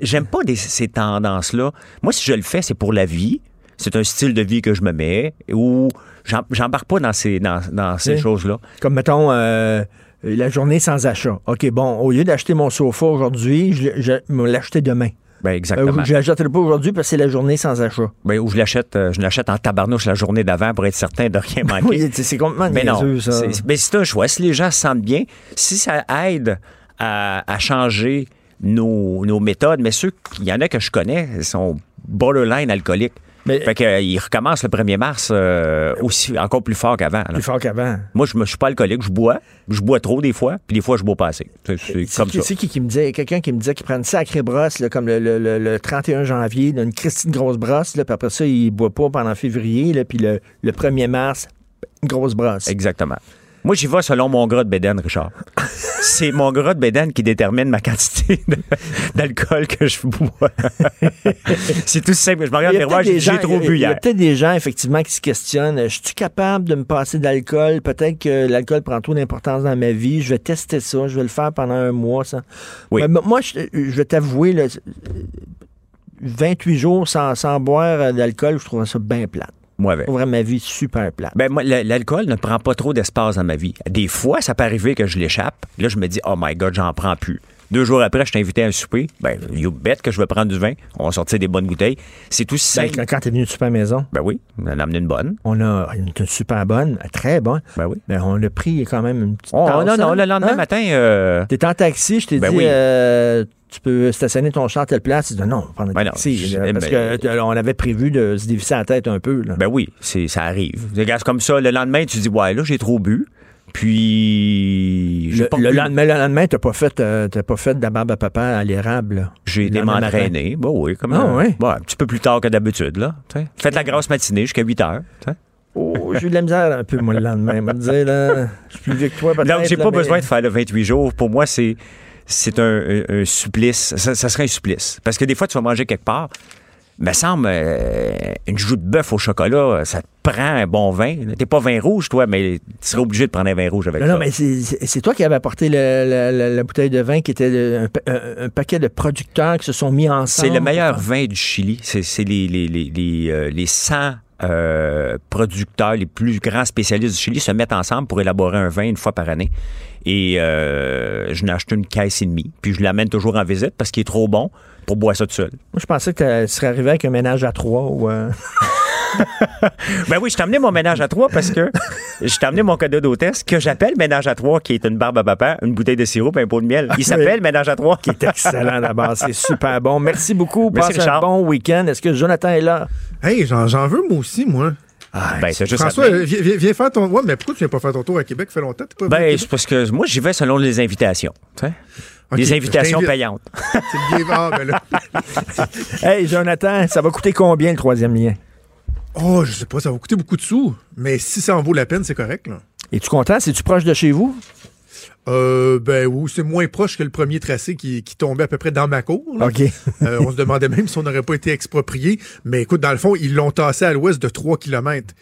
J'aime pas des- ces tendances-là. Moi, si je le fais, c'est pour la vie. C'est un style de vie que je me mets ou j'embarque pas dans ces, dans, dans ces Oui. choses-là. Comme, mettons, euh, la journée sans achat. OK, bon, au lieu d'acheter mon sofa aujourd'hui, je, vais l'acheter demain. Ben, exactement. Euh, je l'achèterai pas aujourd'hui parce que c'est la journée sans achat. Ben, ou je l'achète, euh, je l'achète en tabarnouche la journée d'avant pour être certain de rien manquer. Oui, c'est complètement Mais non, ça. c'est ben, c'est un choix. Si les gens se sentent bien, si ça aide à, à changer nos, nos méthodes, mais ceux, il y en a que je connais, ils sont borderline alcooliques. Fait que, euh, ils recommencent le 1er mars euh, aussi encore plus fort qu'avant. Plus fort qu'avant. Moi, je ne suis pas alcoolique, je bois. Je bois trop des fois, puis des fois, je bois pas assez. C'est C'est comme qui, ça. c'est qui qui me disait, quelqu'un qui me disait qu'il prend une sacrée brosse, là, comme le, le- le- le 31 janvier, là, une Christine grosse brosse, là, puis après ça, il boit pas pendant février, là, puis le, le 1er mars, une grosse brosse. Exactement. Moi, j'y vais selon mon gras de bédaine, Richard. C'est mon gras de bédaine qui détermine ma quantité d'alcool que je bois. c'est tout simple. Je me regarde Il y le a miroir, j'ai trop il y a- bu Il y a peut-être des gens, effectivement, qui se questionnent. Je suis capable de me passer d'alcool? Peut-être que l'alcool prend trop d'importance dans ma vie. Je vais tester ça. Je vais le faire pendant un mois. Ça. Oui. Mais moi, je, je vais t'avouer, là, 28 jours sans, sans boire euh, d'alcool, je trouve ça bien plate. Moi, avec. Trouverais ma vie super plate. Ben, moi, l'alcool ne prend pas trop d'espace dans ma vie. Des fois, ça peut arriver que je l'échappe. Là, je me dis, oh my God, j'en prends plus. Deux jours après, je t'ai invité à un souper. Ben, you bet que je vais prendre du vin. On va sortir des bonnes bouteilles. C'est tout Ben, simple. quand quand t'es venu de super maison, Ben oui, on en a amené une bonne. on a une, une super bonne, très bonne. Ben oui. Ben, on a pris quand même une petite Oh, tasse, non, non, hein? le lendemain Hein? matin, euh, T'es en taxi, je t'ai Ben dit, oui. euh, tu peux stationner ton char à telle place. Tu dis, non, Ben non, taxi. je- là, parce ben- que on avait prévu de se dévisser la tête un peu. Là. ben oui, c'est, ça arrive. Des comme ça, le lendemain, tu dis, ouais, là, j'ai trop bu. Puis, le, le lendemain, le lendemain, t'as pas fait, euh, pas fait de la barbe à papa à l'érable. J'ai été m'entraîner. Ben oui, comme Ah euh, ouais? bon, un petit peu plus tard que d'habitude, là. t'sais. Faites la grosse matinée jusqu'à 8 heures. t'sais. Oh, j'ai eu de la misère un peu, moi, le lendemain. Je me disais, là, je suis plus vieux que toi, peut-être. Donc, j'ai pas mais- besoin de faire le 28 jours. Pour moi, c'est c'est un, un- un supplice. Ça, ça serait un supplice. Parce que des fois, tu vas manger quelque part. Me semble, euh, une joue de bœuf au chocolat, ça te prend un bon vin. T'es pas vin rouge, toi, mais tu serais obligé de prendre un vin rouge avec Non, ça. non, mais c'est- toi qui avais apporté le- le- le- la bouteille de vin qui était le- un, pa- un- un paquet de producteurs qui se sont mis ensemble. C'est le meilleur vin du Chili. C'est c'est les, les, les, les, euh, les 100 euh, producteurs, les plus grands spécialistes du Chili se mettent ensemble pour élaborer un vin une fois par année. Et euh, je n'ai acheté une caisse et demie. Puis je l'amène toujours en visite parce qu'il est trop bon pour boire ça tout seul. Moi, je pensais que tu serais arrivé avec un ménage à trois ou. euh, Ben oui, je t'ai amené mon ménage à trois parce que je t'ai amené mon cadeau d'hôtesse que j'appelle ménage à trois, qui est une barbe à papa, une bouteille de sirop et un pot de miel. Il s'appelle ménage à trois. qui est excellent d'abord. C'est super bon. Merci beaucoup. Merci, Passe un Richard. bon week-end. Est-ce que Jonathan est là? Hey, j'en veux moi aussi, moi. Ben, c'est juste François, à- viens, viens- faire ton. Ouais, mais pourquoi tu viens pas faire ton tour à Québec? Ça fait longtemps pas Ben, c'est parce que moi, j'y vais selon les invitations. tu sais. Ok, les je invitations payantes. C'est le ah, ben là. Hey, Jonathan, ça va coûter combien le troisième lien? Oh, je sais pas, ça va coûter beaucoup de sous. Mais si ça en vaut la peine, c'est correct, là. Es-tu content? C'est-tu proche de chez vous? Euh, ben oui, c'est moins proche que le premier tracé qui, qui tombait à peu près dans ma cour. là. Euh, on se demandait même si on n'aurait pas été exproprié. Mais écoute, dans le fond, ils l'ont tassé à l'ouest de 3 km.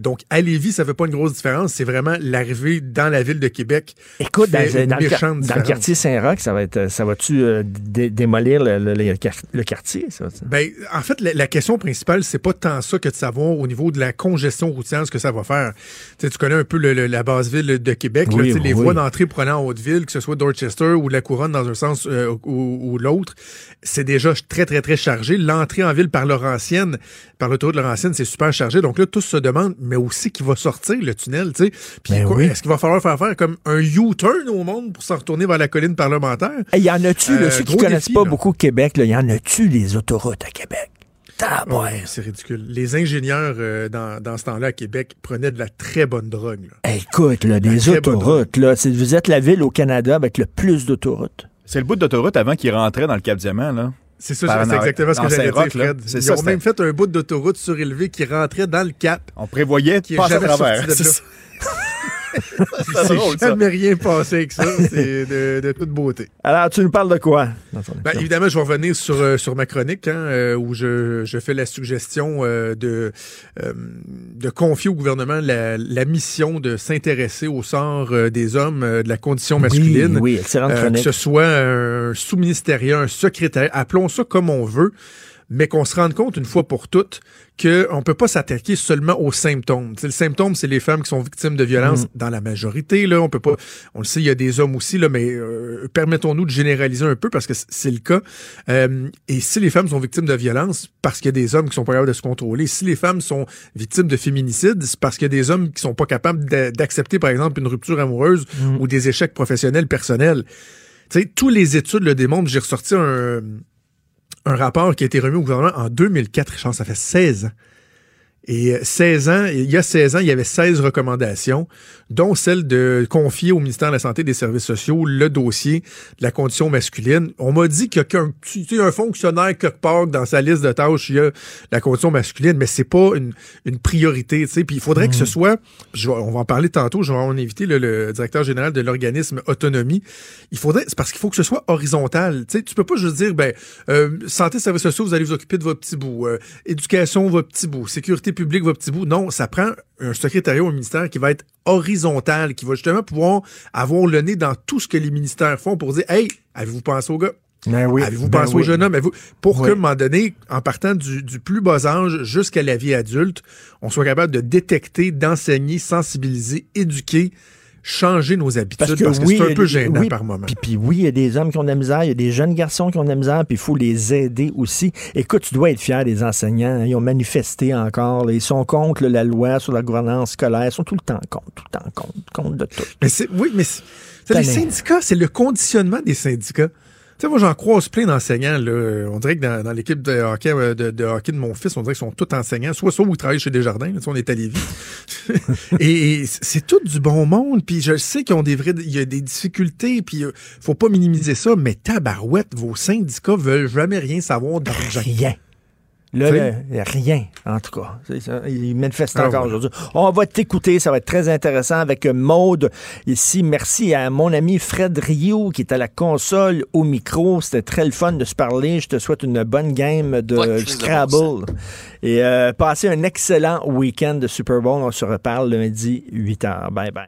Donc, à Lévis, ça fait pas une grosse différence. C'est vraiment l'arrivée dans la ville de Québec. Écoute, qui dans, fait une dans le, méchante dans le quartier Saint-Roch, ça va être, ça va-tu euh, dé- démolir le, le- le quar- le quartier, ça? ça? Ben, en fait, la, la question principale, c'est pas tant ça que de savoir au niveau de la congestion routière ce que ça va faire. Tu connais un peu la base ville de Québec, là, Oui, les voies d'entrée allant en Haute-Ville, que ce soit Dorchester ou la Couronne dans un sens euh, ou, ou l'autre, c'est déjà très, très, très chargé. L'entrée en ville par Laurentienne, par l'autoroute de Laurentienne, c'est super chargé. Donc là, tous se demandent, mais aussi qui va sortir le tunnel, tu sais. Puis Ben quoi, oui. est-ce qu'il va falloir faire faire comme un U-turn au monde pour s'en retourner vers la colline parlementaire? Il y en a-tu, Euh, ceux qui connaissent défi, pas là. beaucoup Québec, il y en a-tu les autoroutes à Québec? Ouais, c'est ridicule. Les ingénieurs euh, dans, dans ce temps-là à Québec prenaient de la très bonne drogue. là. Écoute, là, des autoroutes, là, vous êtes la ville au Canada avec le plus d'autoroutes. C'est le bout d'autoroute avant qu'il rentrait dans le Cap Diamant, là. C'est ça, c'est en- exactement ce que j'allais dire. Fred. Ils ça, ont même fait un bout d'autoroute surélevé qui rentrait dans le Cap. On prévoyait qui passer à travers. C'est jamais rien passé avec ça. C'est de, de toute beauté. Alors, tu nous parles de quoi? Ben, évidemment, je vais revenir sur, euh, sur ma chronique hein, euh, où je, je fais la suggestion euh, de, euh, de confier au gouvernement la, la mission de s'intéresser au sort euh, des hommes euh, de la condition masculine. oui, excellente Euh, chronique. que ce soit un sous-ministériel, un secrétaire, appelons ça comme on veut, mais qu'on se rende compte une fois pour toutes qu'on ne peut pas s'attaquer seulement aux symptômes. Tu sais, le symptôme, c'est les femmes qui sont victimes de violences Mm. dans la majorité. Là, on peut pas. On le sait, il y a des hommes aussi, là, mais euh, permettons-nous de généraliser un peu parce que c'est le cas. Euh, et si les femmes sont victimes de violences, parce qu'il y a des hommes qui sont pas capables de se contrôler. Si les femmes sont victimes de féminicide, c'est parce qu'il y a des hommes qui sont pas capables d'a- d'accepter, par exemple, une rupture amoureuse Mm. ou des échecs professionnels personnels. Tous les études le démontrent. J'ai ressorti un, un rapport qui a été remis au gouvernement en 2004, Richard, ça fait 16 ans. Et euh, 16 ans, il y a 16 ans, il y avait 16 recommandations, dont celle de confier au ministère de la Santé et des Services sociaux le dossier de la condition masculine. On m'a dit qu'il y a qu'un petit- tu sais, un fonctionnaire quelque part dans sa liste de tâches, il y a la condition masculine, mais c'est pas une, une priorité. tu sais. Puis il faudrait que ce soit, puis je on va en parler tantôt, je vais en inviter le, le directeur général de l'organisme Autonomie. Il faudrait, c'est parce qu'il faut que ce soit horizontal. Tu sais, tu peux pas juste dire, ben, euh, santé, services sociaux, vous allez vous occuper de votre petit bout. Euh, éducation, votre petit bout. Sécurité publique, votre petit bout. Non, ça prend un secrétariat au ministère qui va être horizontal, qui va justement pouvoir avoir le nez dans tout ce que les ministères font pour dire, hey, avez-vous pensé au gars? Ben oui, Avez-vous ben pensé oui. au jeune homme? Avez-vous- Pour Oui. qu'à un moment donné, en partant du, du plus bas âge jusqu'à la vie adulte, on soit capable de détecter, d'enseigner, sensibiliser, éduquer, changer nos habitudes. Parce que, oui, c'est il y un peu gênant oui, par moment. Puis, puis oui, il y a des hommes qui ont de la misère, il y a des jeunes garçons qui ont de la misère, puis il faut les aider aussi. Écoute, tu dois être fier des enseignants. hein. Ils ont manifesté encore. là. Ils sont contre là, la loi sur la gouvernance scolaire. Ils sont tout le temps contre, tout le temps contre, contre de tout. Mais c'est, oui, mais c'est- c'est les syndicats, c'est le conditionnement des syndicats. Tu sais, moi, j'en croise plein d'enseignants. On dirait que dans, l'équipe de hockey, euh, de, hockey de mon fils, on dirait qu'ils sont tous enseignants. Soit soit où ils travaillent chez Desjardins, là, on est à Lévis. et, et c'est tout du bon monde. Puis je sais qu'ils ont des vrais, il y a des difficultés. Puis euh, faut pas minimiser ça. Mais tabarouette, vos syndicats veulent jamais rien savoir d'argent. Rien. Là, là, rien, en tout cas. C'est ça. Ils manifestent Ah, encore aujourd'hui. On va t'écouter, ça va être très intéressant avec Maude. Ici, merci à mon ami Fred Rioux qui est à la console au micro. C'était très le fun de se parler. Je te souhaite une bonne game de Scrabble. Et euh, passez un excellent week-end de Super Bowl. On se reparle lundi 8h. Bye bye.